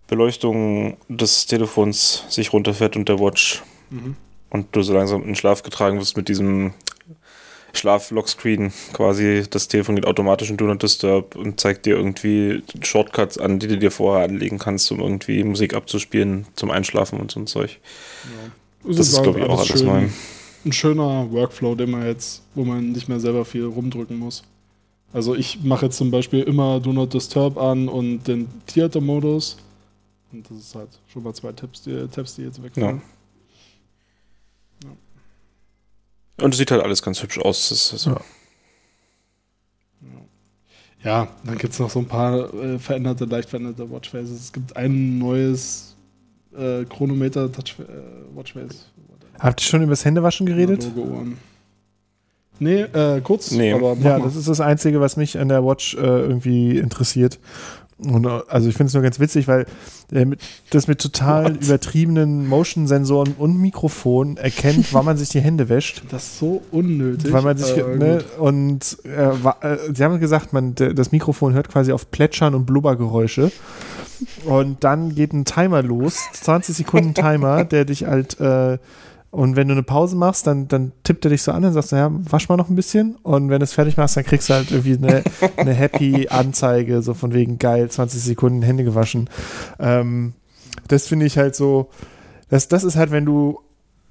Beleuchtung des Telefons sich runterfährt und der Watch mhm. und du so langsam in den Schlaf getragen wirst mit diesem Schlaf-Lockscreen quasi. Das Telefon geht automatisch in Do Not Disturb und zeigt dir irgendwie Shortcuts an, die du dir vorher anlegen kannst, um irgendwie Musik abzuspielen zum Einschlafen und so ein Zeug. Ja. Das, ist, glaube ich, auch alles neu. Ein schöner Workflow, den man jetzt, wo man nicht mehr selber viel rumdrücken muss. Also ich mache jetzt zum Beispiel immer Do Not Disturb an und den Theater-Modus. Und das ist halt schon mal zwei Tipps, die, Tabs, die jetzt wegfallen. Ja. Und es sieht halt alles ganz hübsch aus. So. Ja. ja. dann gibt es noch so ein paar äh, veränderte, leicht veränderte Watchfaces. Es gibt ein neues äh, Chronometer Touch äh, Watchface. Habt ihr schon über das Händewaschen geredet? Nee, äh, kurz. Nee. Aber ja, mal. das ist das Einzige, was mich an der Watch äh, irgendwie interessiert. Und, also ich finde es nur ganz witzig, weil äh, das mit total What? übertriebenen Motion-Sensoren und Mikrofon erkennt, wann man sich die Hände wäscht. Das ist so unnötig. Weil man sich, äh, ne, und äh, äh, sie haben gesagt, man, das Mikrofon hört quasi auf Plätschern und Blubbergeräusche. Und dann geht ein Timer los, 20 Sekunden Timer, der dich halt äh, und wenn du eine Pause machst, dann, dann tippt er dich so an und sagst, ja, wasch mal noch ein bisschen. Und wenn du es fertig machst, dann kriegst du halt irgendwie eine, eine happy Anzeige, so von wegen geil, 20 Sekunden Hände gewaschen. Ähm, das finde ich halt so, das, das ist halt, wenn du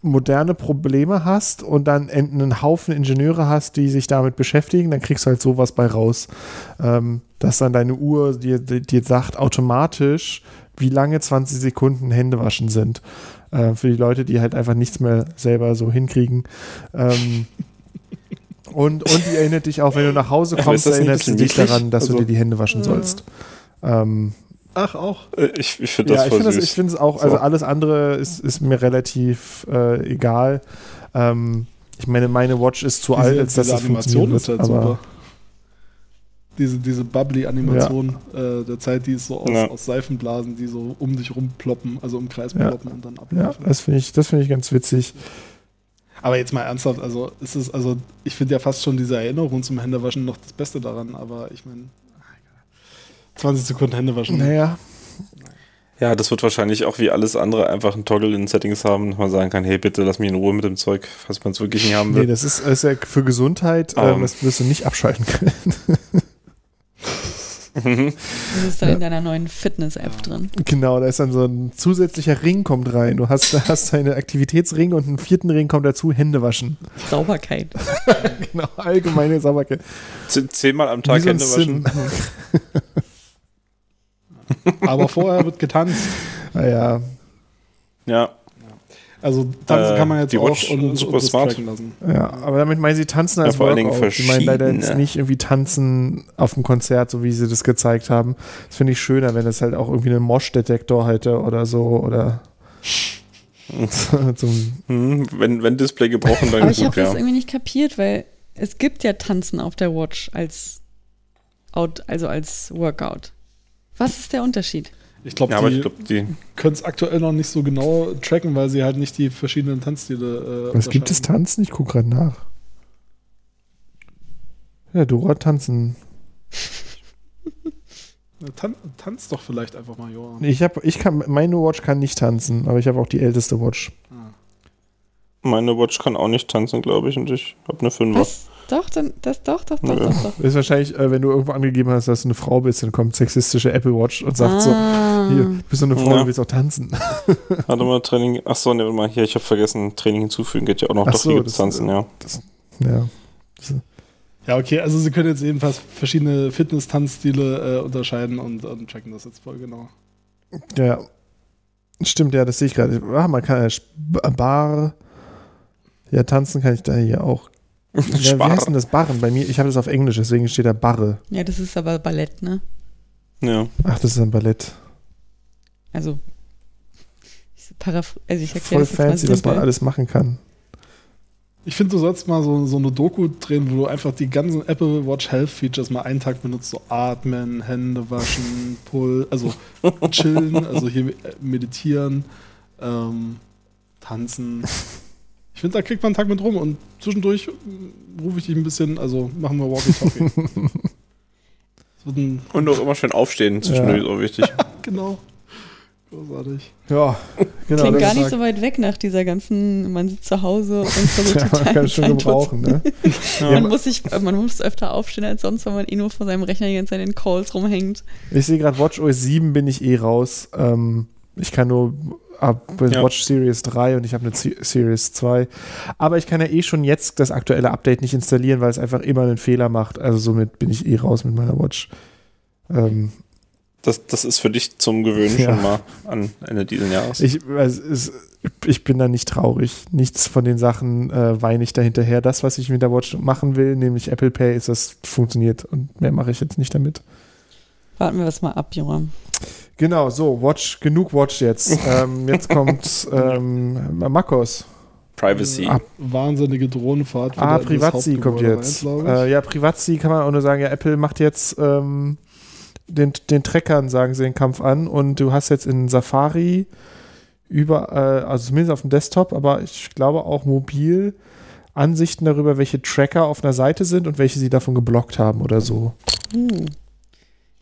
moderne Probleme hast und dann einen Haufen Ingenieure hast, die sich damit beschäftigen, dann kriegst du halt sowas bei raus. Ähm, dass dann deine Uhr dir, dir sagt automatisch, wie lange 20 Sekunden Hände waschen sind äh, für die Leute, die halt einfach nichts mehr selber so hinkriegen. Ähm, und, und die erinnert dich auch, wenn du nach Hause kommst, erinnert sie dich daran, dass also, du dir die Hände waschen sollst. Ähm, Ach, auch. Äh, ich, ich finde das ja, voll ich finde es auch, also alles andere ist, ist mir relativ äh, egal. Ähm, ich meine, meine Watch ist zu diese, alt, als dass das funktionieren wird. Halt aber super diese, diese Bubbly-Animation ja. äh, der Zeit, die ist so aus, ja. aus, Seifenblasen, die so um dich rumploppen, also im Kreis ploppen ja. und dann ablaufen. Ja, das finde ich, find ich ganz witzig. Aber jetzt mal ernsthaft, also ist es, also ich finde ja fast schon diese Erinnerung zum Händewaschen noch das Beste daran, aber ich meine, 20 Sekunden Händewaschen. Naja. Ja, das wird wahrscheinlich auch wie alles andere einfach ein Toggle in Settings haben, dass man sagen kann, hey, bitte lass mich in Ruhe mit dem Zeug, falls man es wirklich nicht haben will. Nee, das ist, ist ja für Gesundheit, um. ähm, das wirst du nicht abschalten können. Das ist dann ja. in deiner neuen Fitness-App drin. Genau, da ist dann so ein zusätzlicher Ring kommt rein. Du hast, hast eine Aktivitätsring und einen vierten Ring kommt dazu, Hände waschen. Sauberkeit. genau, allgemeine Sauberkeit. Zehnmal am Tag Hände waschen. Aber vorher wird getanzt. Naja. Ja. Also tanzen äh, kann man jetzt die Watch auch und, super und smart. lassen. Ja, aber damit meinen sie tanzen als ja, vor Workout. Sie meinen leider jetzt nicht irgendwie tanzen auf dem Konzert, so wie sie das gezeigt haben. Das finde ich schöner, wenn es halt auch irgendwie einen Mosh-Detektor hätte oder so oder hm, wenn, wenn Display gebrochen, dann Aber ich habe das irgendwie nicht kapiert, weil es gibt ja Tanzen auf der Watch als Out, also als Workout. Was ist der Unterschied? Ich glaube, ja, die, glaub, die können es aktuell noch nicht so genau tracken, weil sie halt nicht die verschiedenen Tanzstile. Äh, Was gibt es Tanzen? Ich gucke gerade nach. Ja, Dora tanzen. Tan tanzt doch vielleicht einfach mal, Johann. Ich habe, ich kann, meine Watch kann nicht tanzen, aber ich habe auch die älteste Watch. Ah. Meine Watch kann auch nicht tanzen, glaube ich, und ich habe eine 5 Was? Doch, dann, das doch, doch, doch, ja. doch, doch. Ist wahrscheinlich, äh, wenn du irgendwo angegeben hast, dass du eine Frau bist, dann kommt sexistische Apple Watch und sagt ah. so, hier, du bist doch eine Frau, ja. du willst auch tanzen. Warte mal, Training, ach so, ne, mal, hier, ich habe vergessen, Training hinzufügen geht ja auch noch, ach doch, so, hier das, tanzen, ja. Das, ja. Ja, okay, also sie können jetzt jedenfalls verschiedene Fitness-Tanzstile äh, unterscheiden und, und tracken das jetzt voll genau. Ja, stimmt, ja, das sehe ich gerade. Ah, man kann ja Bar, ja, tanzen kann ich da hier auch. Ja, wie heißt denn das Barren? Bei mir, ich habe das auf Englisch, deswegen steht da Barre. Ja, das ist aber Ballett, ne? Ja. Ach, das ist ein Ballett. Also, ich, also ich erkläre Voll das fancy, was man alles machen kann. Ich finde, du sollst mal so, so eine Doku drehen, wo du einfach die ganzen Apple Watch Health Features mal einen Tag benutzt, so atmen, Hände waschen, Pull, also chillen, also hier meditieren, ähm, tanzen. Ich finde, da kriegt man einen Tag mit rum und zwischendurch rufe ich dich ein bisschen, also machen wir Walkie-Talkie. und auch immer schön aufstehen zwischendurch, ja. ist auch wichtig. genau. Großartig. Ja, genau. Klingt gar nicht so weit weg nach dieser ganzen, man sitzt zu Hause und versucht ja, man kann schon gebrauchen, ne? ja. man, muss sich, man muss öfter aufstehen als sonst, weil man eh nur vor seinem Rechner die ganze Zeit in den Calls rumhängt. Ich sehe gerade, WatchOS 7 bin ich eh raus. Ähm, ich kann nur ab ja. Watch Series 3 und ich habe eine C Series 2. Aber ich kann ja eh schon jetzt das aktuelle Update nicht installieren, weil es einfach immer einen Fehler macht. Also somit bin ich eh raus mit meiner Watch. Ähm, das, das ist für dich zum Gewöhnen ja. schon mal an Ende dieses Jahres. Ich, also es, ich bin da nicht traurig. Nichts von den Sachen äh, weine ich da hinterher. Das, was ich mit der Watch machen will, nämlich Apple Pay, ist das funktioniert und mehr mache ich jetzt nicht damit. Warten wir das mal ab, Junge. Genau, so, Watch, genug Watch jetzt. ähm, jetzt kommt ähm, Makos. Privacy. Ah, wahnsinnige Drohnenfahrt. Ah, Privacy kommt jetzt. Rein, äh, ja, Privacy kann man auch nur sagen, ja, Apple macht jetzt ähm, den, den Trackern, sagen sie, den Kampf an und du hast jetzt in Safari über, äh, also zumindest auf dem Desktop, aber ich glaube auch mobil Ansichten darüber, welche Tracker auf einer Seite sind und welche sie davon geblockt haben oder so. Uh.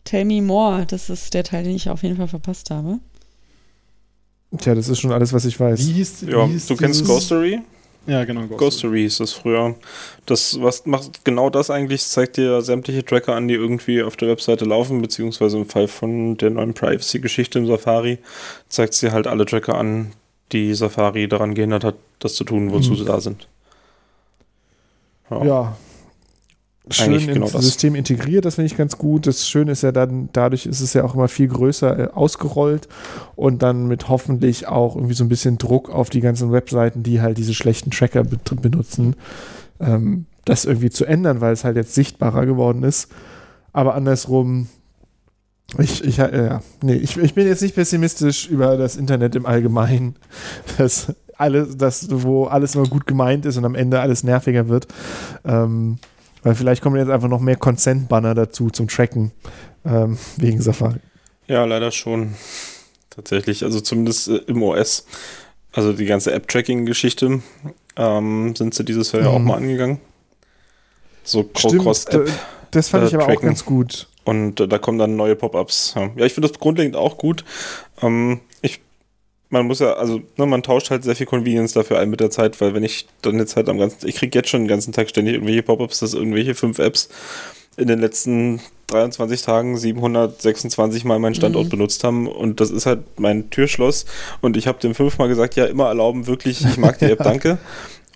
Tell me more, das ist der Teil, den ich auf jeden Fall verpasst habe. Tja, das ist schon alles, was ich weiß. Wie hieß, ja, wie hieß du kennst Ghostery? Ja, genau. Ghostery hieß das früher. Das was macht genau das eigentlich, zeigt dir sämtliche Tracker an, die irgendwie auf der Webseite laufen, beziehungsweise im Fall von der neuen Privacy-Geschichte im Safari zeigt sie halt alle Tracker an, die Safari daran gehindert hat, das zu tun, wozu hm. sie da sind. Ja, ja schön ins genau System integriert, das finde ich ganz gut. Das Schöne ist ja dann, dadurch ist es ja auch immer viel größer äh, ausgerollt und dann mit hoffentlich auch irgendwie so ein bisschen Druck auf die ganzen Webseiten, die halt diese schlechten Tracker be benutzen, ähm, das irgendwie zu ändern, weil es halt jetzt sichtbarer geworden ist. Aber andersrum, ich, ich, äh, nee, ich, ich bin jetzt nicht pessimistisch über das Internet im Allgemeinen. Das alles, das, wo alles immer gut gemeint ist und am Ende alles nerviger wird. Ähm, weil vielleicht kommen jetzt einfach noch mehr Consent-Banner dazu zum Tracken ähm, wegen Safari. Ja, leider schon. Tatsächlich, also zumindest äh, im OS. Also die ganze App-Tracking-Geschichte ähm, sind sie dieses Jahr mhm. ja auch mhm. mal angegangen. So Cross-App. Das fand äh, ich aber tracken. auch ganz gut. Und äh, da kommen dann neue Pop-ups. Ja. ja, ich finde das grundlegend auch gut. Ähm, man muss ja, also ne, man tauscht halt sehr viel Convenience dafür ein mit der Zeit, weil wenn ich dann jetzt halt am ganzen, ich kriege jetzt schon den ganzen Tag ständig irgendwelche Pop-ups, dass irgendwelche fünf Apps in den letzten 23 Tagen 726 Mal meinen Standort mhm. benutzt haben und das ist halt mein Türschloss und ich habe dem fünfmal gesagt, ja, immer erlauben, wirklich, ich mag die App, danke.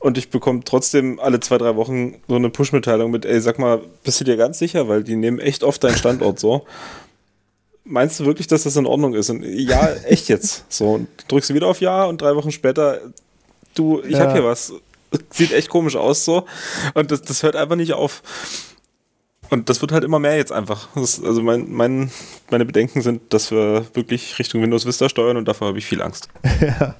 Und ich bekomme trotzdem alle zwei, drei Wochen so eine Push-Mitteilung mit, ey, sag mal, bist du dir ganz sicher, weil die nehmen echt oft deinen Standort so meinst du wirklich, dass das in Ordnung ist? Und ja, echt jetzt. So, und drückst du wieder auf Ja und drei Wochen später, du, ich ja. habe hier was. Sieht echt komisch aus so. Und das, das hört einfach nicht auf. Und das wird halt immer mehr jetzt einfach. Das, also mein, mein, meine Bedenken sind, dass wir wirklich Richtung Windows Vista steuern und davor habe ich viel Angst. ja,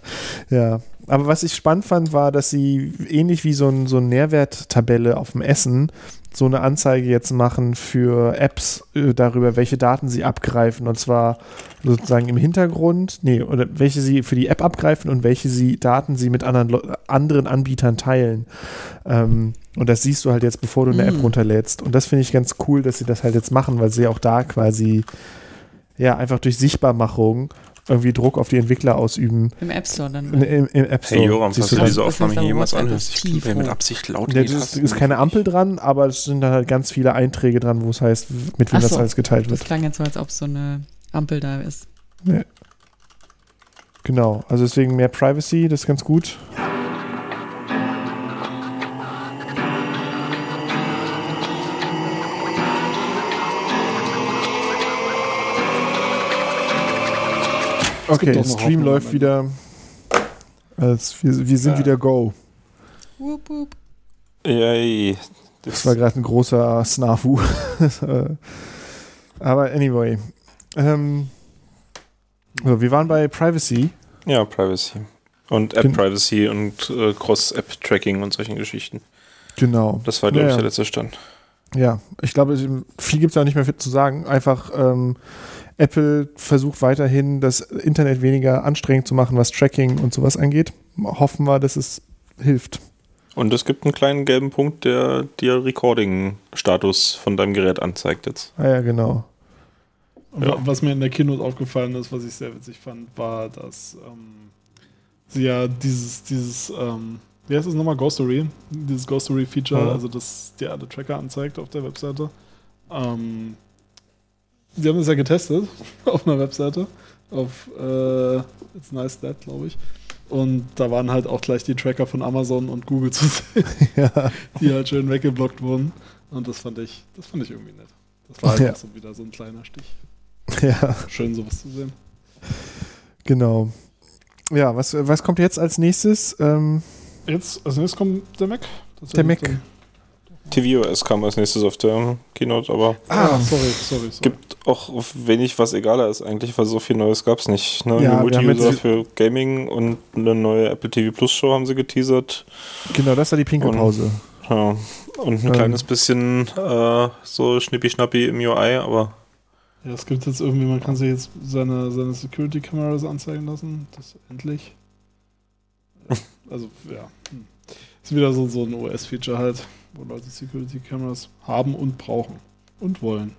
ja. Aber was ich spannend fand, war, dass sie ähnlich wie so, ein, so eine Nährwerttabelle auf dem Essen so eine Anzeige jetzt machen für Apps äh, darüber, welche Daten sie abgreifen. Und zwar sozusagen im Hintergrund, nee, oder welche sie für die App abgreifen und welche sie Daten sie mit anderen, anderen Anbietern teilen. Ähm, und das siehst du halt jetzt, bevor du eine mhm. App runterlädst. Und das finde ich ganz cool, dass sie das halt jetzt machen, weil sie auch da quasi ja einfach durch Sichtbarmachung irgendwie Druck auf die Entwickler ausüben. Im App Store dann. Im, im App Store. Hey Joram, hast du diese Aufnahme hier jemals anhörst? Ich bin mit Absicht laut. Ja, das ist keine Ampel dran, aber es sind dann halt ganz viele Einträge dran, wo es heißt, mit wem so, das alles geteilt wird. Das klang jetzt so, als ob so eine Ampel da ist. Ja. Genau, also deswegen mehr Privacy, das ist ganz gut. Okay, der Stream läuft wieder. Also wir, wir sind ja. wieder Go. Wup, wup. Yay. Das, das war gerade ein großer Snafu. Aber anyway. Ähm, so, wir waren bei Privacy. Ja, Privacy. Und App-Privacy und äh, Cross-App-Tracking und solchen Geschichten. Genau. Das war, glaube ja, ich, der letzte Stand. Ja, ich glaube, viel gibt es da nicht mehr zu sagen. Einfach ähm, Apple versucht weiterhin, das Internet weniger anstrengend zu machen, was Tracking und sowas angeht. Hoffen wir, dass es hilft. Und es gibt einen kleinen gelben Punkt, der dir Recording-Status von deinem Gerät anzeigt jetzt. Ah ja, genau. Ja. Was mir in der Keynote aufgefallen ist, was ich sehr witzig fand, war, dass ähm, sie ja dieses, dieses, ähm, wie heißt das nochmal, Ghostory, dieses Ghostory-Feature, ja. also dass dir alle Tracker anzeigt auf der Webseite. Ähm, Sie haben das ja getestet auf einer Webseite. Auf äh, It's Nice That, glaube ich. Und da waren halt auch gleich die Tracker von Amazon und Google zu sehen, ja. die halt schön weggeblockt wurden. Und das fand ich, das fand ich irgendwie nett. Das war halt ja. auch so wieder so ein kleiner Stich. Ja. Schön sowas zu sehen. Genau. Ja, was, was kommt jetzt als nächstes? Ähm, jetzt, als nächstes kommt der Mac. Der Mac. tvOS kam als nächstes auf der Keynote, aber ah, sorry, sorry, sorry. gibt auch wenig, was egaler ist eigentlich, weil so viel Neues gab es nicht. Ne? Ja, Multi-User für Gaming und eine neue Apple TV Plus Show haben sie geteasert. Genau, das war die Pinkelpause. Und, ja, und ein ähm. kleines bisschen äh, so schnippi-schnappi im UI, aber ja, es gibt jetzt irgendwie, man kann sich jetzt seine, seine Security-Cameras anzeigen lassen. Das endlich. Also, ja. Hm. Ist wieder so, so ein OS-Feature halt wo Leute Security Cameras haben und brauchen und wollen.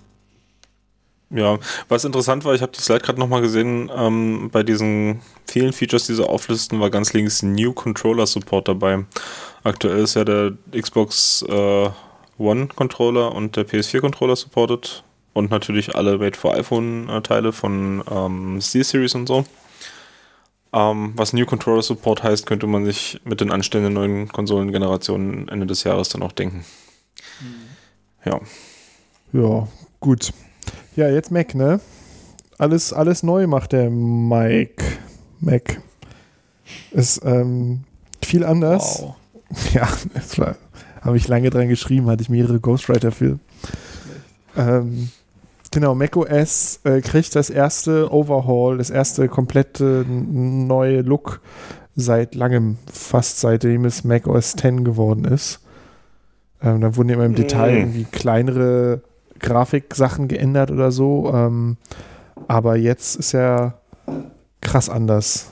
Ja, was interessant war, ich habe die Slide gerade nochmal gesehen, ähm, bei diesen vielen Features, die sie auflisten, war ganz links New Controller Support dabei. Aktuell ist ja der Xbox äh, One Controller und der PS4 Controller supported und natürlich alle Made for iPhone äh, Teile von ähm, SteelSeries und so. Ähm, was New Controller Support heißt, könnte man sich mit den anstehenden neuen Konsolengenerationen Ende des Jahres dann auch denken. Mhm. Ja. Ja, gut. Ja, jetzt Mac, ne? Alles, alles neu macht der Mike. Mac. Ist ähm, viel anders. Wow. Ja, das war, habe ich lange dran geschrieben, hatte ich mehrere Ghostwriter für. Ähm, Genau, macOS äh, kriegt das erste Overhaul, das erste komplette neue Look seit langem, fast seitdem es macOS 10 geworden ist. Ähm, da wurden immer im Detail mm. irgendwie kleinere Grafiksachen geändert oder so. Ähm, aber jetzt ist ja krass anders.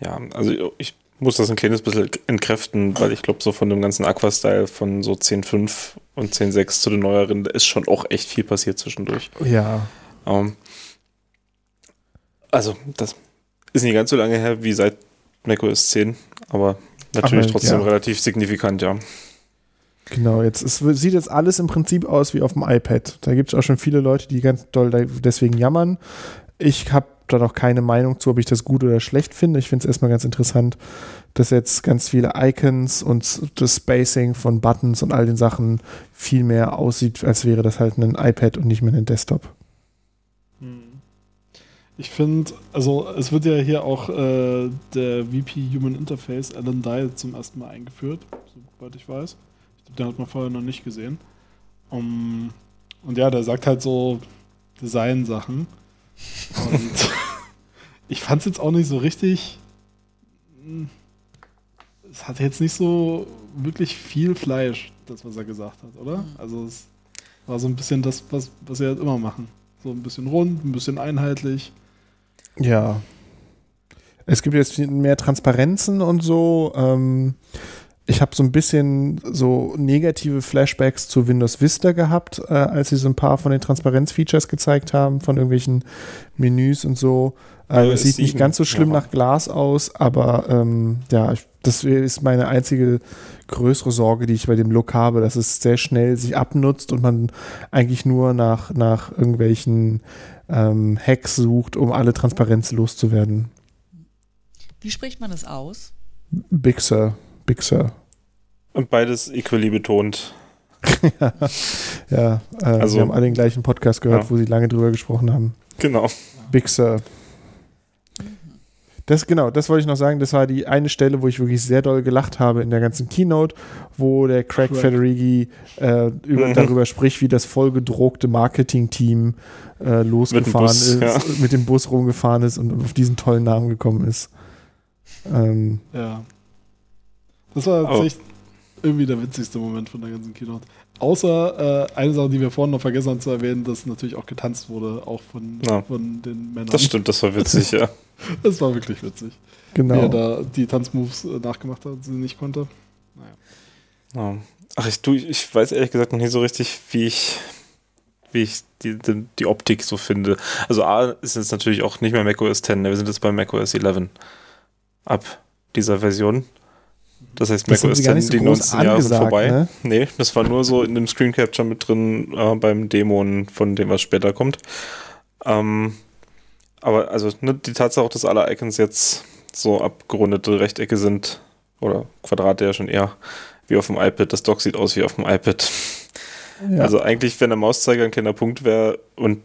Ja, also ich muss das ein kleines bisschen entkräften, weil ich glaube, so von dem ganzen Aqua-Style von so 10.5 und 10.6 zu den neueren, da ist schon auch echt viel passiert zwischendurch. Ja. Um, ähm, also, das ist nicht ganz so lange her wie seit macOS 10, aber natürlich aber, trotzdem ja. relativ signifikant, ja. Genau, jetzt es sieht jetzt alles im Prinzip aus wie auf dem iPad. Da gibt es auch schon viele Leute, die ganz doll deswegen jammern. Ich habe da noch keine Meinung zu, ob ich das gut oder schlecht finde. Ich finde es erstmal ganz interessant, dass jetzt ganz viele Icons und das Spacing von Buttons und all den Sachen viel mehr aussieht, als wäre das halt ein iPad und nicht mehr ein Desktop. Hm. Ich finde, also es wird ja hier auch äh, der VP Human Interface, Alan Dye, zum ersten Mal eingeführt, soweit ich weiß. Ich glaube, den hat man vorher noch nicht gesehen. Um, und ja, der sagt halt so Design-Sachen. Und ich fand es jetzt auch nicht so richtig. Hm, es hat jetzt nicht so wirklich viel Fleisch, das, was er gesagt hat, oder? Mhm. Also es war so ein bisschen das, was, was sie halt immer machen. So ein bisschen rund, ein bisschen einheitlich. Ja. Es gibt jetzt mehr Transparenzen und so. Ähm, ich habe so ein bisschen so negative Flashbacks zu Windows Vista gehabt, äh, als sie so ein paar von den Transparenz-Features gezeigt haben, von irgendwelchen Menüs und so. Äh, es sieht nicht ganz so schlimm ja. nach Glas aus, aber ähm, ja, das ist meine einzige größere Sorge, die ich bei dem Look habe, dass es sehr schnell sich abnutzt und man eigentlich nur nach, nach irgendwelchen ähm, Hacks sucht, um alle Transparenz loszuwerden. Wie spricht man das aus? Bixer. Bixer. Und beides equally betont. ja, ja äh, also, wir haben alle den gleichen Podcast gehört, ja. wo sie lange drüber gesprochen haben. Genau. Bixer. Das genau, das wollte ich noch sagen. Das war die eine Stelle, wo ich wirklich sehr doll gelacht habe in der ganzen Keynote, wo der Craig right. Federighi äh, über, mhm. darüber spricht, wie das vollgedruckte Marketing-Team äh, losgefahren mit Bus, ist, ja. mit dem Bus rumgefahren ist und auf diesen tollen Namen gekommen ist. Ähm, ja. Das war tatsächlich oh. Irgendwie der witzigste Moment von der ganzen Keynote. Außer äh, eine Sache, die wir vorhin noch vergessen haben zu erwähnen, dass natürlich auch getanzt wurde, auch von, ja. von den Männern. Das stimmt, das war witzig, ja. das war wirklich witzig. Genau. Wie er da die Tanzmoves äh, nachgemacht hat, sie nicht konnte. Naja. Ach, ich, du, ich weiß ehrlich gesagt noch nicht so richtig, wie ich, wie ich die, die, die Optik so finde. Also A ist jetzt natürlich auch nicht mehr macOS 10, ne? wir sind jetzt bei macOS 11 ab dieser Version. Das heißt, das macOS 10 so die 19 Jahre sind vorbei. Ne? Nee, das war nur so in dem Screen Capture mit drin äh, beim Dämon von dem, was später kommt. Ähm, aber also ne, die Tatsache auch, dass alle Icons jetzt so abgerundete Rechtecke sind oder Quadrate ja schon eher wie auf dem iPad. Das Dock sieht aus wie auf dem iPad. Ja. Also eigentlich, wenn der Mauszeiger ein kleiner Punkt wäre und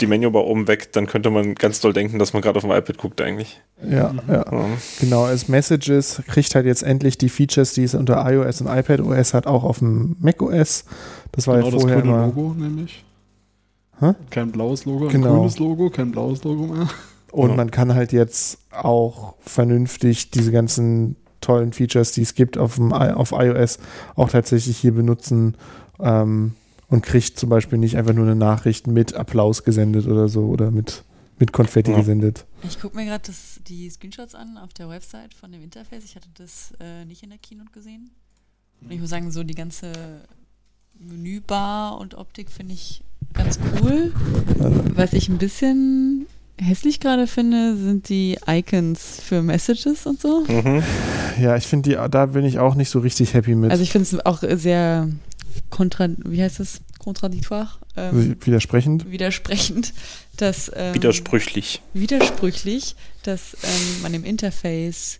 die Menübar oben weg, dann könnte man ganz doll denken, dass man gerade auf dem iPad guckt eigentlich. Ja, ja. ja. Genau, als Messages kriegt halt jetzt endlich die Features, die es unter iOS und iPadOS hat, auch auf dem macOS. Das war genau ja vorher das immer, Logo nämlich. Hä? Kein blaues Logo, genau. ein grünes Logo, kein blaues Logo mehr. Und ja. man kann halt jetzt auch vernünftig diese ganzen tollen Features, die es gibt auf, dem, auf iOS, auch tatsächlich hier benutzen. Ähm, und kriegt zum Beispiel nicht einfach nur eine Nachricht mit Applaus gesendet oder so oder mit, mit Konfetti ja. gesendet. Ich gucke mir gerade die Screenshots an auf der Website von dem Interface. Ich hatte das äh, nicht in der Keynote gesehen. Und ich muss sagen, so die ganze Menübar und Optik finde ich ganz cool. Was ich ein bisschen hässlich gerade finde, sind die Icons für Messages und so. Mhm. Ja, ich finde die, da bin ich auch nicht so richtig happy mit. Also ich finde es auch sehr kontra, wie heißt es? Kontradiktoire? Ähm, widersprechend. Widersprechend, dass ähm, widersprüchlich. Widersprüchlich, dass ähm, man im Interface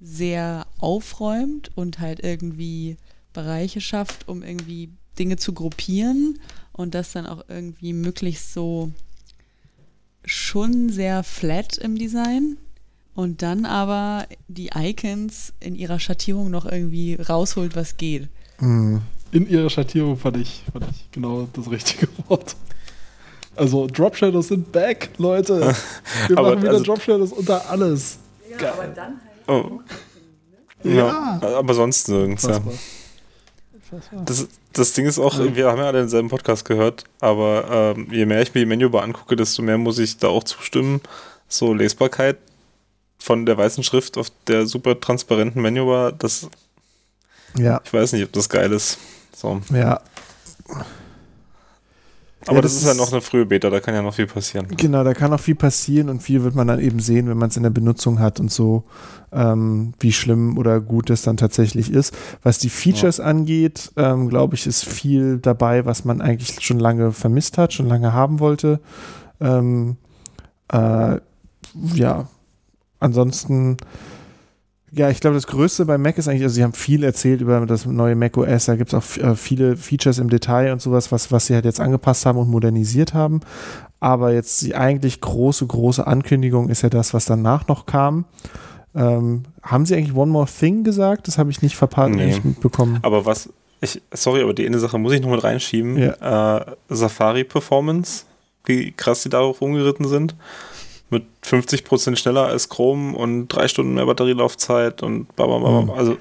sehr aufräumt und halt irgendwie Bereiche schafft, um irgendwie Dinge zu gruppieren und das dann auch irgendwie möglichst so schon sehr flat im Design und dann aber die Icons in ihrer Schattierung noch irgendwie rausholt, was geht. Mhm in ihrer Schattierung fand ich, fand ich genau das richtige Wort. Also Drop Shadows sind back, Leute. Wir aber machen wieder also, Drop Shadows unter alles. Ja, Geil. aber dann halt. Oh. Ja. ja. aber sonst nirgends, ja. Das, das Ding ist auch, wir haben ja alle denselben Podcast gehört, aber ähm, je mehr ich mir die Menübar angucke, desto mehr muss ich da auch zustimmen. So Lesbarkeit von der weißen Schrift auf der super transparenten Menübar, das. Ja. Ich weiß nicht, ob das geil ist. So. Ja. Aber ja, das, das, ist ja noch eine frühe Beta, da kann ja noch viel passieren. Genau, da kann noch viel passieren und viel wird man dann eben sehen, wenn man es in der Benutzung hat und so, ähm, wie schlimm oder gut es dann tatsächlich ist. Was die Features ja. angeht, ähm, glaube ich, ist viel dabei, was man eigentlich schon lange vermisst hat, schon lange haben wollte. Ähm, äh, ja, ansonsten ja, ich glaube, das Größte bei Mac ist eigentlich, also sie haben viel erzählt über das neue Mac OS, da gibt es auch äh, viele Features im Detail und sowas, was, was sie halt jetzt angepasst haben und modernisiert haben. Aber jetzt die eigentlich große, große Ankündigung ist ja das, was danach noch kam. Ähm, haben sie eigentlich One More Thing gesagt? Das habe ich nicht verpasst, nee. nicht mitbekommen. Aber was, ich, sorry, aber die eine Sache muss ich noch mit reinschieben. Ja. Äh, Safari Performance, wie krass die darauf rumgeritten sind mit 50% schneller als Chrome und drei Stunden mehr Batterielaufzeit und blablabla. Mhm. Also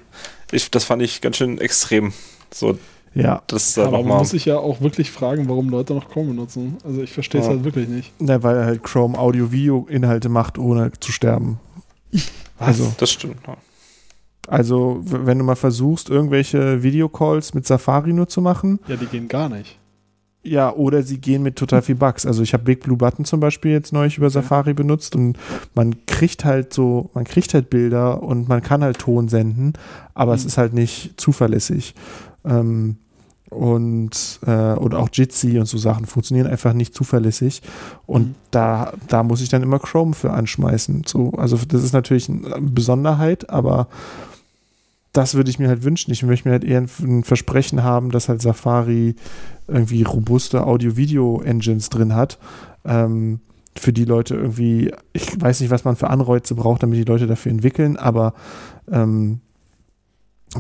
ich, das fand ich ganz schön extrem. So, ja. Das da Aber man muss sich ja auch wirklich fragen, warum Leute noch Chrome benutzen. Also ich verstehe es ja. halt wirklich nicht. Ja, weil er halt Chrome Audio-Video-Inhalte macht, ohne zu sterben. Was? Also, das stimmt. Ja. Also, wenn du mal versuchst, irgendwelche Videocalls mit Safari nur zu machen. Ja, die gehen gar nicht. Ja, oder sie gehen mit total viel Bugs. Also ich habe Big Blue Button zum Beispiel jetzt neulich über Safari benutzt und man kriegt halt so, man kriegt halt Bilder und man kann halt Ton senden, aber mhm. es ist halt nicht zuverlässig. Ähm, und äh, oder auch Jitsi und so Sachen funktionieren einfach nicht zuverlässig und mhm. da da muss ich dann immer Chrome für anschmeißen so also das ist natürlich eine Besonderheit aber das würde ich mir halt wünschen ich möchte mir halt eher ein, Versprechen haben dass halt Safari irgendwie robuste Audio-Video-Engines drin hat ähm, für die Leute irgendwie ich weiß nicht was man für Anreize braucht damit die Leute dafür entwickeln aber ähm,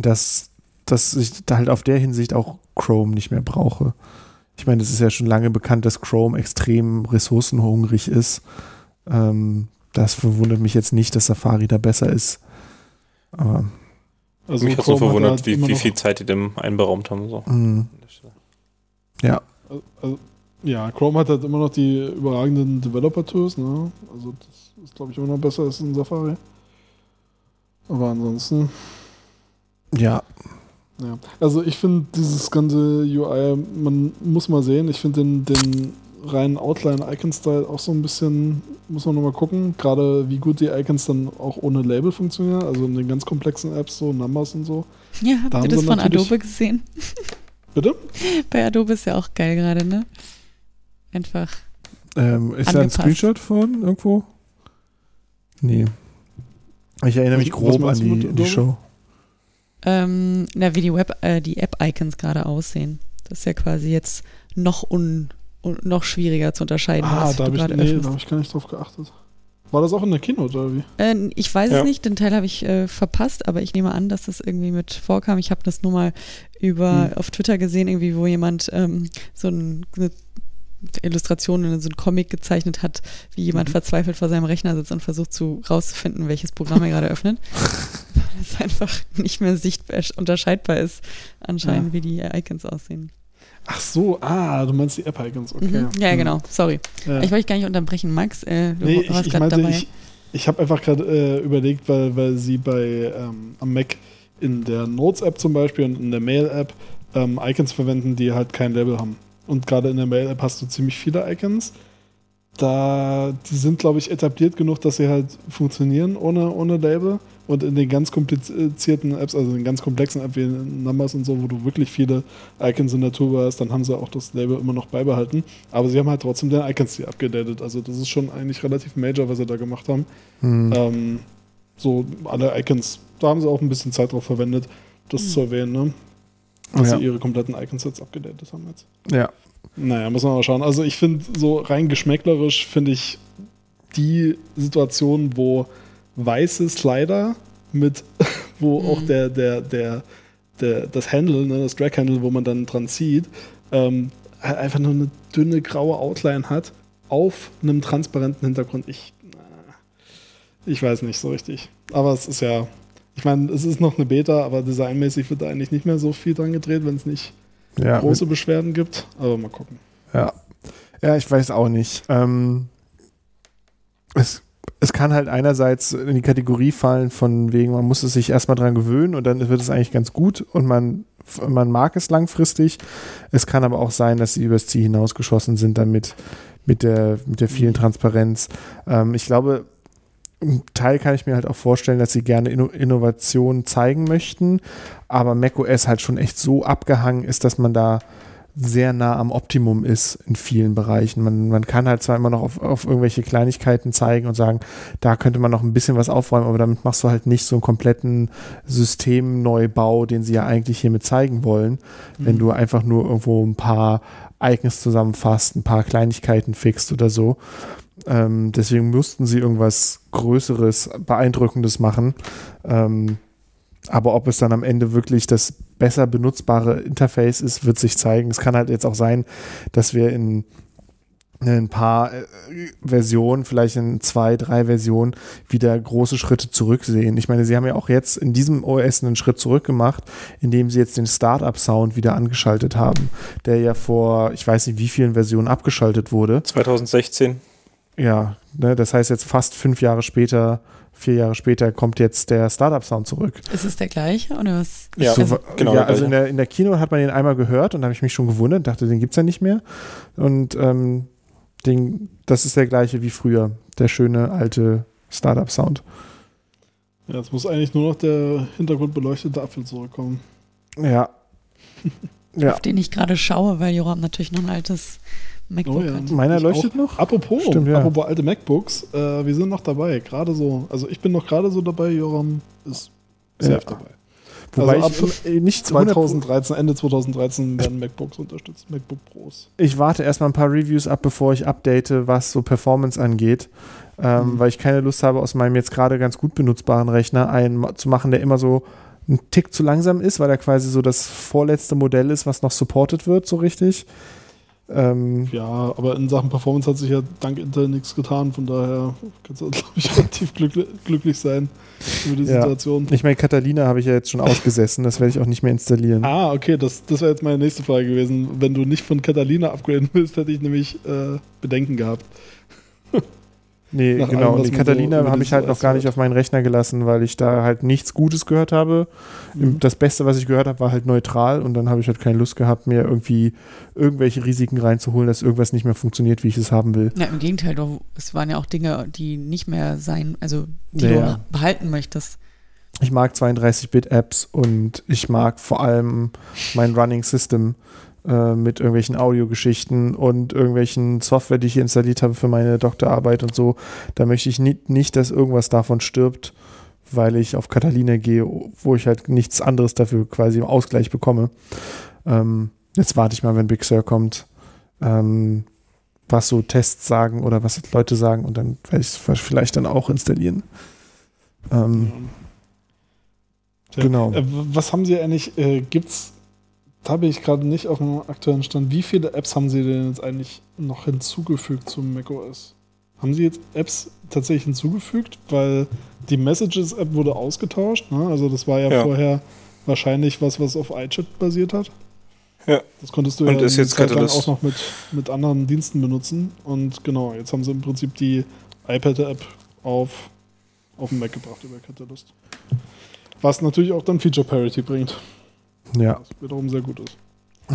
dass dass ich da halt auf der Hinsicht auch Chrome nicht mehr brauche. Ich meine, es ist ja schon lange bekannt, dass Chrome extrem ressourcenhungrig ist. Ähm, das verwundert mich jetzt nicht, dass Safari da besser ist. Aber also mich hat so verwundert, halt wie, wie viel Zeit die dem einberaumt haben. So. Mm. Ja. Also, ja, Chrome hat halt immer noch die überragenden Developer-Tools. Ne? Also das ist, glaube ich, immer noch besser als in Safari. Aber ansonsten. Ja, ja, also ich finde dieses ganze UI, man muss mal sehen, ich finde den, den reinen Outline-Icon-Style auch so ein bisschen, muss man nochmal gucken, gerade wie gut die Icons dann auch ohne Label funktionieren, also in den ganz komplexen Apps, so Numbers und so. Ja, habt da ihr das von Adobe gesehen? Bitte? Bei Adobe ist ja auch geil gerade, ne? Einfach. Ähm, ist angepasst. da ein Screenshot von irgendwo? Nee. Ich erinnere mich grob an die, die Show ähm, na, wie die Web, äh, die App-Icons gerade aussehen. Das ist ja quasi jetzt noch un, un noch schwieriger zu unterscheiden. Ah, da habe ich, nee, hab ich gar nicht drauf geachtet. War das auch in der Keynote oder wie? Äh, ich weiß ja. es nicht, den Teil habe ich äh, verpasst, aber ich nehme an, dass das irgendwie mit vorkam. Ich habe das nur mal über hm. auf Twitter gesehen, irgendwie, wo jemand ähm, so ein, eine Illustration in so einem Comic gezeichnet hat, wie jemand mhm. verzweifelt vor seinem Rechner sitzt und versucht zu rauszufinden, welches Programm er gerade öffnet. Weil es einfach nicht mehr sichtbar unterscheidbar ist, anscheinend, ja. wie die Icons aussehen. Ach so, ah, du meinst die App-Icons, okay. Mhm. Ja, mhm. genau, sorry. Ja. Ich wollte gar nicht unterbrechen, Max. Äh, du nee, warst gerade dabei. Ich, ich habe einfach gerade äh, überlegt, weil, weil sie bei ähm, am Mac in der Notes-App zum Beispiel und in der Mail-App ähm, Icons verwenden, die halt kein Label haben. Und gerade in der Mail-App hast du ziemlich viele Icons. Da, die sind, glaube ich, etabliert genug, dass sie halt funktionieren ohne, ohne Label. Und in den ganz komplizierten Apps, also in den ganz komplexen Apps wie Numbers und so, wo du wirklich viele Icons in der Tour hast, dann haben sie auch das Label immer noch beibehalten. Aber sie haben halt trotzdem den Icons hier abgedatet. Also das ist schon eigentlich relativ major, was sie da gemacht haben. Mhm. Ähm, so alle Icons, da haben sie auch ein bisschen Zeit drauf verwendet, das mhm. zu erwähnen. Ne? dass ja. sie ihre kompletten Icon-Sets abgedatet haben jetzt. Ja. Naja, muss man mal schauen. Also ich finde, so rein geschmäcklerisch finde ich die Situation, wo weiße Slider mit, wo mhm. auch der, der, der, der, das Handle, ne, das Drag-Handle, wo man dann dran zieht, ähm, einfach nur eine dünne graue Outline hat auf einem transparenten Hintergrund. Ich, ich weiß nicht so richtig. Aber es ist ja ich meine, es ist noch eine Beta, aber designmäßig wird da eigentlich nicht mehr so viel dran gedreht, wenn es nicht ja, große Beschwerden gibt. Aber mal gucken. Ja. Ja, ich weiß auch nicht. Ähm, es, es kann halt einerseits in die Kategorie fallen, von wegen, man muss es sich erstmal dran gewöhnen und dann wird es eigentlich ganz gut und man, man mag es langfristig. Es kann aber auch sein, dass sie übers Ziel hinausgeschossen sind damit mit der, mit der vielen Transparenz. Ähm, ich glaube, Teil kann ich mir halt auch vorstellen, dass sie gerne Inno Innovationen zeigen möchten, aber macOS halt schon echt so abgehangen ist, dass man da sehr nah am Optimum ist in vielen Bereichen. Man, man kann halt zwar immer noch auf, auf irgendwelche Kleinigkeiten zeigen und sagen, da könnte man noch ein bisschen was aufräumen, aber damit machst du halt nicht so einen kompletten Systemneubau, den sie ja eigentlich hiermit zeigen wollen, mhm. wenn du einfach nur irgendwo ein paar Icons zusammenfasst, ein paar Kleinigkeiten fixt oder so. Ähm, deswegen mussten sie irgendwas Größeres, Beeindruckendes machen. Ähm, aber ob es dann am Ende wirklich das besser benutzbare Interface ist, wird sich zeigen. Es kann halt jetzt auch sein, dass wir in ein paar äh, Versionen, vielleicht in zwei, drei Versionen, wieder große Schritte zurücksehen. Ich meine, sie haben ja auch jetzt in diesem OS einen Schritt zurück gemacht, indem sie jetzt den Startup-Sound wieder angeschaltet haben, der ja vor, ich weiß nicht wie vielen Versionen abgeschaltet wurde. 2016. ja, ne, das heißt jetzt fast fünf Jahre später, vier Jahre später kommt jetzt der Startup-Sound zurück. Ist es der gleiche oder was? Ja, so, genau. Ja, also in der, in der Kino hat man den einmal gehört und da habe ich mich schon gewundert, dachte, den gibt es ja nicht mehr. Und ähm, den, das ist der gleiche wie früher, der schöne alte Startup-Sound. Ja, jetzt muss eigentlich nur noch der hintergrundbeleuchtete Apfel zurückkommen. Ja. ja. Auf den ich gerade schaue, weil Joram natürlich noch ein altes MacBook oh, ja. hat. Meiner leuchtet auch. noch? Apropos, Stimmt, ja. apropos alte MacBooks, äh, wir sind noch dabei, gerade so. Also ich bin noch gerade so dabei, Joram ist safe ja. dabei. Wobei also ab ich nicht 2013, Ende 2013 werden MacBooks unterstützt, MacBook Pros. Ich warte erstmal ein paar Reviews ab, bevor ich update, was so Performance angeht. Ähm, mhm. Weil ich keine Lust habe, aus meinem jetzt gerade ganz gut benutzbaren Rechner einen zu machen, der immer so ein Tick zu langsam ist, weil er quasi so das vorletzte Modell ist, was noch supported wird, so richtig. Ähm, ja, aber in Sachen Performance hat sich ja dank Intel nichts getan, von daher kannst du, glaube ich, relativ glücklich, glücklich sein über die ja. Situation. Ich meine, Catalina habe ich ja jetzt schon ausgesessen, das werde ich auch nicht mehr installieren. Ah, okay, das, das wäre jetzt meine nächste Frage gewesen. Wenn du nicht von Catalina upgraden willst, hätte ich nämlich äh, Bedenken gehabt. Nee, Nach genau. Allem, die Catalina so habe ich halt noch gar nicht auf meinen Rechner gelassen, weil ich da halt nichts Gutes gehört habe. Mhm. Das Beste, was ich gehört habe, war halt neutral und dann habe ich halt keine Lust gehabt, mir irgendwie irgendwelche Risiken reinzuholen, dass irgendwas nicht mehr funktioniert, wie ich es haben will. Ja, im Gegenteil, doch, es waren ja auch Dinge, die nicht mehr sein, also die ja, du behalten möchtest. Ich mag 32-Bit-Apps und ich mag vor allem mein Running System äh, mit irgendwelchen Audiogeschichten und irgendwelchen Software, die ich installiert habe für meine Doktorarbeit und so. Da möchte ich nicht, nicht dass irgendwas davon stirbt, weil ich auf Catalina gehe, wo ich halt nichts anderes dafür quasi im Ausgleich bekomme. Ähm, jetzt warte ich mal, wenn Big Sur kommt, ähm, was so Tests sagen oder was Leute sagen und dann werde ich es vielleicht dann auch installieren. Ähm, ja. Genau. Äh, was haben Sie eigentlich, äh, gibt bin ich gerade nicht auf dem aktuellen Stand. Wie viele Apps haben Sie denn jetzt eigentlich noch hinzugefügt zum macOS? Haben Sie jetzt Apps tatsächlich hinzugefügt? Weil die Messages-App wurde ausgetauscht. Ne? Also das war ja, ja, vorher wahrscheinlich was, was auf iChat basiert hat. Ja. Das konntest du und ja ist jetzt Zeit auch noch mit, mit anderen Diensten benutzen. Und genau, jetzt haben sie im Prinzip die iPad-App auf, auf den Mac gebracht über Catalyst. Was natürlich auch dann Feature Parity bringt. Ja. Was wiederum sehr gut ist.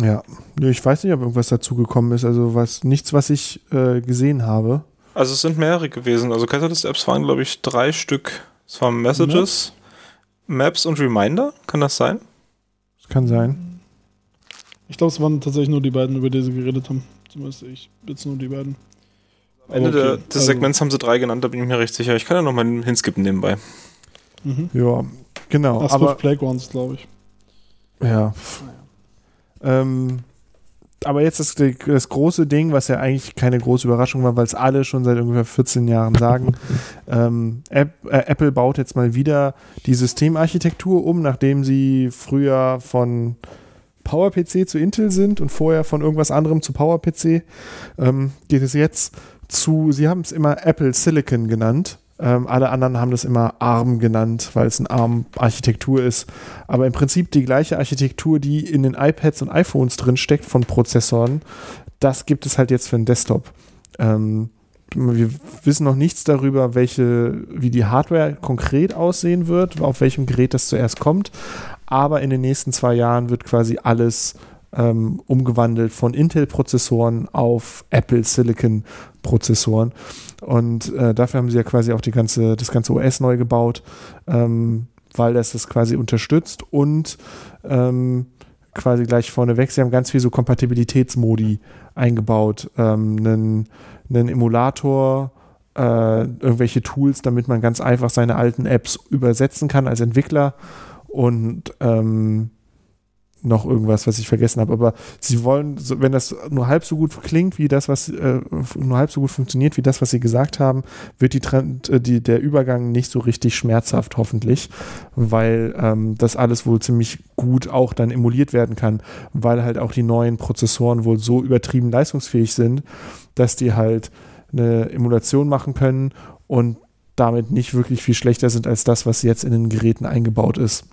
Ja. Ich weiß nicht, ob irgendwas dazugekommen ist. Also was nichts, was ich äh, gesehen habe. Also es sind mehrere gewesen. Also Catalyst-Apps waren, glaube ich, drei Stück. Es waren Messages, Maps. Maps und Reminder. Kann das sein? Das kann sein. Ich glaube, es waren tatsächlich nur die beiden, über die sie geredet haben. Zumindest ich jetzt nur die beiden. Am Ende okay. der, des also, Segments haben sie drei genannt, da bin ich mir recht sicher. Ich kann ja nochmal hinskippen nebenbei. Mhm. Ja, genau. Das aber Playgrounds, glaube ich. Ja. Ähm, aber jetzt das, das große Ding, was ja eigentlich keine große Überraschung war, weil es alle schon seit ungefähr 14 Jahren sagen. ähm, App, äh, Apple baut jetzt mal wieder die Systemarchitektur um, nachdem sie früher von PowerPC zu Intel sind und vorher von irgendwas anderem zu PowerPC. Ähm, geht es jetzt zu, sie haben es immer Apple Silicon genannt. Ähm, alle anderen haben das immer ARM genannt, weil es eine ARM-Architektur ist. Aber im Prinzip die gleiche Architektur, die in den iPads und iPhones drin steckt von Prozessoren, das gibt es halt jetzt für den Desktop. Ähm, wir wissen noch nichts darüber, welche, wie die Hardware konkret aussehen wird, auf welchem Gerät das zuerst kommt. Aber in den nächsten zwei Jahren wird quasi alles ähm, umgewandelt von Intel-Prozessoren auf Apple Silicon-Prozessoren. Und äh, dafür haben sie ja quasi auch die ganze, das ganze OS neu gebaut, ähm, weil das das quasi unterstützt und ähm, quasi gleich vorneweg, sie haben ganz viel so Kompatibilitätsmodi eingebaut. Ähm, einen, einen Emulator, äh, irgendwelche Tools, damit man ganz einfach seine alten Apps übersetzen kann als Entwickler und ähm, noch irgendwas, was ich vergessen habe. Aber sie wollen, wenn das nur halb so gut klingt wie das, was äh, nur halb so gut funktioniert wie das, was sie gesagt haben, wird die, Trend, äh, die der Übergang nicht so richtig schmerzhaft, hoffentlich, weil ähm, das alles wohl ziemlich gut auch dann emuliert werden kann, weil halt auch die neuen Prozessoren wohl so übertrieben leistungsfähig sind, dass die halt eine Emulation machen können und damit nicht wirklich viel schlechter sind als das, was jetzt in den Geräten eingebaut ist.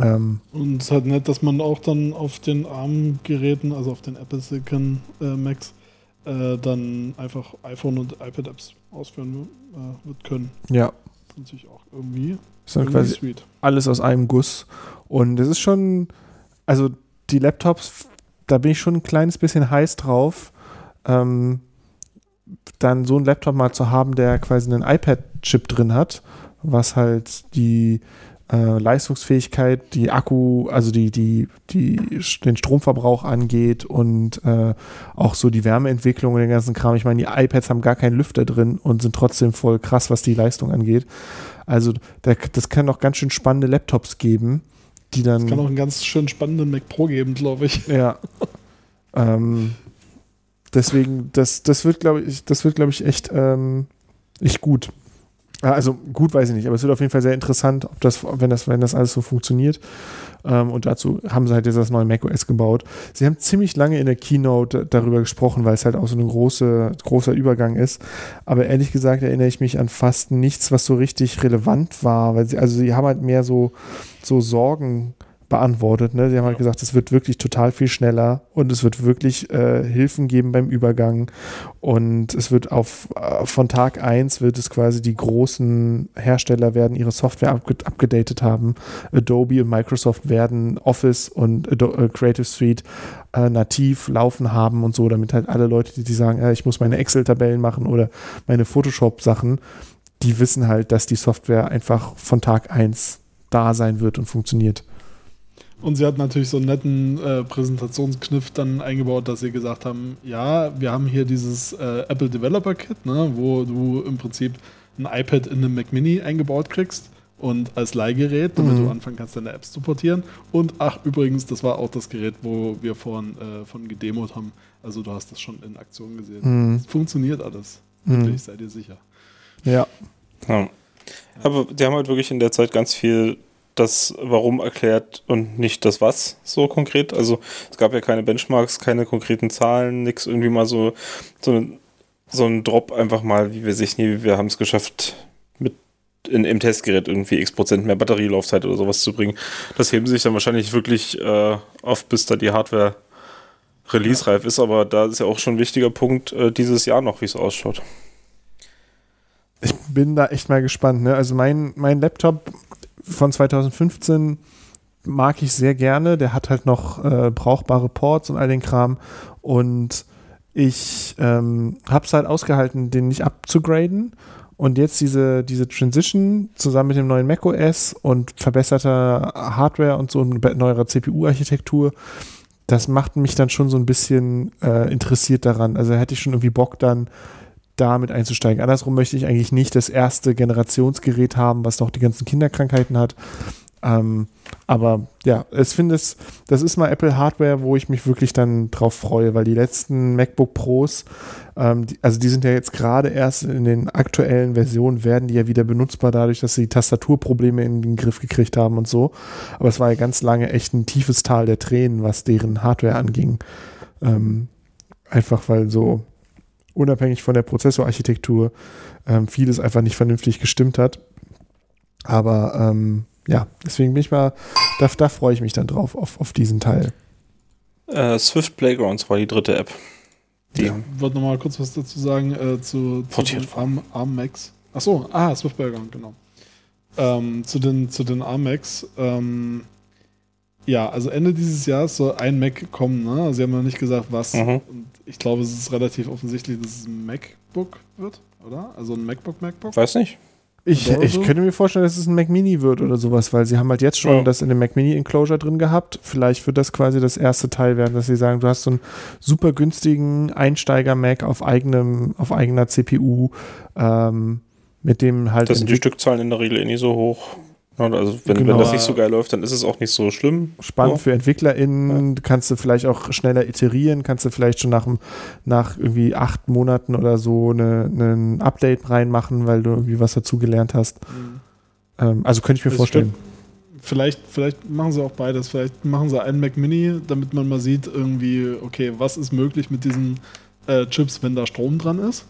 Ähm, und es ist halt nett, dass man auch dann auf den ARM-Geräten, also auf den Apple Silicon äh, Macs, äh, dann einfach iPhone und iPad-Apps ausführen äh, wird können. Ja. Das ist natürlich auch irgendwie, ist dann quasi sweet. alles aus einem Guss. Und es ist schon, also die Laptops, da bin ich schon ein kleines bisschen heiß drauf, ähm, dann so einen Laptop mal zu haben, der quasi einen iPad-Chip drin hat, was halt die äh, Leistungsfähigkeit, die Akku, also die, die, die, den Stromverbrauch angeht und äh, auch so die Wärmeentwicklung und den ganzen Kram. Ich meine, die iPads haben gar keinen Lüfter drin und sind trotzdem voll krass, was die Leistung angeht. Also der, das kann auch ganz schön spannende Laptops geben, die dann. Es kann auch einen ganz schön spannenden Mac Pro geben, glaube ich. Ja. ähm, deswegen, das, das wird, glaube ich, das wird, glaube ich, echt, ähm, echt gut. Also gut weiß ich nicht, aber es wird auf jeden Fall sehr interessant, ob das, wenn das, wenn das alles so funktioniert. Ähm, und dazu haben sie halt jetzt das neue macOS gebaut. Sie haben ziemlich lange in der Keynote darüber gesprochen, weil es halt auch so ein große, großer Übergang ist. Aber ehrlich gesagt erinnere ich mich an fast nichts, was so richtig relevant war, weil sie, also sie haben halt mehr so, so Sorgen beantwortet. Ne? Sie haben halt gesagt, es wird wirklich total viel schneller und es wird wirklich äh, Hilfen geben beim Übergang und es wird auf äh, von Tag 1 wird es quasi die großen Hersteller werden ihre Software abge abgedatet haben. Adobe und Microsoft werden Office und Ado äh, Creative Suite äh, nativ laufen haben und so, damit halt alle Leute, die, die sagen, äh, ich muss meine Excel-Tabellen machen oder meine Photoshop-Sachen, die wissen halt, dass die Software einfach von Tag 1 da sein wird und funktioniert. Und sie hat natürlich so einen netten äh, Präsentationskniff dann eingebaut, dass sie gesagt haben, ja, wir haben hier dieses äh, Apple Developer Kit, ne, wo du im Prinzip ein iPad in einem Mac Mini eingebaut kriegst und als Leihgerät, damit mhm. du anfangen kannst, deine Apps zu portieren. Und ach, übrigens, das war auch das Gerät, wo wir vorhin äh, von gedemot haben. Also du hast das schon in Aktion gesehen. Mhm. Es funktioniert alles. Mhm. Wirklich, seid ihr sicher. Ja. ja. Aber die haben halt wirklich in der Zeit ganz viel das Warum erklärt und nicht das Was so konkret. Also es gab ja keine Benchmarks, keine konkreten Zahlen, nichts irgendwie mal so, so, ein, so ein Drop einfach mal, wie wir sich nie, wir haben es geschafft, mit in, im Testgerät irgendwie x Prozent mehr Batterielaufzeit oder sowas zu bringen. Das heben sich dann wahrscheinlich wirklich äh, auf, bis da die Hardware release-reif ist, aber da ist ja auch schon ein wichtiger Punkt äh, dieses Jahr noch, wie es ausschaut. Ich bin da echt mal gespannt. Ne? Also mein, mein Laptop von 2015 mag ich sehr gerne. Der hat halt noch äh, brauchbare Ports und all den Kram. Und ich ähm, habe es halt ausgehalten, den nicht abzugraden. Und jetzt diese, diese Transition zusammen mit dem neuen macOS und verbesserter Hardware und so neuerer CPU-Architektur, das macht mich dann schon so ein bisschen äh, interessiert daran. Also hätte ich schon irgendwie Bock dann damit einzusteigen. Andersrum möchte ich eigentlich nicht das erste Generationsgerät haben, was noch die ganzen Kinderkrankheiten hat. Ähm, aber ja, ich finde es, das ist mal Apple Hardware, wo ich mich wirklich dann drauf freue, weil die letzten MacBook Pros, ähm, die, also die sind ja jetzt gerade erst in den aktuellen Versionen, werden die ja wieder benutzbar dadurch, dass sie Tastaturprobleme in den Griff gekriegt haben und so. Aber es war ja ganz lange echt ein tiefes Tal der Tränen, was deren Hardware anging. Ähm, einfach weil so unabhängig von der Prozessorarchitektur ähm, vieles einfach nicht vernünftig gestimmt hat. Aber ähm, ja, deswegen bin ich mal, da, da freue ich mich dann drauf, auf, auf diesen Teil. Äh, Swift Playgrounds war die dritte App. Die ja. Ich wollte nochmal kurz was dazu sagen äh, zu, zu den Arm, Arm Max. Achso, ah, Swift Playground, genau. Ähm, zu den, zu den Arm Max. Ähm, ja, also Ende dieses Jahres soll ein Mac kommen. Ne? Sie haben noch nicht gesagt, was. Mhm. Und ich glaube, es ist relativ offensichtlich, dass es ein MacBook wird, oder? Also ein MacBook, MacBook. Weiß nicht. Ich, ich könnte mir vorstellen, dass es ein Mac Mini wird oder sowas, weil sie haben halt jetzt schon ja. das in dem Mac Mini Enclosure drin gehabt. Vielleicht wird das quasi das erste Teil werden, dass sie sagen, du hast so einen super günstigen Einsteiger-Mac auf eigenem, auf eigener CPU, ähm, mit dem halt. Das sind die Stückzahlen in der Regel eh nicht so hoch. Also wenn, genau. wenn, das nicht so geil läuft, dann ist es auch nicht so schlimm. Spannend ja. für EntwicklerInnen, ja. kannst du vielleicht auch schneller iterieren, kannst du vielleicht schon nach, nach irgendwie acht Monaten oder so ein Update reinmachen, weil du irgendwie was dazugelernt hast. Mhm. Ähm, also könnte ich mir das vorstellen. Vielleicht, vielleicht machen sie auch beides. Vielleicht machen sie einen Mac Mini, damit man mal sieht, irgendwie, okay, was ist möglich mit diesen äh, Chips, wenn da Strom dran ist?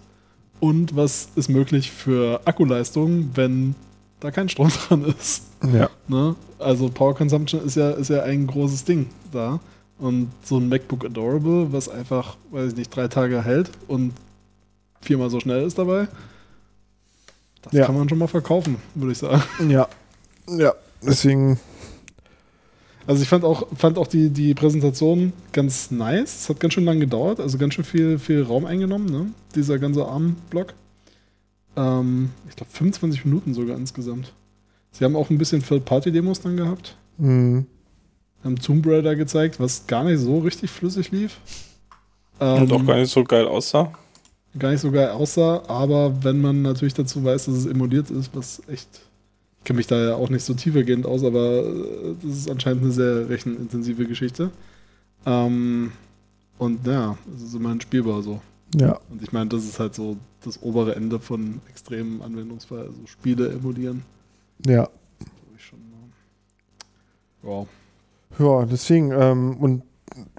Und was ist möglich für Akkuleistung, wenn da kein Strom dran ist. Ja. Ne? Also Power Consumption ist ja, ist ja ein großes Ding da. Und so ein MacBook Adorable, was einfach, weiß ich nicht, drei Tage hält und viermal so schnell ist dabei, das ja. kann man schon mal verkaufen, würde ich sagen. Ja. Ja, deswegen. Also ich fand auch, fand auch die, die Präsentation ganz nice. Es hat ganz schön lange gedauert, also ganz schön viel, viel Raum eingenommen, ne? Dieser ganze Armblock. Ähm, ich glaube 25 Minuten sogar insgesamt. Sie haben auch ein bisschen Third-Party-Demos dann gehabt. Mhm. Haben Tomb Raider gezeigt, was gar nicht so richtig flüssig lief. Ähm, Und auch gar nicht so geil aussah. Gar nicht so geil aussah, aber wenn man natürlich dazu weiß, dass es emuliert ist, was echt. Ich kenne mich da ja auch nicht so tiefergehend aus, aber äh, das ist anscheinend eine sehr rechenintensive Geschichte. Ähm, und ja, es ist immerhin spielbar so. Ja. Und ich meine, das ist halt so das obere Ende von extremen Anwendungsfall, also Spiele emulieren. Ja. Wow. Ja, deswegen, ähm, und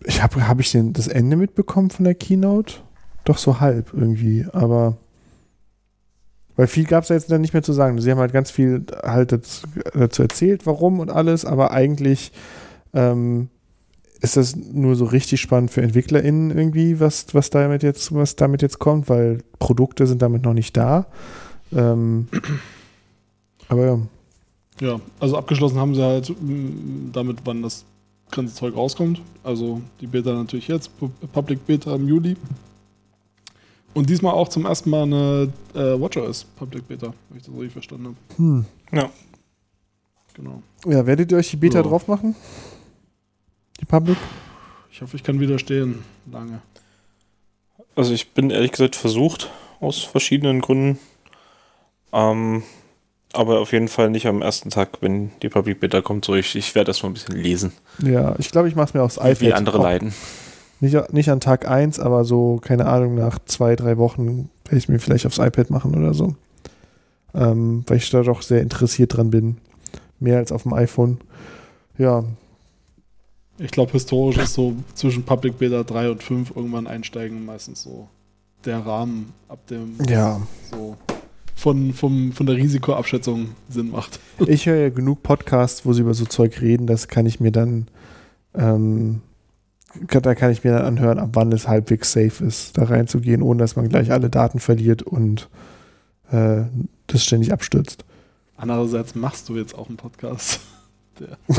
ich habe hab ich denn das Ende mitbekommen von der Keynote? Doch so halb irgendwie, aber weil viel gab es ja jetzt dann nicht mehr zu sagen. Sie haben halt ganz viel halt dazu erzählt, warum und alles, aber eigentlich ähm, ist das nur so richtig spannend für EntwicklerInnen irgendwie, was, was damit jetzt, was damit jetzt kommt, weil Produkte sind damit noch nicht da. Ähm, aber ja. Ja, also abgeschlossen haben sie halt mm, damit, wann das ganze Zeug rauskommt. Also die Beta natürlich jetzt, Public Beta im Juli. Und diesmal auch zum ersten Mal eine äh, WatchOS Public Beta, wenn ich das richtig verstanden habe. Hm. Ja. Genau. Ja, werdet ihr euch die Beta ja. drauf machen? Die Public? Ich hoffe, ich kann widerstehen. Lange. Also ich bin ehrlich gesagt versucht, aus verschiedenen Gründen. Ähm, aber auf jeden Fall nicht am ersten Tag, wenn die Public Beta kommt. So, ich, ich werde das mal ein bisschen lesen. Ja, ich glaube, ich mache es mir aufs iPad. Wie andere leiden. Nicht, nicht an Tag 1, aber so, keine Ahnung, nach zwei, drei Wochen werde ich mir vielleicht aufs iPad machen oder so. Ähm, weil ich da doch sehr interessiert dran bin. Mehr als auf dem iPhone. Ja, ich glaube, historisch ist so zwischen Public Beta 3 und 5 irgendwann einsteigen meistens so der Rahmen, ab dem ja. so von, vom, von der Risikoabschätzung Sinn macht. Ich höre ja genug Podcasts, wo sie über so Zeug reden, das kann ich mir dann, ähm, da kann ich mir dann anhören, ab wann es halbwegs safe ist, da reinzugehen, ohne dass man gleich alle Daten verliert und äh, das ständig abstürzt. Andererseits machst du jetzt auch einen Podcast. Der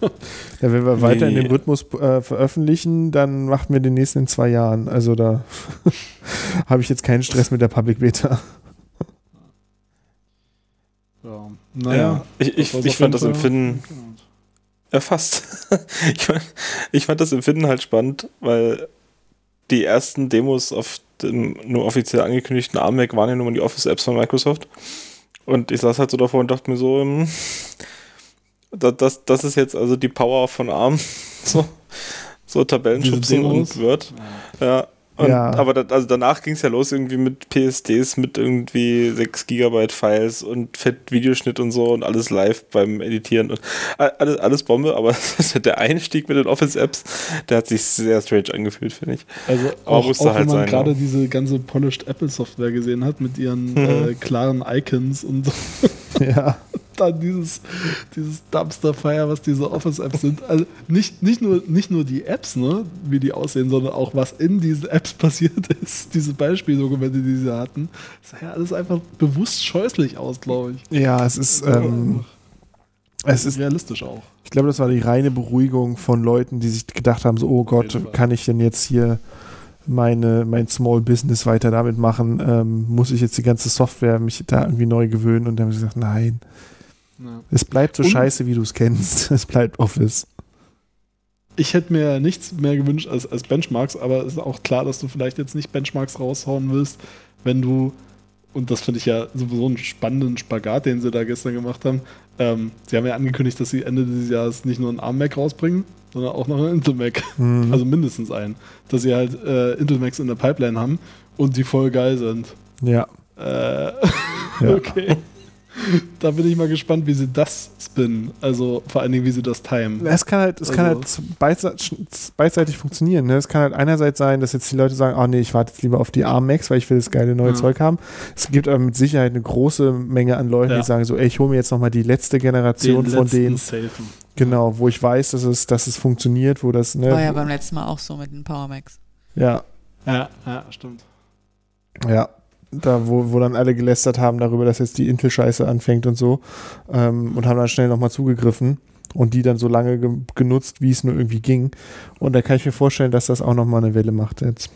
ja, wenn wir nee. weiter in dem Rhythmus äh, veröffentlichen, dann machen wir den nächsten in zwei Jahren. Also da habe ich jetzt keinen Stress mit der Public Beta. Ja, naja. Ja, ich, ich, ich fand das Empfinden erfasst. ich, fand, ich fand das Empfinden halt spannend, weil die ersten Demos auf dem nur offiziell angekündigten ARM-Mac waren ja nur die Office-Apps von Microsoft. Und ich saß halt so davor und dachte mir so, ähm, das, das, das ist jetzt also die Power von ARM. So, so Tabellenschubsen und Word. Ja. Und, ja. Aber das, also danach ging es ja los irgendwie mit PSDs, mit irgendwie 6 Gigabyte Files und Fett Videoschnitt und so und alles live beim Editieren und alles, alles Bombe, aber der Einstieg mit den Office-Apps, der hat sich sehr strange angefühlt, finde ich. Also auch, auch halt wenn man gerade diese ganze polished Apple-Software gesehen hat mit ihren mhm. äh, klaren Icons und so. Ja dann dieses, dieses Dumpster-Fire, was diese Office-Apps sind. Also nicht, nicht, nur, nicht nur die Apps, ne, wie die aussehen, sondern auch was in diesen Apps passiert ist. Diese Beispieldokumente, die sie hatten. Das sah ja alles einfach bewusst scheußlich aus, glaube ich. Ja, es ist. Ähm, es ist realistisch auch. Ich glaube, das war die reine Beruhigung von Leuten, die sich gedacht haben: so, oh Gott, kann ich denn jetzt hier meine, mein Small Business weiter damit machen? Ähm, muss ich jetzt die ganze Software mich da irgendwie neu gewöhnen? Und dann haben sie gesagt, nein. Ja. Es bleibt so Und scheiße, wie du es kennst. Es bleibt Office. Ich hätte mir nichts mehr gewünscht als, als Benchmarks, aber es ist auch klar, dass du vielleicht jetzt nicht Benchmarks raushauen willst, wenn du, und das finde ich ja sowieso einen spannenden Spagat, den sie da gestern gemacht haben. Ähm, sie haben ja angekündigt, dass sie Ende dieses Jahres nicht nur einen ARM-Mac rausbringen, sondern auch noch einen Intel-Mac. Mhm. Also mindestens einen. Dass sie halt äh, Intel-Macs in der Pipeline haben und die voll geil sind. Ja. Äh, ja. okay. Da bin ich mal gespannt, wie sie das spinnen. Also vor allen Dingen, wie sie das timen. Es kann halt, es also. kann halt beidseitig funktionieren. Ne? Es kann halt einerseits sein, dass jetzt die Leute sagen, oh nee, ich warte jetzt lieber auf die ARM Max, weil ich will das geile neue ja. Zeug haben. Es gibt aber mit Sicherheit eine große Menge an Leuten, ja. die sagen so, ey, ich hole mir jetzt nochmal die letzte Generation den von denen. Safen. Genau, wo ich weiß, dass es, dass es funktioniert, wo das. Ne, War ja beim letzten Mal auch so mit den Power Max. Ja. Ja, ja, stimmt. Ja, da wo, wo dann alle gelästert haben darüber, dass jetzt die Intel-Scheiße anfängt und so ähm, und haben dann schnell nochmal zugegriffen und die dann so lange ge genutzt, wie es nur irgendwie ging. Und da kann ich mir vorstellen, dass das auch nochmal eine Welle macht jetzt.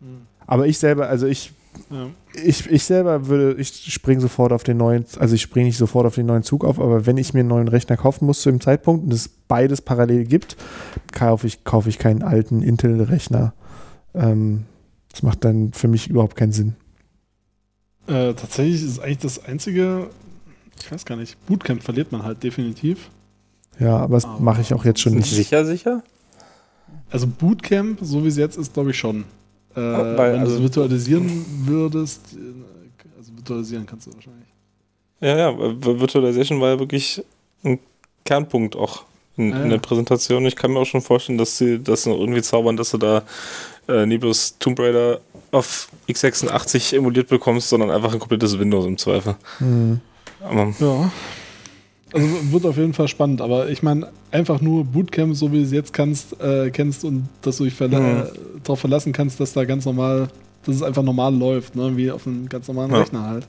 Mhm. Aber ich selber, also ich, ja. ich, ich selber würde, ich springe sofort auf den neuen, also ich springe nicht sofort auf den neuen Zug auf, aber wenn ich mir einen neuen Rechner kaufen muss zu dem Zeitpunkt und es beides parallel gibt, kaufe ich, kaufe ich keinen alten Intel-Rechner. Ähm, das macht dann für mich überhaupt keinen Sinn. Äh, tatsächlich ist eigentlich das einzige, ich weiß gar nicht, Bootcamp verliert man halt definitiv. Ja, aber das mache ich auch jetzt schon nicht. Sicher, sicher? Also Bootcamp, so wie es jetzt ist, glaube ich schon. Äh, oh, weil, wenn also, du es virtualisieren würdest, äh, also virtualisieren kannst du wahrscheinlich. Ja, ja, Virtualization war ja wirklich ein Kernpunkt auch in, ah, ja. in der Präsentation. Ich kann mir auch schon vorstellen, dass sie das irgendwie zaubern, dass du da äh, nie bloß Tomb Raider auf x86 emuliert bekommst, sondern einfach ein komplettes Windows im Zweifel. Mhm. ja. Also wird auf jeden Fall spannend, aber ich meine, einfach nur Bootcamp, so wie du es jetzt kannst, äh, kennst und dass du dich verla mhm. darauf verlassen kannst, dass da ganz normal, dass es einfach normal läuft, ne? wie auf einem ganz normalen ja. Rechner halt.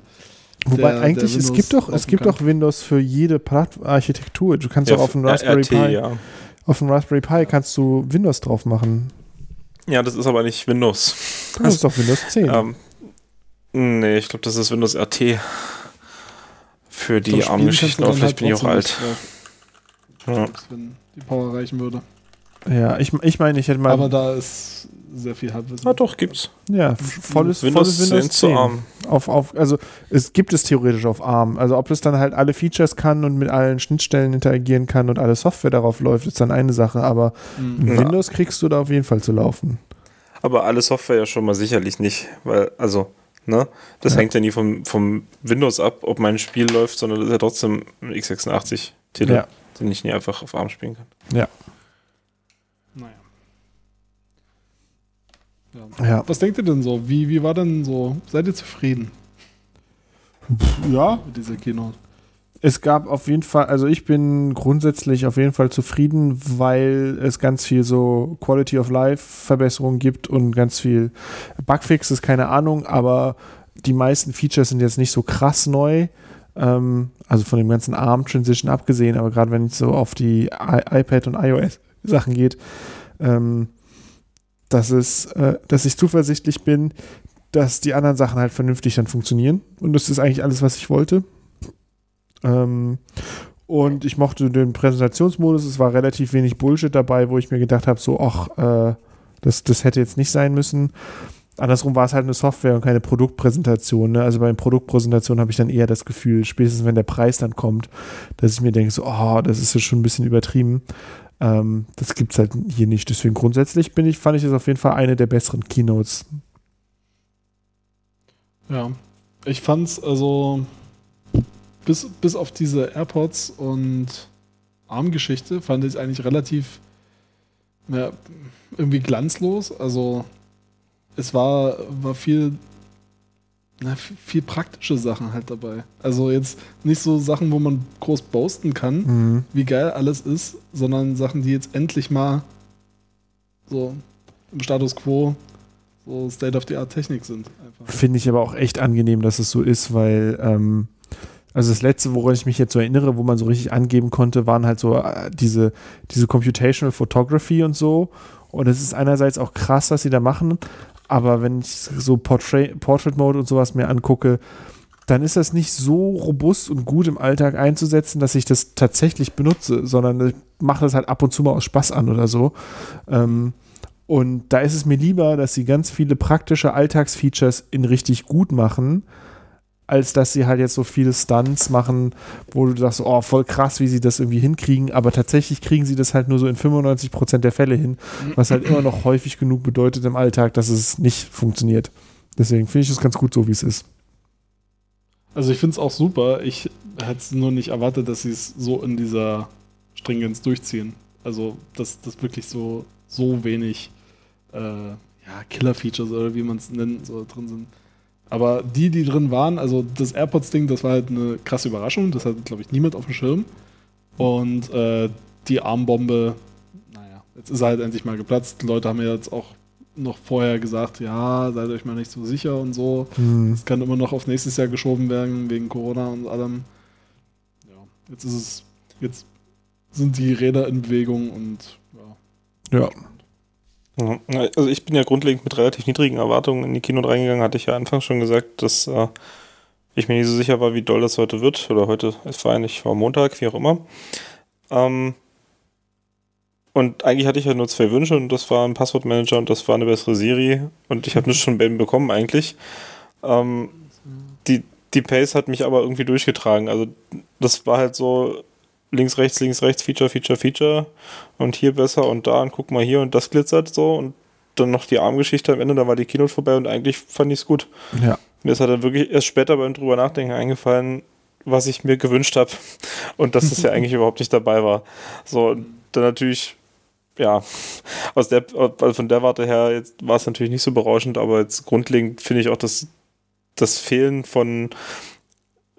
Wobei der, eigentlich, der es gibt doch, es gibt doch Windows für jede Architektur. Du kannst ja, auch auf dem Raspberry RT, Pi, ja. auf dem Raspberry Pi kannst du Windows drauf machen. Ja, das ist aber nicht Windows. Das ist doch Windows 10. Ähm, nee, ich glaube, das ist Windows RT. Für die ARM-Geschichten, aber vielleicht halt bin ich auch alt. Ja. Wenn die Power reichen würde. Ja, ich, ich meine, ich hätte mal. Aber da ist sehr viel Halbwissen. Ah, doch, gibt's. Ja, volles Windows, volles Windows 10. 10. ARM. Auf, auf, also, es gibt es theoretisch auf ARM. Also, ob es dann halt alle Features kann und mit allen Schnittstellen interagieren kann und alle Software darauf läuft, ist dann eine Sache. Aber mhm. Windows kriegst du da auf jeden Fall zu laufen. Aber alle Software ja schon mal sicherlich nicht, weil, also, ne? Das ja. hängt ja nie vom, vom Windows ab, ob mein Spiel läuft, sondern das ist ja trotzdem ein x86-Titel, ja. den ich nie einfach auf ARM spielen kann. Ja. Ja. ja. Was denkt ihr denn so? Wie, wie war denn so? Seid ihr zufrieden? Ja. Mit dieser Keynote? Es gab auf jeden Fall, also ich bin grundsätzlich auf jeden Fall zufrieden, weil es ganz viel so Quality of Life Verbesserungen gibt und ganz viel Bugfixes, keine Ahnung, aber die meisten Features sind jetzt nicht so krass neu. Ähm, also von dem ganzen ARM Transition abgesehen, aber gerade wenn es so auf die I iPad und iOS Sachen geht, ähm, dass, es, äh, dass ich zuversichtlich bin, dass die anderen Sachen halt vernünftig dann funktionieren. Und das ist eigentlich alles, was ich wollte. Ähm, und ich mochte den Präsentationsmodus. Es war relativ wenig Bullshit dabei, wo ich mir gedacht habe, so, ach, äh, das, das hätte jetzt nicht sein müssen. Andersrum war es halt eine Software und keine Produktpräsentation. Ne? Also bei Produktpräsentationen habe ich dann eher das Gefühl, spätestens wenn der Preis dann kommt, dass ich mir denke, so, oh, das ist ja schon ein bisschen übertrieben. Ähm, das gibt es halt hier nicht. Deswegen grundsätzlich bin ich, fand ich das auf jeden Fall eine der besseren Keynotes. Ja, ich fand's also bis, bis auf diese AirPods und ARM-Geschichte fand ich eigentlich relativ ja, irgendwie glanzlos. Also es war, war viel na, viel praktische Sachen halt dabei. Also jetzt nicht so Sachen, wo man groß boasten kann, mhm. wie geil alles ist, sondern Sachen, die jetzt endlich mal so im Status quo so State-of-the-Art-Technik sind. Finde ich aber auch echt angenehm, dass es so ist, weil ähm, also das letzte, woran ich mich jetzt so erinnere, wo man so richtig angeben konnte, waren halt so äh, diese, diese Computational Photography und so. Und es ist einerseits auch krass, was sie da machen, aber wenn ich so Portrait, Portrait Mode und sowas mir angucke, dann ist das nicht so robust und gut im Alltag einzusetzen, dass ich das tatsächlich benutze, sondern ich mache das halt ab und zu mal aus Spaß an oder so. Ähm, und da ist es mir lieber, dass sie ganz viele praktische Alltagsfeatures in richtig gut machen, als dass sie halt jetzt so viele Stunts machen, wo du sagst, oh, voll krass, wie sie das irgendwie hinkriegen, aber tatsächlich kriegen sie das halt nur so in 95% der Fälle hin, was halt immer noch häufig genug bedeutet im Alltag, dass es nicht funktioniert. Deswegen finde ich es ganz gut so, wie es ist. Also ich finde es auch super. Ich hätte es nur nicht erwartet, dass sie es so in dieser Stringenz durchziehen. Also, dass das wirklich so, so wenig äh, ja, Killer-Features oder wie man es nennen soll, drin sind. Aber die, die drin waren, also das AirPods-Ding, das war halt eine krasse Überraschung. Das hat, glaube ich, niemand auf dem Schirm. Und äh, die Armbombe, naja, jetzt ist er halt endlich mal geplatzt. Die Leute haben ja jetzt auch noch vorher gesagt, ja, seid euch mal nicht so sicher und so. Es mhm. kann immer noch auf nächstes Jahr geschoben werden, wegen Corona und allem. Ja, jetzt ist es, jetzt sind die Räder in Bewegung und ja. Ja. Also ich bin ja grundlegend mit relativ niedrigen Erwartungen in die Kino reingegangen, hatte ich ja anfangs schon gesagt, dass äh, ich mir nicht so sicher war, wie doll das heute wird. Oder heute, es war eigentlich war Montag, wie auch immer. Ähm, und eigentlich hatte ich ja nur zwei Wünsche und das war ein Passwortmanager und das war eine bessere Serie. Und ich habe nichts schon bekommen eigentlich. Ähm, die, die Pace hat mich aber irgendwie durchgetragen. Also das war halt so, links, rechts, links, rechts, Feature, Feature, Feature und hier besser und da und guck mal hier und das glitzert so und dann noch die Armgeschichte am Ende, da war die Keynote vorbei und eigentlich fand ich es gut. Ja. Mir ist halt dann wirklich erst später beim drüber nachdenken eingefallen, was ich mir gewünscht habe und dass es ja eigentlich überhaupt nicht dabei war. So, dann natürlich, ja, aus der, also von der Warte her jetzt war es natürlich nicht so berauschend, aber jetzt grundlegend finde ich auch, dass das Fehlen von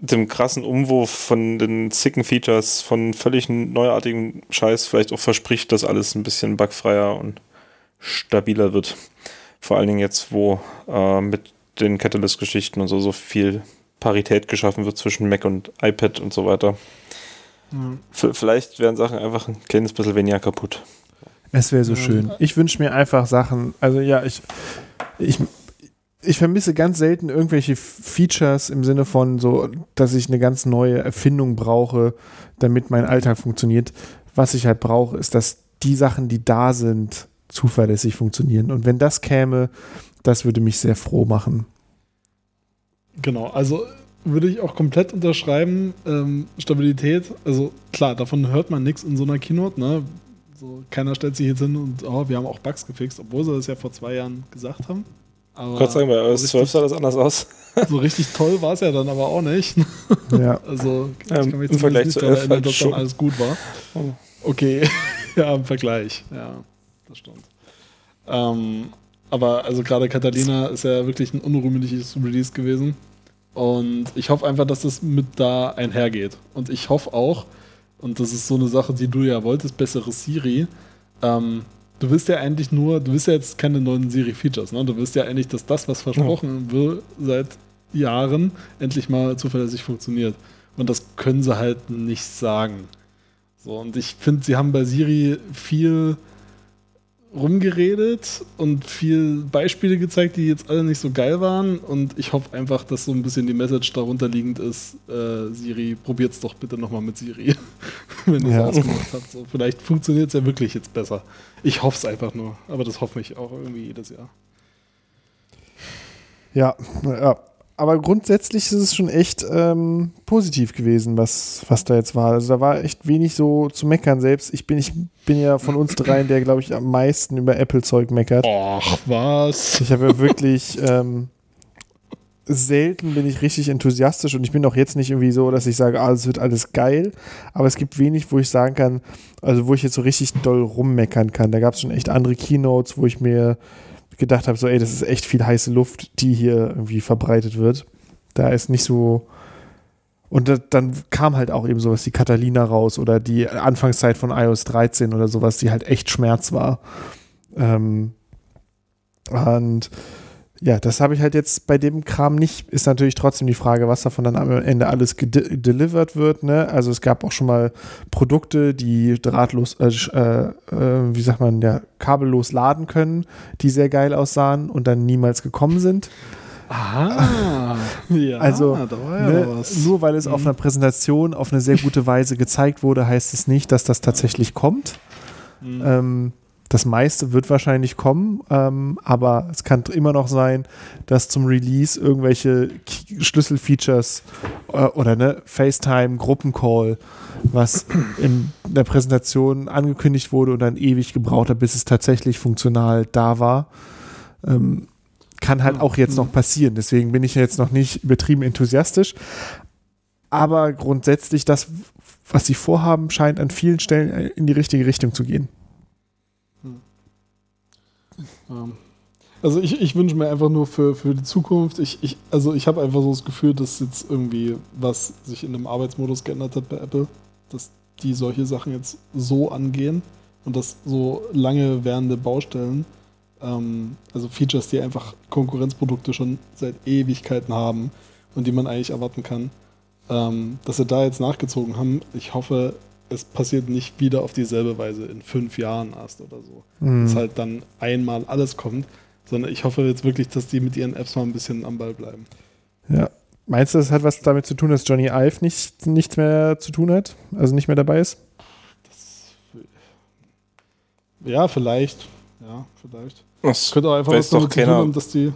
dem krassen Umwurf von den sicken Features, von völlig neuartigem Scheiß vielleicht auch verspricht, dass alles ein bisschen bugfreier und stabiler wird. Vor allen Dingen jetzt, wo äh, mit den Catalyst-Geschichten und so so viel Parität geschaffen wird zwischen Mac und iPad und so weiter. Mhm. Vielleicht werden Sachen einfach ein kleines bisschen weniger kaputt. Es wäre so schön. Ich wünsche mir einfach Sachen, also ja, ich, ich ich vermisse ganz selten irgendwelche Features im Sinne von so, dass ich eine ganz neue Erfindung brauche, damit mein Alltag funktioniert. Was ich halt brauche, ist, dass die Sachen, die da sind, zuverlässig funktionieren. Und wenn das käme, das würde mich sehr froh machen. Genau, also würde ich auch komplett unterschreiben. Ähm, Stabilität, also klar, davon hört man nichts in so einer Keynote. Ne? So, keiner stellt sich jetzt hin und oh, wir haben auch Bugs gefixt, obwohl sie das ja vor zwei Jahren gesagt haben. Aber Gott sei Dank, bei iOS 12 sah das anders aus. So richtig toll war es ja dann aber auch nicht. Ja. Also, ich ähm, kann mich im Vergleich zu 11 erinnern, dass dann alles gut war. Oh. Okay, ja, im Vergleich. Ja, das stimmt. Ähm, aber also gerade Catalina ist ja wirklich ein unrühmliches Release gewesen. Und ich hoffe einfach, dass das mit da einhergeht. Und ich hoffe auch, und das ist so eine Sache, die du ja wolltest, bessere Siri, ähm, du willst ja eigentlich nur, du willst ja jetzt keine neuen Siri-Features, ne? Du willst ja eigentlich, dass das, was versprochen ja. wird seit Jahren, endlich mal zuverlässig funktioniert. Und das können sie halt nicht sagen. So, und ich finde, sie haben bei Siri viel rumgeredet und viel Beispiele gezeigt, die jetzt alle nicht so geil waren. Und ich hoffe einfach, dass so ein bisschen die Message darunter liegend ist, äh, Siri, probiert's doch bitte nochmal mit Siri, wenn ihr es ausgemacht habt. So, vielleicht funktioniert es ja wirklich jetzt besser. Ich hoffe es einfach nur, aber das hoffe ich auch irgendwie jedes Jahr. Ja, ja aber grundsätzlich ist es schon echt ähm, positiv gewesen, was, was da jetzt war. Also da war echt wenig so zu meckern selbst. Ich bin, ich bin ja von uns dreien, der, glaube ich, am meisten über Apple-Zeug meckert. Ach, was? Ich habe ja wirklich ähm, selten bin ich richtig enthusiastisch und ich bin auch jetzt nicht irgendwie so, dass ich sage, ah, es wird alles geil. Aber es gibt wenig, wo ich sagen kann, also wo ich jetzt so richtig doll rummeckern kann. Da gab es schon echt andere Keynotes, wo ich mir gedacht habe, so, ey, das ist echt viel heiße Luft, die hier irgendwie verbreitet wird. Da ist nicht so. Und da, dann kam halt auch eben sowas wie Catalina raus oder die Anfangszeit von iOS 13 oder sowas, die halt echt Schmerz war. Ähm, und ja, das habe ich halt jetzt bei dem Kram nicht. Ist natürlich trotzdem die Frage, was davon dann am Ende alles delivered wird. Ne? Also es gab auch schon mal Produkte, die drahtlos, äh, äh, äh, wie sagt man, ja, kabellos laden können, die sehr geil aussahen und dann niemals gekommen sind. Ah, ja, also ne, nur weil es mhm. auf einer Präsentation auf eine sehr gute Weise gezeigt wurde, heißt es nicht, dass das tatsächlich kommt. Mhm. Ähm, das meiste wird wahrscheinlich kommen, ähm, aber es kann immer noch sein, dass zum Release irgendwelche Schlüsselfeatures äh, oder ne, FaceTime, Gruppencall, was in der Präsentation angekündigt wurde und dann ewig gebraucht hat, bis es tatsächlich funktional da war. Ähm, kann halt auch jetzt noch passieren. Deswegen bin ich jetzt noch nicht übertrieben enthusiastisch. Aber grundsätzlich, das, was sie vorhaben, scheint an vielen Stellen in die richtige Richtung zu gehen. Hm. Also ich, ich wünsche mir einfach nur für, für die Zukunft, ich, ich, also ich habe einfach so das Gefühl, dass jetzt irgendwie was sich in dem Arbeitsmodus geändert hat bei Apple, dass die solche Sachen jetzt so angehen und dass so lange währende Baustellen, ähm, also Features, die einfach Konkurrenzprodukte schon seit Ewigkeiten haben und die man eigentlich erwarten kann, ähm, dass sie da jetzt nachgezogen haben. Ich hoffe, es passiert nicht wieder auf dieselbe Weise in fünf Jahren erst oder so. Mhm. Dass halt dann einmal alles kommt, sondern ich hoffe jetzt wirklich, dass die mit ihren Apps mal ein bisschen am Ball bleiben. Ja. Meinst du, das hat was damit zu tun, dass Johnny Ive nicht, nichts mehr zu tun hat? Also nicht mehr dabei ist? Das, ja, vielleicht. Ja, vielleicht. Das könnte auch einfach was damit zu tun haben, dass die,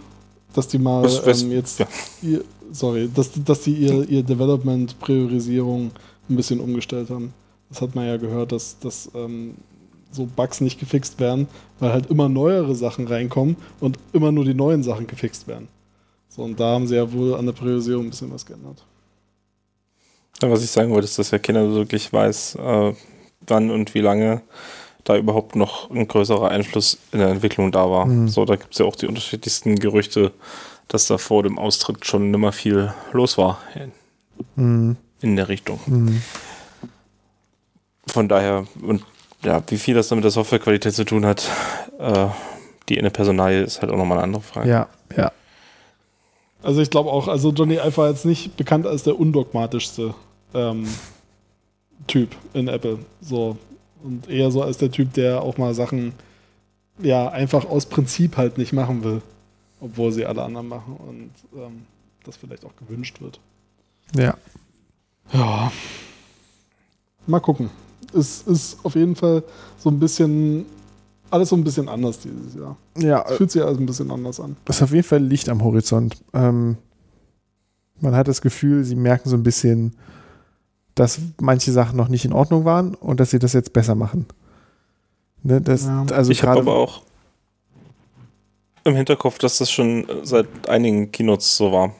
dass die mal was, was, ähm, jetzt ja. ihr, sorry, dass, dass die ihr, ihr Development-Priorisierung ein bisschen umgestellt haben. Das hat man ja gehört, dass, dass ähm, so Bugs nicht gefixt werden, weil halt immer neuere Sachen reinkommen und immer nur die neuen Sachen gefixt werden. So, und da haben sie ja wohl an der Priorisierung ein bisschen was geändert. Ja, was ich sagen wollte, ist, dass der Kinder wirklich weiß, äh, wann und wie lange da überhaupt noch ein größerer Einfluss in der Entwicklung da war. Mhm. So, da gibt es ja auch die unterschiedlichsten Gerüchte, dass da vor dem Austritt schon nimmer viel los war in, mhm. in der Richtung. Mhm. Von daher, und ja, wie viel das dann mit der Softwarequalität zu tun hat, äh, die in der Personalie ist halt auch nochmal eine andere Frage. Ja, ja. Also ich glaube auch, also Johnny Ive war jetzt nicht bekannt als der undogmatischste ähm, Typ in Apple. So. Und eher so als der Typ, der auch mal Sachen ja einfach aus Prinzip halt nicht machen will. Obwohl sie alle anderen machen und ähm, das vielleicht auch gewünscht wird. Ja. Ja. Mal gucken es ist auf jeden Fall so ein bisschen, alles so ein bisschen anders dieses Jahr. Ja. Es fühlt sich alles ein bisschen anders an. Es ist auf jeden Fall Licht am Horizont. Ähm, man hat das Gefühl, sie merken so ein bisschen, dass manche Sachen noch nicht in Ordnung waren und dass sie das jetzt besser machen. Ne, das, ja. also ich habe aber auch im Hinterkopf, dass das schon seit einigen Keynotes so war.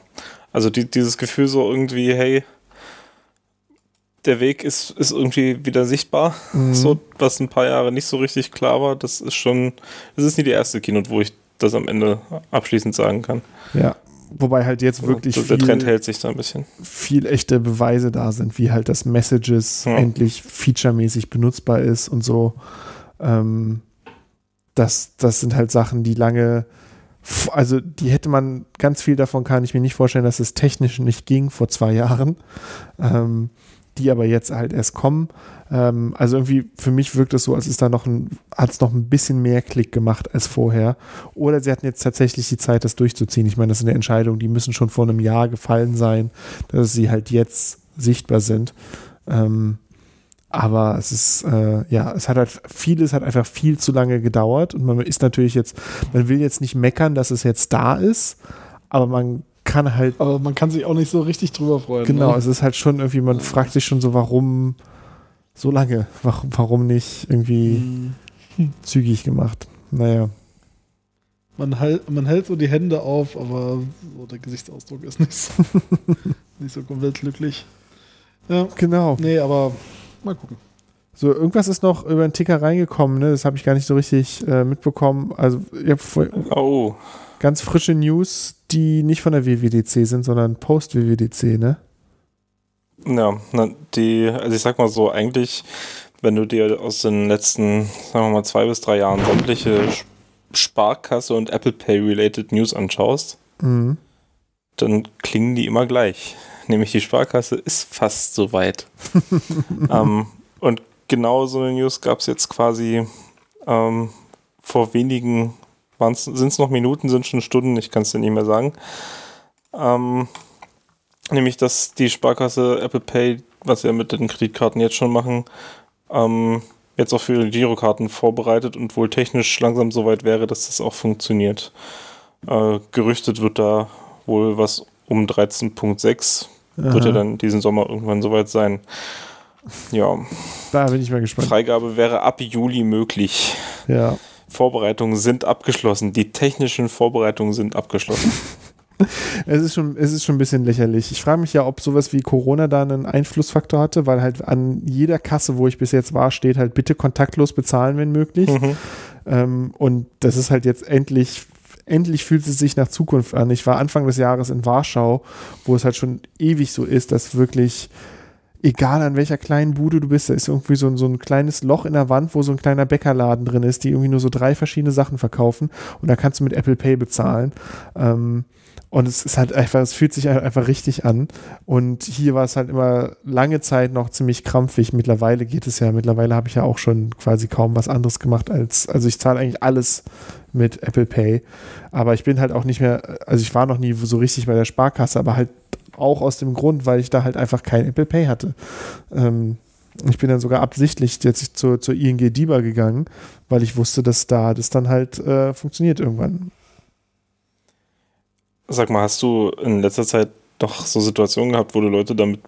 Also die, dieses Gefühl so irgendwie, hey, der Weg ist, ist irgendwie wieder sichtbar. Mhm. So, was ein paar Jahre nicht so richtig klar war. Das ist schon, das ist nicht die erste Keynote, wo ich das am Ende abschließend sagen kann. Ja. Wobei halt jetzt wirklich der, der viel, Trend hält sich da ein bisschen. Viel echte Beweise da sind, wie halt das Messages ja. endlich featuremäßig benutzbar ist und so. Ähm, das, das sind halt Sachen, die lange, also die hätte man, ganz viel davon kann ich mir nicht vorstellen, dass es technisch nicht ging vor zwei Jahren. Ähm, die aber jetzt halt erst kommen. Ähm, also irgendwie für mich wirkt es so, als ist da noch ein, hat es noch ein bisschen mehr Klick gemacht als vorher. Oder sie hatten jetzt tatsächlich die Zeit, das durchzuziehen. Ich meine, das sind ja Entscheidungen, die müssen schon vor einem Jahr gefallen sein, dass sie halt jetzt sichtbar sind. Ähm, aber es ist, äh, ja, es hat halt vieles hat einfach viel zu lange gedauert und man ist natürlich jetzt, man will jetzt nicht meckern, dass es jetzt da ist, aber man kann halt. Aber man kann sich auch nicht so richtig drüber freuen. Genau, ne? es ist halt schon irgendwie, man fragt sich schon so, warum so lange? Warum, warum nicht irgendwie hm. zügig gemacht? Naja. Man, halt, man hält so die Hände auf, aber so der Gesichtsausdruck ist nicht so, nicht so komplett glücklich. Ja. Genau. Nee, aber mal gucken. So, irgendwas ist noch über den Ticker reingekommen, ne? Das habe ich gar nicht so richtig äh, mitbekommen. Also, ich habe oh. ganz frische News, die nicht von der WWDC sind, sondern Post-WWDC, ne? Ja, die, also ich sag mal so, eigentlich, wenn du dir aus den letzten, sagen wir mal, zwei bis drei Jahren sämtliche Sparkasse und Apple Pay-related News anschaust, mhm. dann klingen die immer gleich. Nämlich die Sparkasse ist fast so weit. ähm, und genau so eine News gab es jetzt quasi ähm, vor wenigen sind es noch Minuten, sind schon Stunden, ich kann es dir nicht mehr sagen. Ähm, nämlich, dass die Sparkasse Apple Pay, was sie ja mit den Kreditkarten jetzt schon machen, ähm, jetzt auch für Girokarten vorbereitet und wohl technisch langsam so weit wäre, dass das auch funktioniert. Äh, gerüchtet wird da wohl was um 13.6. Wird ja dann diesen Sommer irgendwann soweit sein. Ja. Da bin ich mal gespannt. Freigabe wäre ab Juli möglich. Ja Vorbereitungen sind abgeschlossen. Die technischen Vorbereitungen sind abgeschlossen. es, ist schon, es ist schon ein bisschen lächerlich. Ich frage mich ja, ob sowas wie Corona da einen Einflussfaktor hatte, weil halt an jeder Kasse, wo ich bis jetzt war, steht halt bitte kontaktlos bezahlen, wenn möglich. Mhm. Ähm, und das ist halt jetzt endlich endlich fühlt es sich nach Zukunft an. Ich war Anfang des Jahres in Warschau, wo es halt schon ewig so ist, dass wirklich egal an welcher kleinen Bude du bist, da ist irgendwie so ein, so ein kleines Loch in der Wand, wo so ein kleiner Bäckerladen drin ist, die irgendwie nur so drei verschiedene Sachen verkaufen und da kannst du mit Apple Pay bezahlen. Ähm, und es ist halt einfach, es fühlt sich halt einfach richtig an. Und hier war es halt immer lange Zeit noch ziemlich krampfig. Mittlerweile geht es ja, mittlerweile habe ich ja auch schon quasi kaum was anderes gemacht als, also ich zahle eigentlich alles mit Apple Pay. Aber ich bin halt auch nicht mehr, also ich war noch nie so richtig bei der Sparkasse, aber halt auch aus dem Grund, weil ich da halt einfach kein Apple Pay hatte. Ähm, ich bin dann sogar absichtlich jetzt zur, zur ING DIBA gegangen, weil ich wusste, dass da das dann halt äh, funktioniert irgendwann. Sag mal, hast du in letzter Zeit doch so Situationen gehabt, wo du Leute damit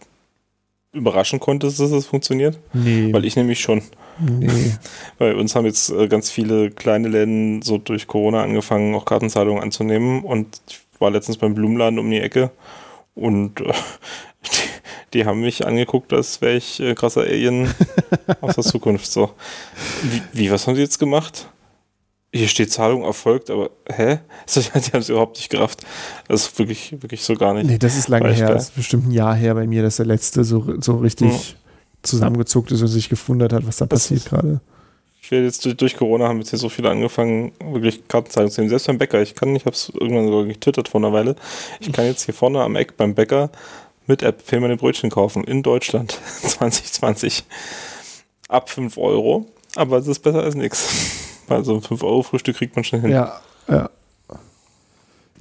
überraschen konntest, dass das funktioniert? Nee. Weil ich nämlich schon. Nee. Bei uns haben jetzt äh, ganz viele kleine Läden so durch Corona angefangen, auch Kartenzahlungen anzunehmen. Und ich war letztens beim Blumenladen um die Ecke und äh, die, die, haben mich angeguckt, als wäre ich äh, krasser Alien aus der Zukunft. So. Wie, wie, was haben sie jetzt gemacht? Hier steht Zahlung erfolgt, aber hä? die haben es überhaupt nicht gerafft. Das ist wirklich, wirklich so gar nicht. Nee, das ist lange her. Das ist bestimmt ein Jahr her bei mir, dass der letzte so, so richtig ja. zusammengezuckt ist und sich gewundert hat, was da das passiert gerade. Ich werde jetzt durch, durch, Corona haben jetzt hier so viele angefangen, wirklich Kartenzahlungen zu nehmen. Selbst beim Bäcker. Ich kann, ich habe es irgendwann sogar getwittert vor einer Weile. Ich kann jetzt hier vorne am Eck beim Bäcker mit App Pay meine Brötchen kaufen in Deutschland 2020. Ab 5 Euro. Aber es ist besser als nichts. Also ein 5 Euro Frühstück kriegt man schnell hin. Ja, ja.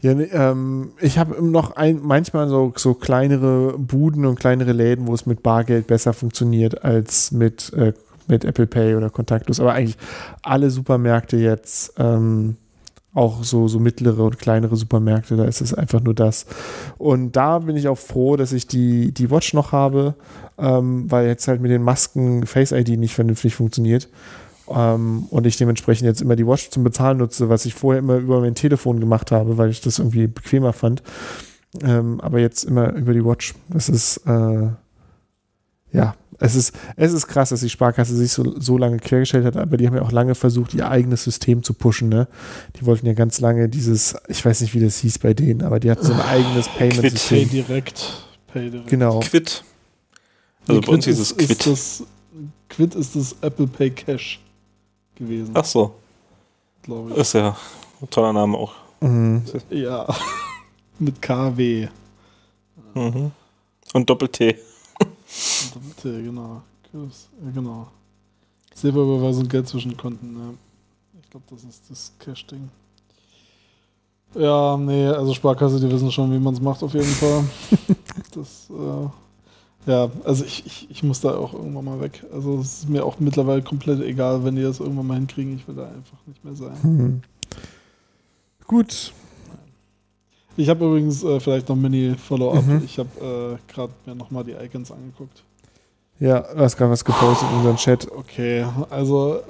Ja, ähm, ich habe noch ein, manchmal so, so kleinere Buden und kleinere Läden, wo es mit Bargeld besser funktioniert als mit äh, mit Apple Pay oder kontaktlos, aber eigentlich alle Supermärkte jetzt, ähm, auch so, so mittlere und kleinere Supermärkte, da ist es einfach nur das. Und da bin ich auch froh, dass ich die, die Watch noch habe, ähm, weil jetzt halt mit den Masken Face ID nicht vernünftig funktioniert. Ähm, und ich dementsprechend jetzt immer die Watch zum Bezahlen nutze, was ich vorher immer über mein Telefon gemacht habe, weil ich das irgendwie bequemer fand. Ähm, aber jetzt immer über die Watch. Das ist, äh, ja, es ist, es ist krass, dass die Sparkasse sich so, so lange quergestellt hat, aber die haben ja auch lange versucht, ihr eigenes System zu pushen. Ne? Die wollten ja ganz lange dieses, ich weiß nicht, wie das hieß bei denen, aber die hatten so ein eigenes Payment-System. Pay direkt. Pay direkt. Genau. Quid. Also nee, bei uns ist, es Quid. Ist das, Quid ist das Apple Pay Cash gewesen. Ach so. Glaube ich. Ist ja ein toller Name auch. Mhm. Ja. Mit KW. Mhm. Und Doppel-T. Mitte, genau. genau. Silberüberweisung, Geld zwischen Konten, ja. Ich glaube, das ist das Cash-Ding. Ja, nee, also Sparkasse, die wissen schon, wie man es macht, auf jeden Fall. das, äh, ja, also ich, ich, ich muss da auch irgendwann mal weg. Also es ist mir auch mittlerweile komplett egal, wenn die das irgendwann mal hinkriegen. Ich will da einfach nicht mehr sein. Hm. Gut, ich habe übrigens äh, vielleicht noch Mini-Follow-up. Mhm. Ich habe äh, gerade mir nochmal die Icons angeguckt. Ja, du hast gerade was gepostet in unserem Chat. Okay, also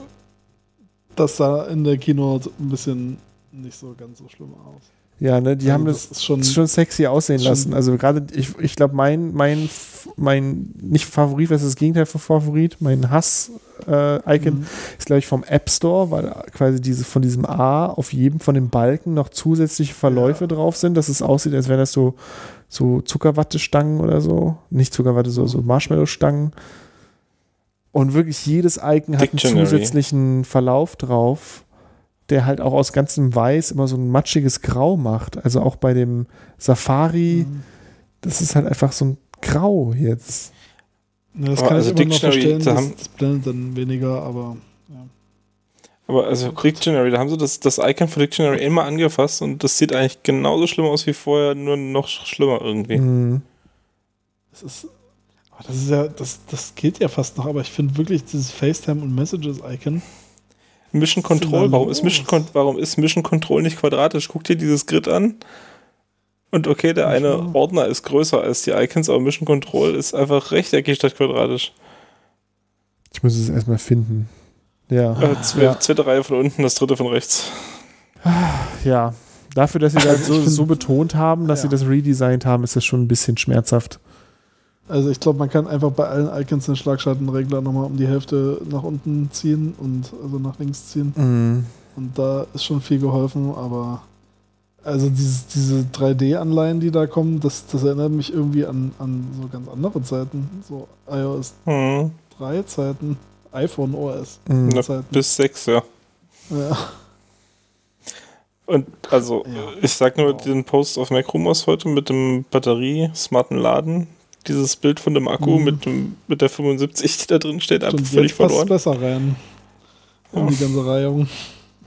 das sah in der Keynote ein bisschen nicht so ganz so schlimm aus. Ja, ne, die also haben das, das schon, schon, sexy aussehen lassen. Also gerade, ich, ich glaube, mein, mein, mein, nicht Favorit, was ist das Gegenteil von Favorit? Mein Hass-Icon mhm. ist, glaube ich, vom App Store, weil quasi diese, von diesem A auf jedem von den Balken noch zusätzliche Verläufe ja. drauf sind, dass es aussieht, als wären das so, so Zuckerwattestangen oder so. Nicht Zuckerwatte, so, so Marshmallow-Stangen. Und wirklich jedes Icon hat einen zusätzlichen Verlauf drauf der halt auch aus ganzem Weiß immer so ein matschiges Grau macht. Also auch bei dem Safari, mhm. das ist halt einfach so ein Grau jetzt. Ja, das aber kann also ich immer noch verstehen, da das, das blendet dann weniger, aber ja. Aber also oh Dictionary, da haben sie das, das Icon von Dictionary immer angefasst und das sieht eigentlich genauso schlimm aus wie vorher, nur noch schlimmer irgendwie. Mhm. Das ist, das ist ja, das, das geht ja fast noch, aber ich finde wirklich dieses FaceTime und Messages-Icon, Mission Control, warum ist Mission, warum ist Mission Control nicht quadratisch? Guck dir dieses Grid an. Und okay, der eine Ordner ist größer als die Icons, aber Mission Control ist einfach rechteckig statt quadratisch. Ich muss es erstmal finden. Ja. Äh, zweite, ja. zweite Reihe von unten, das dritte von rechts. Ja, dafür, dass sie das so, so betont haben, dass ja. sie das redesigned haben, ist das schon ein bisschen schmerzhaft. Also ich glaube, man kann einfach bei allen Icons den Schlagschaltenregler nochmal um die Hälfte nach unten ziehen und also nach links ziehen. Mhm. Und da ist schon viel geholfen, aber also dieses, diese 3D-Anleihen, die da kommen, das, das erinnert mich irgendwie an, an so ganz andere Zeiten. So iOS mhm. 3 Zeiten, iPhone OS mhm. Zeiten. Bis 6, ja. Ja. Und also, ja. ich sag nur wow. den Post auf Macrumors heute mit dem Batterie-smarten Laden. Dieses Bild von dem Akku mhm. mit, dem, mit der 75, die da drin steht, einfach völlig verloren. besser rein. In ja. die ganze Reihung.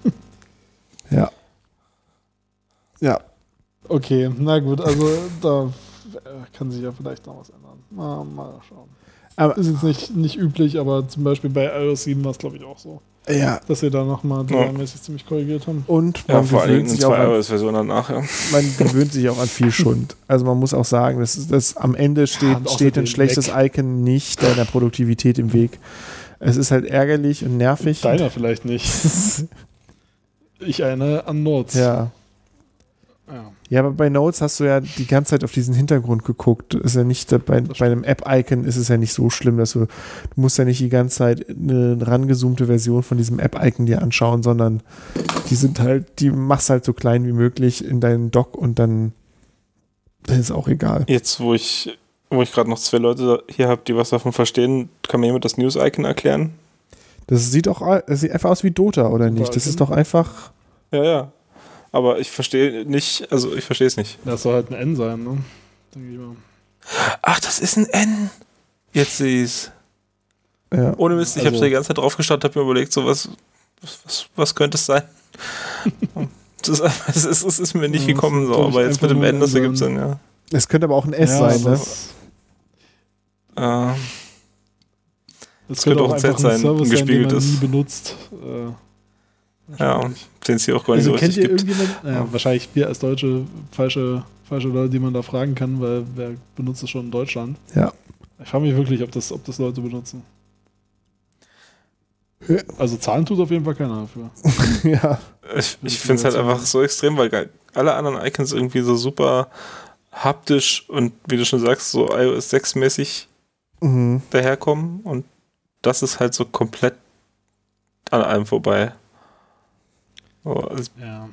ja. Ja. Okay, na gut, also da kann sich ja vielleicht noch was ändern. Mal, mal schauen. Aber ist jetzt nicht, nicht üblich, aber zum Beispiel bei iOS 7 war es, glaube ich, auch so. Ja. Dass sie da nochmal designmäßig ja. ziemlich korrigiert haben. Und man ja, vor allem sich zwei iOS-Versionen danach, ja. Man gewöhnt sich auch an viel Schund. Also man muss auch sagen, dass, dass am Ende steht, ja, steht ein schlechtes Weg. Icon nicht deiner Produktivität im Weg. Es ist halt ärgerlich und nervig. Deiner vielleicht nicht. ich eine an Notes. Ja. Ja. Ja, aber bei Notes hast du ja die ganze Zeit auf diesen Hintergrund geguckt. Ist ja nicht bei, bei einem App-Icon ist es ja nicht so schlimm, dass du, du musst ja nicht die ganze Zeit eine rangezoomte Version von diesem App-Icon dir anschauen, sondern die sind halt, die machst halt so klein wie möglich in deinen Dock und dann, dann ist auch egal. Jetzt, wo ich, wo ich gerade noch zwei Leute hier habe, die was davon verstehen, kann mir jemand das News-Icon erklären? Das sieht auch, das sieht einfach aus wie Dota, oder nicht? Das ist doch einfach. Ja, ja aber ich verstehe nicht, also ich verstehe es nicht. Das soll halt ein N sein, ne? Denke ich mal. Ach, das ist ein N. Jetzt sehe ich es. Ja. Ohne Mist, ich also, habe die ganze Zeit drauf gestartet, habe mir überlegt, so was, was, was könnte es sein? das, ist, es, ist, mir nicht ja, gekommen, so, aber jetzt mit dem N, das ergibt Sinn, ja. Es könnte aber auch ein S ja, sein, ne? Ähm, das, könnte auch ein Z sein, ein gespiegeltes. Nie benutzt. Äh, ja, den es hier auch gar nicht also so kennt ihr gibt. irgendjemand? Ja, ja. Wahrscheinlich wir als Deutsche falsche, falsche Leute, die man da fragen kann, weil wer benutzt es schon in Deutschland? Ja. Ich frage mich wirklich, ob das, ob das Leute benutzen. Also zahlen tut auf jeden Fall keiner dafür. ja. Ich, ich finde es halt einfach so extrem, weil alle anderen Icons irgendwie so super haptisch und wie du schon sagst, so iOS 6 mäßig mhm. daherkommen und das ist halt so komplett an allem vorbei. Oh, ja.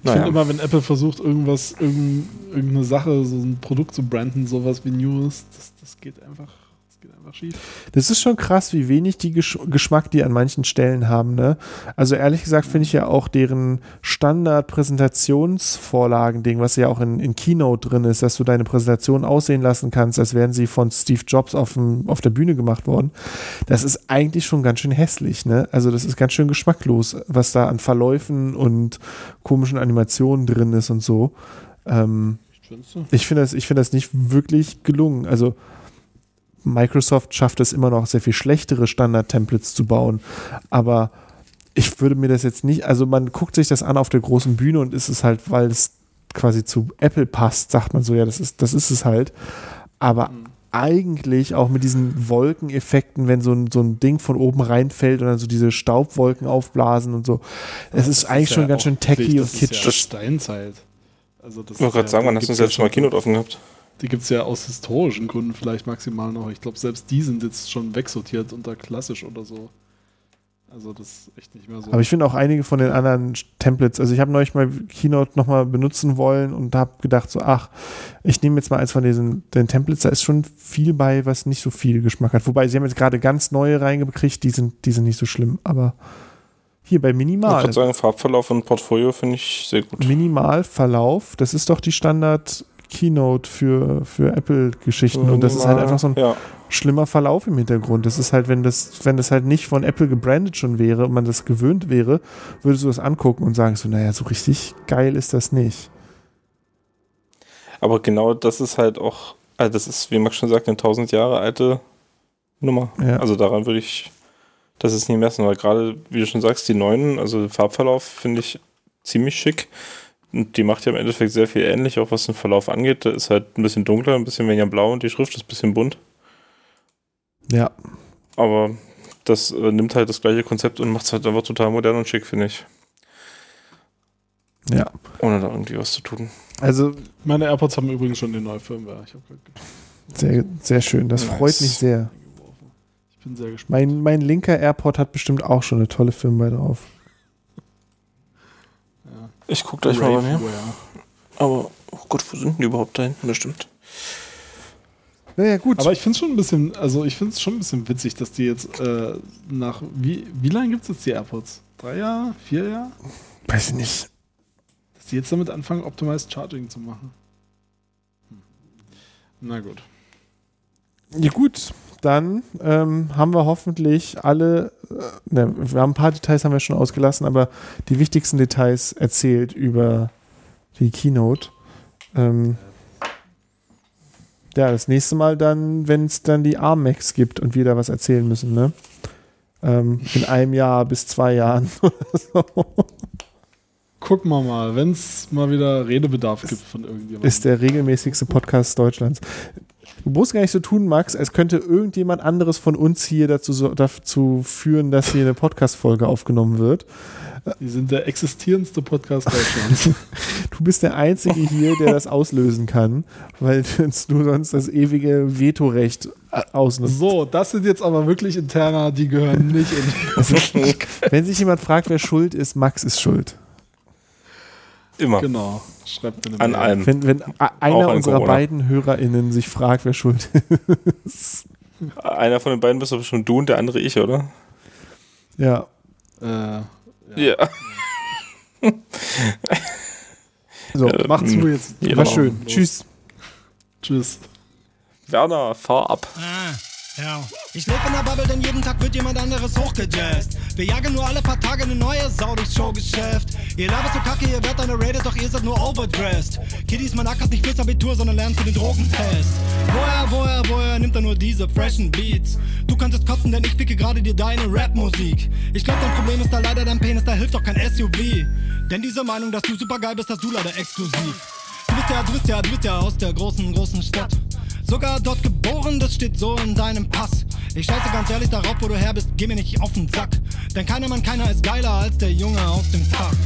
Ich naja. finde immer, wenn Apple versucht, irgendwas, irgendeine Sache, so ein Produkt zu branden, sowas wie News, das, das geht einfach geht einfach schief. Das ist schon krass, wie wenig die Gesch Geschmack die an manchen Stellen haben. Ne? Also ehrlich gesagt finde ich ja auch deren Standard-Präsentationsvorlagen-Ding, was ja auch in, in Keynote drin ist, dass du deine Präsentation aussehen lassen kannst, als wären sie von Steve Jobs auf, dem, auf der Bühne gemacht worden. Das ist eigentlich schon ganz schön hässlich. Ne? Also das ist ganz schön geschmacklos, was da an Verläufen und komischen Animationen drin ist und so. Ähm, ich finde das, find das nicht wirklich gelungen. Also Microsoft schafft es immer noch, sehr viel schlechtere Standard-Templates zu bauen. Aber ich würde mir das jetzt nicht, also man guckt sich das an auf der großen Bühne und ist es halt, weil es quasi zu Apple passt, sagt man so, ja, das ist, das ist es halt. Aber mhm. eigentlich auch mit diesen Wolkeneffekten, wenn so ein, so ein Ding von oben reinfällt und dann so diese Staubwolken aufblasen und so. Es ja, ist eigentlich ist schon ja ganz schön tacky und kitsch. Das ist ja Steinzeit. Also das ich wollte gerade sagen, wann hast du das letzte Mal Keynote offen gehabt? Die gibt es ja aus historischen Gründen vielleicht maximal noch. Ich glaube, selbst die sind jetzt schon wegsortiert unter klassisch oder so. Also das ist echt nicht mehr so. Aber ich finde auch einige von den anderen Templates, also ich habe neulich mal Keynote nochmal benutzen wollen und habe gedacht so, ach, ich nehme jetzt mal eins von diesen den Templates, da ist schon viel bei, was nicht so viel Geschmack hat. Wobei, sie haben jetzt gerade ganz neue reingekriegt, die sind, die sind nicht so schlimm, aber hier bei Minimal. Ich würde sagen, Farbverlauf und Portfolio finde ich sehr gut. Minimalverlauf, das ist doch die Standard Keynote für, für Apple-Geschichten und das ist halt einfach so ein ja. schlimmer Verlauf im Hintergrund. Das ist halt, wenn das, wenn das halt nicht von Apple gebrandet schon wäre und man das gewöhnt wäre, würdest du das angucken und sagen so, naja, so richtig geil ist das nicht. Aber genau das ist halt auch, also das ist, wie Max schon sagt, eine 1000 Jahre alte Nummer. Ja. Also daran würde ich das ist nie messen, weil gerade, wie du schon sagst, die neuen, also den Farbverlauf finde ich ziemlich schick. Und die macht ja im Endeffekt sehr viel ähnlich, auch was den Verlauf angeht. Da ist halt ein bisschen dunkler, ein bisschen weniger blau und die Schrift ist ein bisschen bunt. Ja. Aber das äh, nimmt halt das gleiche Konzept und macht es halt einfach total modern und schick, finde ich. Ja. Ohne da irgendwie was zu tun. Also, meine AirPods haben übrigens schon die neue Firmware. sehr, sehr schön. Das nice. freut mich sehr. Ich bin sehr gespannt. Mein, mein linker AirPod hat bestimmt auch schon eine tolle Firmware drauf. Ich gucke gleich mal bei mir. Aber, oh Gott, wo sind die überhaupt da hinten? Bestimmt. Naja, gut. Aber ich finde es schon ein bisschen, also ich finde es schon ein bisschen witzig, dass die jetzt äh, nach, wie, wie lange gibt es jetzt die AirPods? Drei Jahre? Vier Jahre? Weiß ich nicht. Dass die jetzt damit anfangen, Optimized Charging zu machen. Hm. Na gut. Ja gut, dann ähm, haben wir hoffentlich alle, äh, ne, wir haben ein paar Details haben wir schon ausgelassen, aber die wichtigsten Details erzählt über die Keynote. Ähm, ja, das nächste Mal dann, wenn es dann die Armex gibt und wir da was erzählen müssen, ne? Ähm, in einem Jahr bis zwei Jahren oder so. Gucken wir mal, wenn es mal wieder Redebedarf gibt von irgendjemandem. Ist der regelmäßigste Podcast Deutschlands. Du musst gar nicht so tun, Max, als könnte irgendjemand anderes von uns hier dazu, dazu führen, dass hier eine Podcast-Folge aufgenommen wird. Die sind der existierendste Podcast Deutschlands. du bist der Einzige hier, der das auslösen kann, weil du sonst das ewige Vetorecht ausnutzt. So, das sind jetzt aber wirklich Interna, die gehören nicht in die Wenn sich jemand fragt, wer schuld ist, Max ist schuld. Immer. Genau. Schreibt mir An allem. Wenn, wenn einer unserer Corona. beiden HörerInnen sich fragt, wer schuld ist. Einer von den beiden bist aber schon du und der andere ich, oder? Ja. Äh, ja. so, äh, macht's gut jetzt. Ja, War schön. Los. Tschüss. Tschüss. Werner, fahr ab. Ah. Ja. Ich lebe in der Bubble, denn jeden Tag wird jemand anderes hochgejazzt. Wir jagen nur alle paar Tage eine neue Sau durchs Showgeschäft. Ihr labert so kacke, ihr werdet underrated, doch ihr seid nur overdressed. Kiddies, man ackert nicht fürs Abitur, sondern lernt für den Drogentest. Woher, woher, woher nimmt er nur diese freshen Beats? Du könntest kotzen, denn ich picke gerade dir deine Rap-Musik. Ich glaub, dein Problem ist da leider dein Penis, da hilft doch kein SUV. Denn diese Meinung, dass du super geil bist, hast du leider exklusiv. Du bist ja, du bist ja, du bist ja aus der großen, großen Stadt. Sogar dort geboren, das steht so in deinem Pass. Ich scheiße ganz ehrlich darauf, wo du her bist, geh mir nicht auf den Sack. Denn keiner Mann, keiner ist geiler als der Junge aus dem Park.